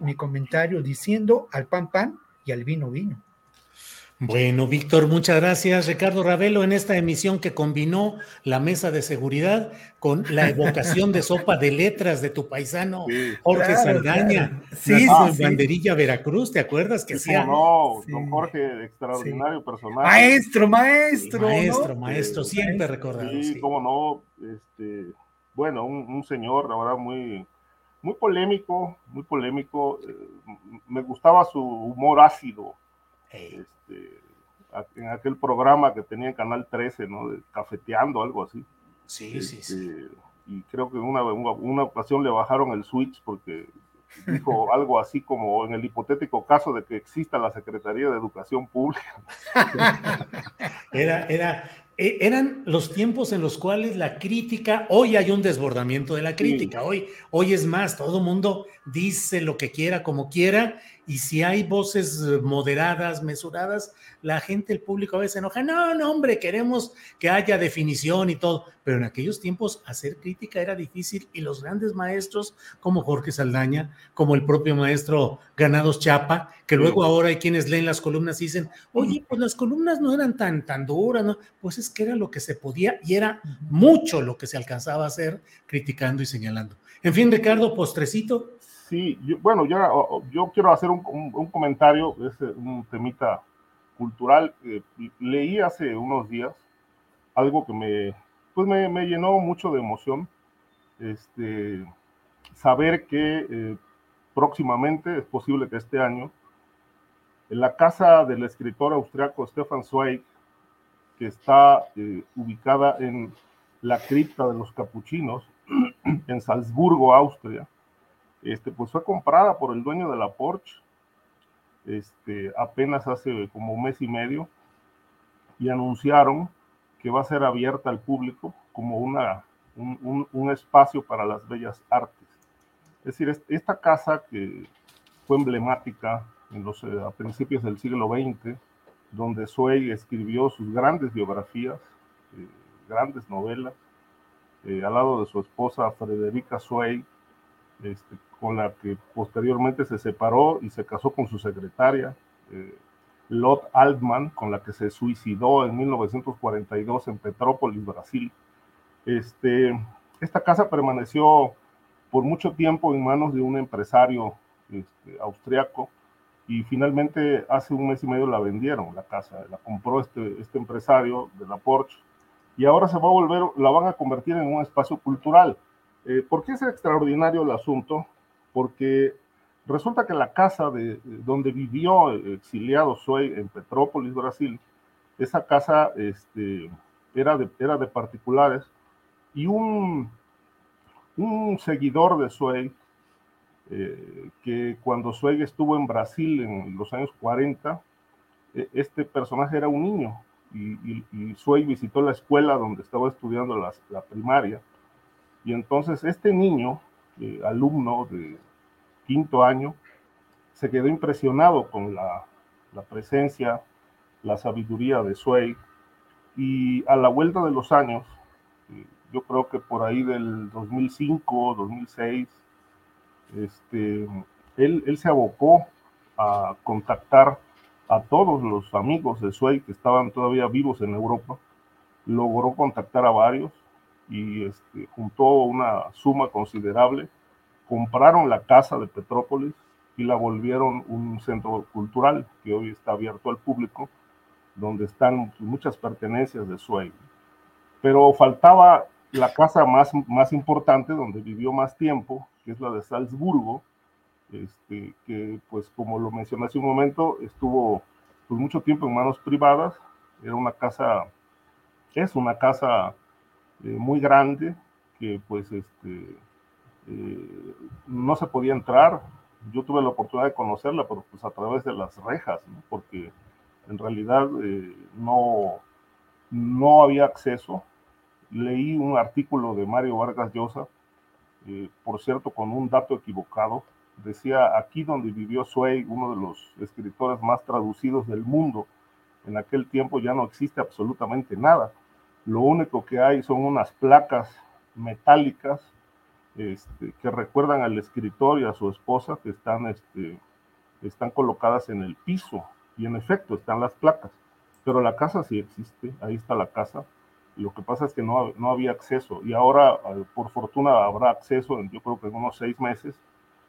mi comentario diciendo al pan pan y al vino vino. Bueno, Víctor, muchas gracias. Ricardo Ravelo, en esta emisión que combinó la mesa de seguridad con la evocación de sopa de letras de tu paisano, Jorge Saldaña, sí, sí, Banderilla Veracruz, ¿te acuerdas que sí? No, don Jorge, extraordinario personaje. Maestro, maestro. Maestro, maestro, siempre recordado. Sí, cómo no, este, bueno, un, señor, la verdad, muy, muy polémico, muy polémico. Eh, me gustaba su humor ácido. Este, en aquel programa que tenía en Canal 13, ¿no? De cafeteando, algo así. Sí, sí, sí. Este, y creo que en una, una, ocasión le bajaron el switch porque dijo algo así como en el hipotético caso de que exista la Secretaría de Educación Pública. Era, era, e, eran los tiempos en los cuales la crítica, hoy hay un desbordamiento de la crítica, hoy, hoy es más, todo mundo dice lo que quiera, como quiera, y si hay voces moderadas, mesuradas, la gente, el público a veces enoja, no, no, hombre, queremos que haya definición y todo, pero en aquellos tiempos hacer crítica era difícil y los grandes maestros como Jorge Saldaña, como el propio maestro Ganados Chapa, que luego ahora hay quienes leen las columnas y dicen, oye, pues las columnas no eran tan, tan duras, ¿no? Pues es que era lo que se podía y era mucho lo que se alcanzaba a hacer criticando y señalando. En fin, Ricardo, postrecito. Sí, bueno, ya yo quiero hacer un, comentario, es un temita cultural. leí hace unos días algo que me, pues me, llenó mucho de emoción. Este, saber que eh, próximamente, es posible que este año, en la casa del escritor austriaco Stefan Zweig, que está eh, ubicada en la cripta de los capuchinos, en Salzburgo, Austria, este, pues fue comprada por el dueño de la Porsche este, apenas hace como un mes y medio y anunciaron que va a ser abierta al público como una, un, espacio para las bellas artes. Es decir, esta casa que fue emblemática en los, eh, a principios del siglo XX, donde Zweig escribió sus grandes biografías, eh, grandes novelas, eh, al lado de su esposa Frederica Zweig, este, con la que posteriormente se separó y se casó con su secretaria, eh, Lot Altman, con la que se suicidó en 1942 en Petrópolis, Brasil. Este, esta casa permaneció por mucho tiempo en manos de un empresario este, austriaco y finalmente hace un mes y medio la vendieron, la casa, la compró este, este empresario de la Porsche y ahora se va a volver, la van a convertir en un espacio cultural. Eh, ¿Por qué es extraordinario el asunto? porque resulta que la casa de, donde vivió exiliado Soy en Petrópolis, Brasil, esa casa este, era, de, particulares y un, seguidor de Suey, eh, que cuando Suey estuvo en Brasil en los años 40, e, este personaje era un niño y, y, visitó la escuela donde estaba estudiando la primaria y entonces este niño, eh, alumno de, quinto año, se quedó impresionado con la, presencia, la sabiduría de Sway, y a la vuelta de los años, eh, yo creo que por ahí del 2005, 2006, este, él, él se abocó a contactar a todos los amigos de Sway que estaban todavía vivos en Europa, logró contactar a varios y este, juntó una suma considerable compraron la casa de Petrópolis y la volvieron un centro cultural que hoy está abierto al público, donde están muchas pertenencias de Suey. Pero faltaba la casa más, más importante, donde vivió más tiempo, que es la de Salzburgo, este, que pues como lo mencioné hace un momento, estuvo pues, mucho tiempo en manos privadas, era una casa, es una casa muy grande, que pues este, eh, no se podía entrar. Yo tuve la oportunidad de conocerla, pero pues a través de las rejas, porque en realidad eh, no, no había acceso. Leí un artículo de Mario Vargas Llosa eh, por cierto, con un dato equivocado. Decía, aquí donde vivió Zweig, uno de los escritores más traducidos del mundo, en aquel tiempo ya no existe absolutamente nada. Lo único que hay son unas placas metálicas este, que recuerdan al escritor y a su esposa que están, este, están colocadas en el piso. Y en efecto, están las placas. Pero la casa sí existe, ahí está la casa. Lo que pasa es que no, no había acceso y ahora, eh, por fortuna, habrá acceso, en, yo creo que en unos seis meses.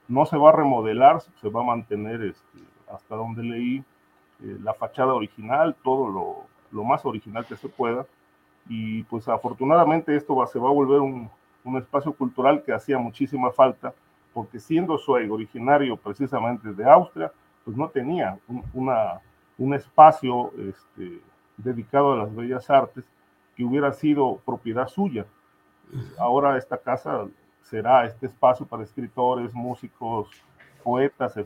No se va a remodelar, se va a mantener este, hasta donde leí eh, la fachada original, todo lo, lo, más original que se pueda. Y pues afortunadamente esto va, se va a volver un, un espacio cultural que hacía muchísima falta, porque siendo Zweig originario precisamente de Austria, pues no tenía un, una, un espacio este, dedicado a las bellas artes que hubiera sido propiedad suya. Ahora esta casa será este espacio para escritores, músicos, poetas,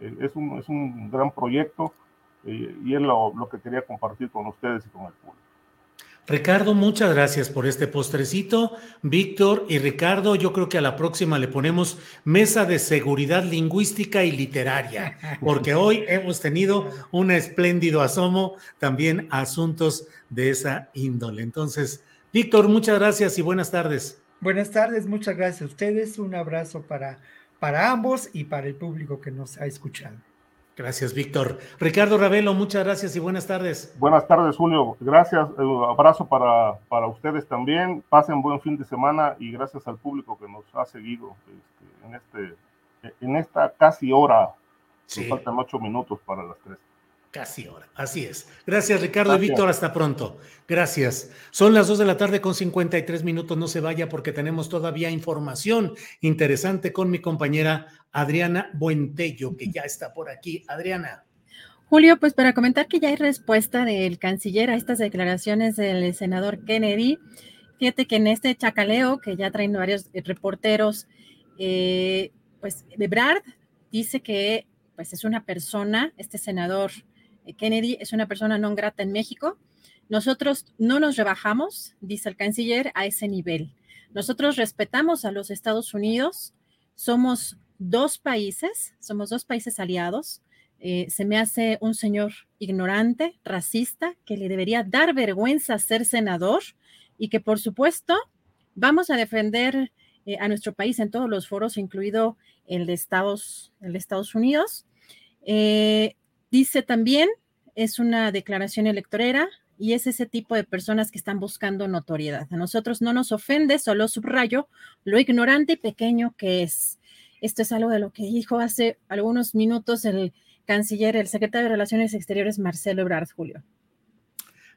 es un, es un gran proyecto eh, y es lo, lo que quería compartir con ustedes y con el público. Ricardo, muchas gracias por este postrecito. Víctor y Ricardo, yo creo que a la próxima le ponemos mesa de seguridad lingüística y literaria, porque hoy hemos tenido un espléndido asomo también a asuntos de esa índole. Entonces, Víctor, muchas gracias y buenas tardes. Buenas tardes, muchas gracias a ustedes. Un abrazo para, para ambos y para el público que nos ha escuchado. Gracias, Víctor. Ricardo Ravelo, muchas gracias y buenas tardes. Buenas tardes, Julio. Gracias. Un abrazo para, para ustedes también. Pasen buen fin de semana y gracias al público que nos ha seguido este, en, este, en esta casi hora. Sí. Nos faltan ocho minutos para las tres. Casi hora, así es. Gracias, Ricardo Gracias. y Víctor. Hasta pronto. Gracias. Son las dos de la tarde con 53 minutos. No se vaya porque tenemos todavía información interesante con mi compañera Adriana Buentello, que ya está por aquí. Adriana. Julio, pues para comentar que ya hay respuesta del canciller a estas declaraciones del senador Kennedy. Fíjate que en este chacaleo que ya traen varios reporteros, eh, pues Ebrard dice que pues es una persona, este senador Kennedy es una persona no grata en México. Nosotros no nos rebajamos, dice el canciller, a ese nivel. Nosotros respetamos a los Estados Unidos, somos dos países, somos dos países aliados. Eh, se me hace un señor ignorante, racista, que le debería dar vergüenza ser senador y que por supuesto vamos a defender eh, a nuestro país en todos los foros, incluido el de Estados, el de Estados Unidos. Eh, Dice también, es una declaración electorera y es ese tipo de personas que están buscando notoriedad. A nosotros no nos ofende, solo subrayo lo ignorante y pequeño que es. Esto es algo de lo que dijo hace algunos minutos el canciller, el secretario de Relaciones Exteriores, Marcelo Ebrard Julio.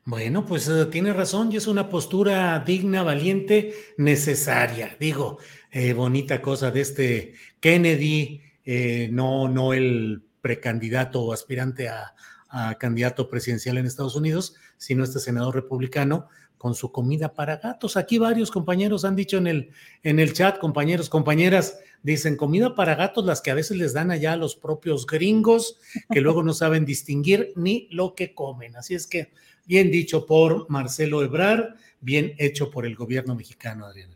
Bueno, pues uh, tiene razón y es una postura digna, valiente, necesaria. Digo, eh, bonita cosa de este Kennedy, eh, no, no el precandidato o aspirante a, a, candidato presidencial en Estados Unidos, sino este senador republicano con su comida para gatos. Aquí varios compañeros han dicho en el, en el chat, compañeros, compañeras, dicen comida para gatos, las que a veces les dan allá a los propios gringos, que luego no saben distinguir ni lo que comen. Así es que, bien dicho por Marcelo Ebrar, bien hecho por el gobierno mexicano, Adriana.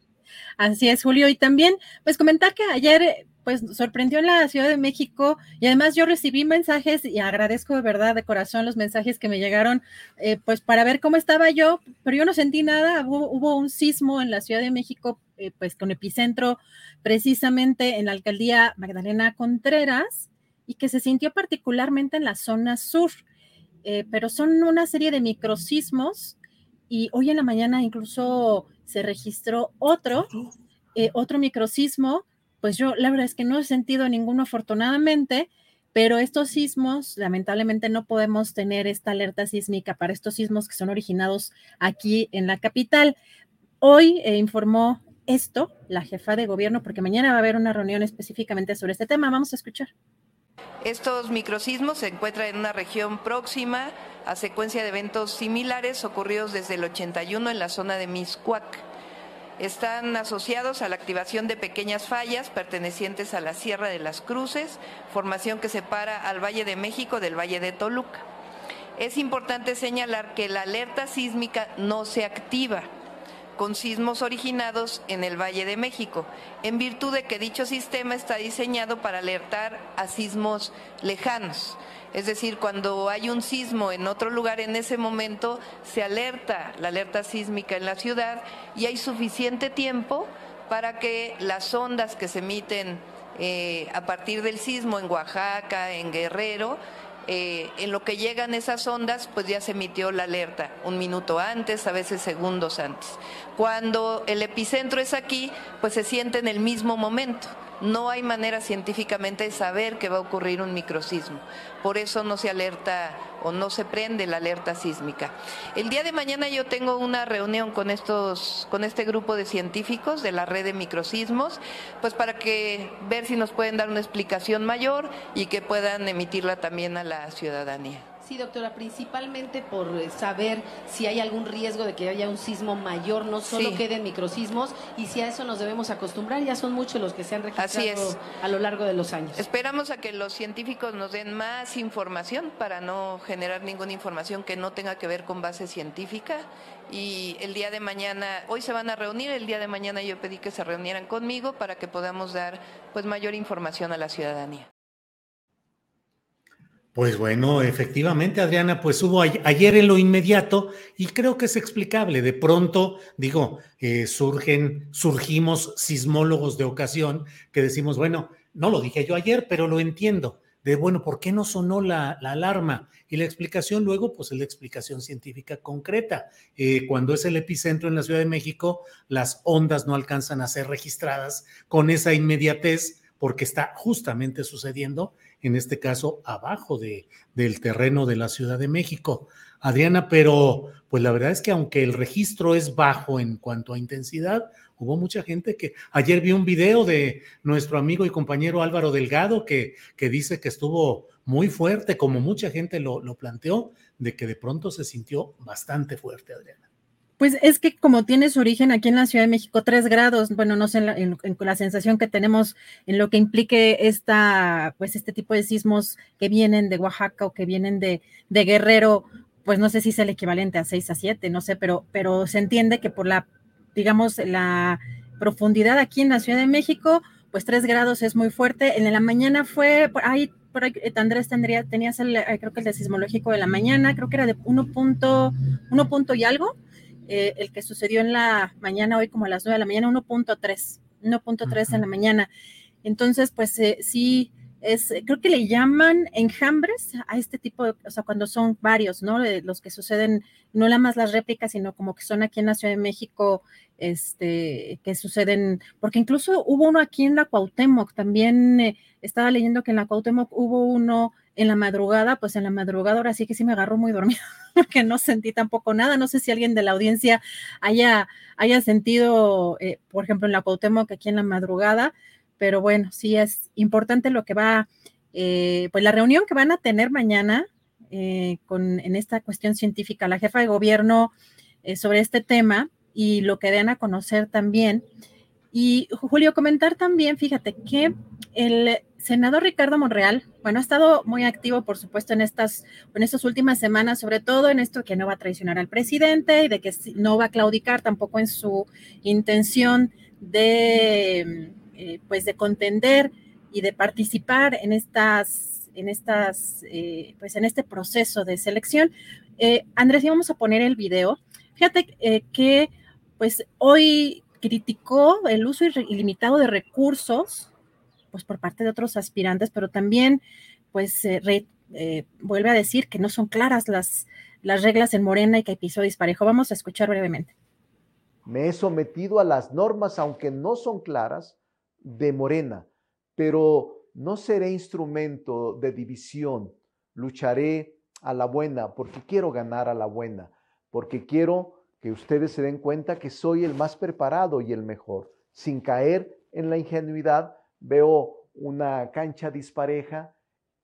Así es, Julio. Y también, pues comentar que ayer pues sorprendió en la Ciudad de México y además yo recibí mensajes y agradezco de verdad de corazón los mensajes que me llegaron eh, pues para ver cómo estaba yo, pero yo no sentí nada, hubo, hubo un sismo en la Ciudad de México eh, pues con epicentro precisamente en la alcaldía Magdalena Contreras y que se sintió particularmente en la zona sur, eh, pero son una serie de microsismos y hoy en la mañana incluso se registró otro, otro microsismo pues yo la verdad es que no he sentido ninguno afortunadamente, pero estos sismos, lamentablemente no podemos tener esta alerta sísmica para estos sismos que son originados aquí en la capital. Hoy eh, informó esto la jefa de gobierno, porque mañana va a haber una reunión específicamente sobre este tema. Vamos a escuchar. Estos microsismos se encuentran en una región próxima a secuencia de eventos similares ocurridos desde el 81 en la zona de Miscuac están asociados a la activación de pequeñas fallas pertenecientes a la Sierra de las Cruces, formación que separa al Valle de México del Valle de Toluca. Es importante señalar que la alerta sísmica no se activa, con sismos originados en el Valle de México, en virtud de que dicho sistema está diseñado para alertar a sismos lejanos. Es decir, cuando hay un sismo en otro lugar en ese momento, se alerta la alerta sísmica en la ciudad y hay suficiente tiempo para que las ondas que se emiten eh, a partir del sismo en Oaxaca, en Guerrero, eh, en lo que llegan esas ondas, pues ya se emitió la alerta un minuto antes, a veces segundos antes. Cuando el epicentro es aquí, pues se siente en el mismo momento. No hay manera científicamente de saber que va a ocurrir un microsismo. Por eso no se alerta o no se prende la alerta sísmica. El día de mañana yo tengo una reunión con estos, con este grupo de científicos de la red de microsismos, pues para que ver si nos pueden dar una explicación mayor y que puedan emitirla también a la ciudadanía. Sí, doctora, principalmente por eh, saber si hay algún riesgo de que haya un sismo mayor, no solo queden microsismos, y si a eso nos debemos acostumbrar, ya son muchos los que se han registrado a lo largo de los años. Esperamos a que los científicos nos den más información para no generar ninguna información que no tenga que ver con base científica. Y el día de mañana, hoy se van a reunir, el día de mañana yo pedí que se reunieran conmigo para que podamos dar pues mayor información a la ciudadanía. Pues bueno, efectivamente, Adriana, pues hubo ayer en lo inmediato y creo que es explicable. De pronto, digo, eh, surgen, surgimos sismólogos de ocasión que decimos, bueno, no lo dije yo ayer, pero lo entiendo. De bueno, ¿por qué no sonó la, alarma? Y la explicación luego, pues es la explicación científica concreta. Eh, cuando es el epicentro en la Ciudad de México, las ondas no alcanzan a ser registradas con esa inmediatez porque está justamente sucediendo en este caso abajo de, del terreno de la Ciudad de México. Adriana, pero pues la verdad es que aunque el registro es bajo en cuanto a intensidad, hubo mucha gente que ayer vi un video de nuestro amigo y compañero Álvaro Delgado que, que dice que estuvo muy fuerte, como mucha gente lo, lo planteó, de que de pronto se sintió bastante fuerte, Adriana. Pues es que como tiene su origen aquí en la Ciudad de México, tres grados, bueno, no sé, en la, sensación que tenemos en lo que implique esta, pues este tipo de sismos que vienen de Oaxaca o que vienen de, de Guerrero, pues no sé si es el equivalente a seis a siete, no sé, pero, pero se entiende que por la, digamos, la profundidad aquí en la Ciudad de México, pues tres grados es muy fuerte. En la mañana fue, ahí, por ahí, eh, Andrés tendría, tenías el, eh, creo que el de sismológico de la mañana, creo que era de uno punto, uno punto y algo eh, el que sucedió en la mañana, hoy como a las 9 de la mañana, 1.3, 1.3 en la mañana. Entonces, pues eh, sí, es, creo que le llaman enjambres a este tipo de, o sea, cuando son varios, ¿no? los que suceden, no nada más las réplicas, sino como que son aquí en la Ciudad de México, este, que suceden, porque incluso hubo uno aquí en la Cuauhtémoc, también eh, estaba leyendo que en la Cuauhtémoc hubo uno en la madrugada, pues en la madrugada ahora sí que sí me agarró muy dormido, porque no sentí tampoco nada. No sé si alguien de la audiencia haya, haya sentido, eh, por ejemplo, en la Cuauhtémoc aquí en la madrugada, pero bueno, sí es importante lo que va, eh, pues la reunión que van a tener mañana eh, con, en esta cuestión científica, la jefa de gobierno sobre este tema y lo que den a conocer también. Y Julio, comentar también, fíjate que el senador Ricardo Monreal, bueno, ha estado muy activo, por supuesto, en estas, en estas últimas semanas, sobre todo en esto que no va a traicionar al presidente y de que no va a claudicar tampoco en su intención de, eh, pues, de contender y de participar en estas, en estas, eh, pues, en este proceso de selección. Eh, Andrés, íbamos a poner el video. Fíjate que, pues, hoy criticó el uso ilimitado de recursos pues por parte de otros aspirantes, pero también pues eh, vuelve a decir que no son claras las, las reglas en Morena y que hay piso disparejo. Vamos a escuchar brevemente. Me he sometido a las normas, aunque no son claras, de Morena, pero no seré instrumento de división. Lucharé a la buena porque quiero ganar a la buena, porque quiero que ustedes se den cuenta que soy el más preparado y el mejor, sin caer en la ingenuidad veo una cancha dispareja,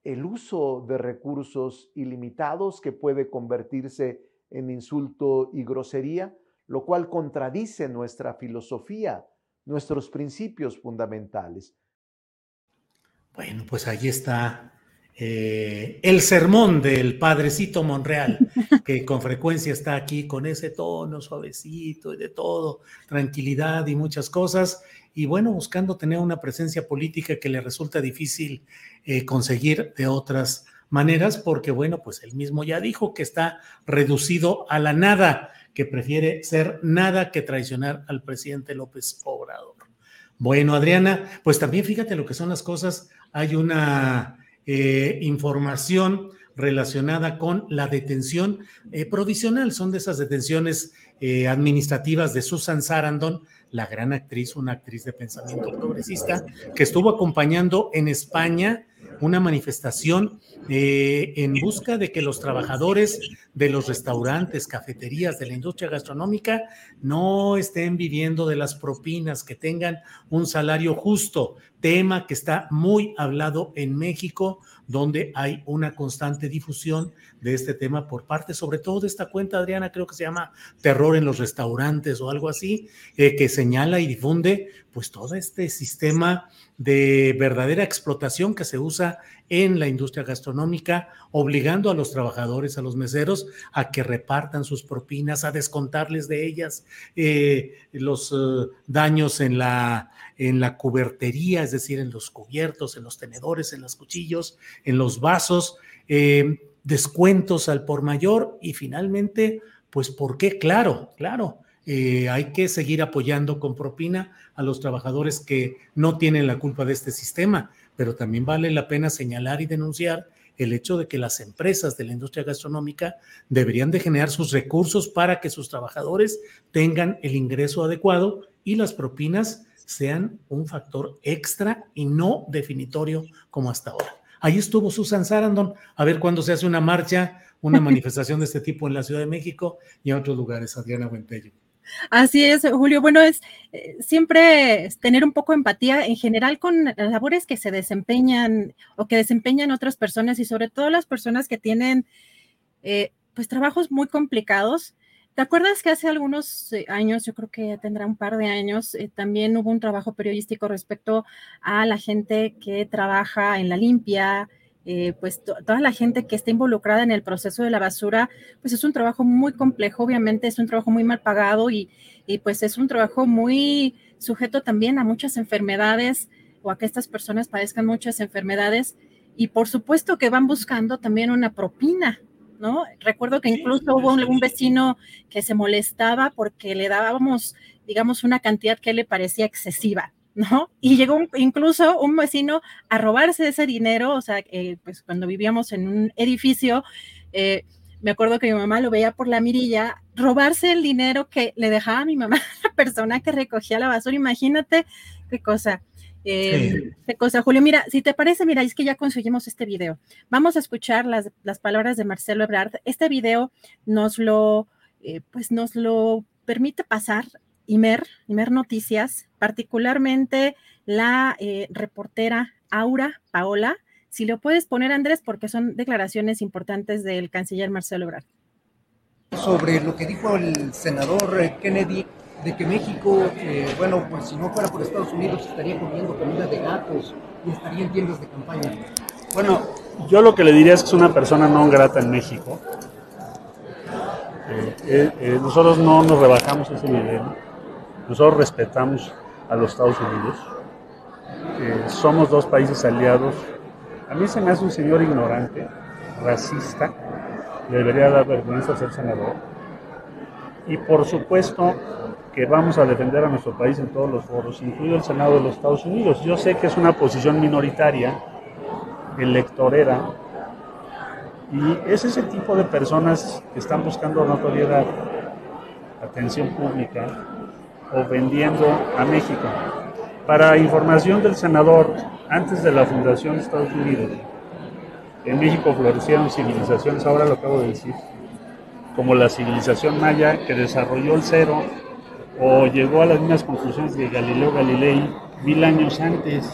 el uso de recursos ilimitados que puede convertirse en insulto y grosería, lo cual contradice nuestra filosofía, nuestros principios fundamentales. Bueno, pues ahí está eh, el sermón del padrecito Monreal, que con frecuencia está aquí con ese tono suavecito y de todo, tranquilidad y muchas cosas, y bueno, buscando tener una presencia política que le resulta difícil eh, conseguir de otras maneras, porque bueno, pues él mismo ya dijo que está reducido a la nada, que prefiere ser nada que traicionar al presidente López Obrador. Bueno, Adriana, pues también fíjate lo que son las cosas. Hay una eh, información relacionada con la detención eh, provisional. Son de esas detenciones eh, administrativas de Susan Sarandon, la gran actriz, una actriz de pensamiento progresista, que estuvo acompañando en España una manifestación eh, en busca de que los trabajadores de los restaurantes, cafeterías, de la industria gastronómica no estén viviendo de las propinas, que tengan un salario justo, tema que está muy hablado en México, donde hay una constante difusión de este tema por parte, sobre todo de esta cuenta, Adriana, creo que se llama Terror en los Restaurantes o algo así, eh, que señala y difunde pues todo este sistema de verdadera explotación que se usa en la industria gastronómica, obligando a los trabajadores, a los meseros, a que repartan sus propinas, a descontarles de ellas eh, los eh, daños en la, en la cubertería, es decir, en los cubiertos, en los tenedores, en los cuchillos, en los vasos descuentos al por mayor y finalmente, pues, ¿por qué? Claro, claro, eh, hay que seguir apoyando con propina a los trabajadores que no tienen la culpa de este sistema, pero también vale la pena señalar y denunciar el hecho de que las empresas de la industria gastronómica deberían de generar sus recursos para que sus trabajadores tengan el ingreso adecuado y las propinas sean un factor extra y no definitorio como hasta ahora. Ahí estuvo Susan Sarandon, a ver cuándo se hace una marcha, una manifestación de este tipo en la Ciudad de México y en otros lugares, Adriana Buentello. Así es, Julio. Bueno, es eh, siempre tener un poco de empatía en general con las labores que se desempeñan o que desempeñan otras personas y sobre todo las personas que tienen eh, pues trabajos muy complicados ¿Te acuerdas que hace algunos eh, años, yo creo que ya tendrá un par de años, eh, también hubo un trabajo periodístico respecto a la gente que trabaja en la limpia, eh, pues toda la gente que está involucrada en el proceso de la basura, pues es un trabajo muy complejo, obviamente es un trabajo muy mal pagado y, y pues es un trabajo muy sujeto también a muchas enfermedades o a que estas personas padezcan muchas enfermedades y por supuesto que van buscando también una propina, ¿no? Recuerdo que incluso hubo un, vecino que se molestaba porque le dábamos, digamos, una cantidad que le parecía excesiva, ¿no? Y llegó incluso un vecino a robarse ese dinero, o sea, pues cuando vivíamos en un edificio, eh, me acuerdo que mi mamá lo veía por la mirilla, robarse el dinero que le dejaba a mi mamá, la persona que recogía la basura, imagínate qué cosa. Eh, cosa, Julio, mira, si te parece, mira, es que ya conseguimos este video. Vamos a escuchar las, palabras de Marcelo Ebrard. Este video nos lo, eh, pues nos lo permite pasar Imer, Imer Noticias, particularmente la eh, reportera Aura Paola. Si lo puedes poner, Andrés, porque son declaraciones importantes del canciller Marcelo Ebrard. Sobre lo que dijo el senador Kennedy de que México, eh, bueno, pues si no fuera por Estados Unidos estaría comiendo comida de gatos y estaría en tiendas de campaña. Bueno, yo lo que le diría es que es una persona no grata en México. Eh, eh, nosotros no nos rebajamos ese nivel. Nosotros respetamos a los Estados Unidos. somos dos países aliados. A mí se me hace un señor ignorante, racista. Le debería dar vergüenza ser senador. Y por supuesto, que vamos a defender a nuestro país en todos los foros, incluido el Senado de los Estados Unidos. Yo sé que es una posición minoritaria, electorera, y es ese tipo de personas que están buscando notoriedad, atención pública o vendiendo a México. Para información del senador, antes de la fundación de Estados Unidos, en México florecieron civilizaciones, ahora lo acabo de decir, como la civilización maya que desarrolló el cero o llegó a las mismas conclusiones de Galileo Galilei mil años antes.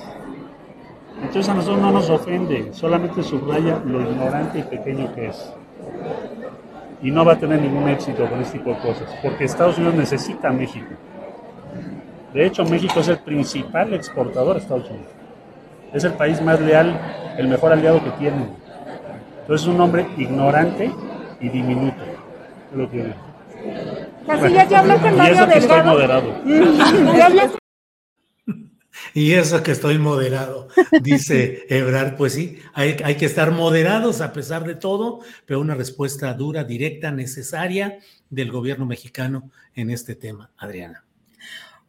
Entonces a nosotros no nos ofende, solamente subraya lo ignorante y pequeño que es. Y no va a tener ningún éxito con este tipo de cosas, porque Estados Unidos necesita a México. De hecho, México es el principal exportador de Estados Unidos. Es el país más leal, el mejor aliado que tiene. Entonces es un hombre ignorante y diminuto. Es lo que Casillas, ya hablas con Mario y eso que estoy moderado. Y eso que estoy moderado, dice Ebrard. Pues sí, hay, hay, que estar moderados a pesar de todo, pero una respuesta dura, directa, necesaria del gobierno mexicano en este tema. Adriana.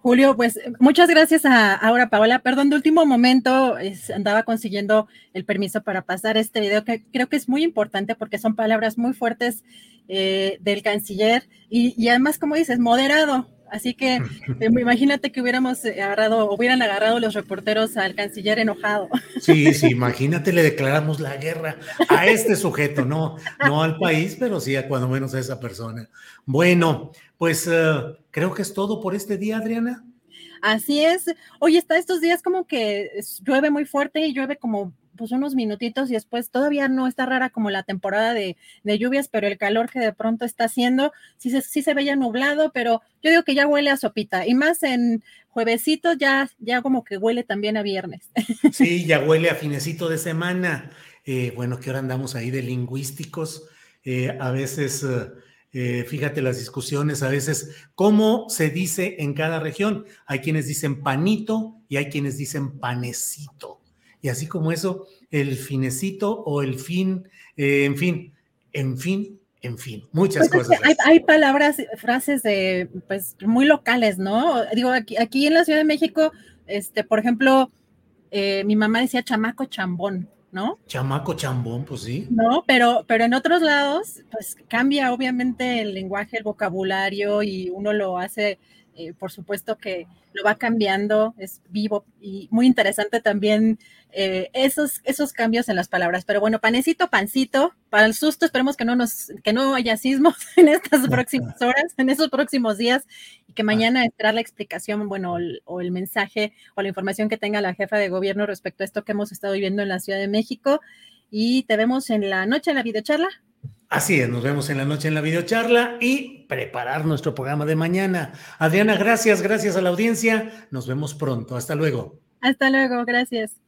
Julio, pues muchas gracias a ahora Paola. Perdón, de último momento andaba consiguiendo el permiso para pasar este video que creo que es muy importante porque son palabras muy fuertes eh, del canciller y, y, además, como dices, moderado. Así que eh, imagínate que hubiéramos agarrado, hubieran agarrado los reporteros al canciller enojado. Sí, sí, imagínate, le declaramos la guerra a este sujeto, no, no al país, pero sí a cuando menos a esa persona. Bueno, pues uh, creo que es todo por este día, Adriana. Así es. Hoy está estos días como que llueve muy fuerte y llueve como pues unos minutitos y después todavía no está rara como la temporada de, de lluvias, pero el calor que de pronto está haciendo, sí se, sí se veía nublado, pero yo digo que ya huele a sopita y más en juevesito ya, ya como que huele también a viernes. Sí, ya huele a finecito de semana. Eh, bueno, que ahora andamos ahí de lingüísticos, eh, a veces... Uh, eh, fíjate las discusiones a veces, ¿cómo se dice en cada región? Hay quienes dicen panito y hay quienes dicen panecito. Y así como eso, el finecito o el fin, eh, en fin, en fin, en fin, muchas pues cosas. Hay, hay, palabras, frases de, pues, muy locales, ¿no? Digo, aquí, aquí en la Ciudad de México, este, por ejemplo, eh, mi mamá decía chamaco chambón. ¿No? Chamaco chambón, pues sí. No, pero, pero en otros lados, pues cambia obviamente el lenguaje, el vocabulario y uno lo hace, eh, por supuesto que lo va cambiando, es vivo y muy interesante también eh, esos, esos cambios en las palabras. Pero bueno, panecito, pancito, para el susto, esperemos que no nos, que no haya sismos en estas próximas horas, en esos próximos días, y que mañana esperar la explicación, bueno, o el mensaje o la información que tenga la jefa de gobierno respecto a esto que hemos estado viviendo en la Ciudad de México. Y te vemos en la noche en la videocharla. Así es, nos vemos en la noche en la videocharla y preparar nuestro programa de mañana. Adriana, gracias, gracias a la audiencia. Nos vemos pronto. Hasta luego. Hasta luego, gracias.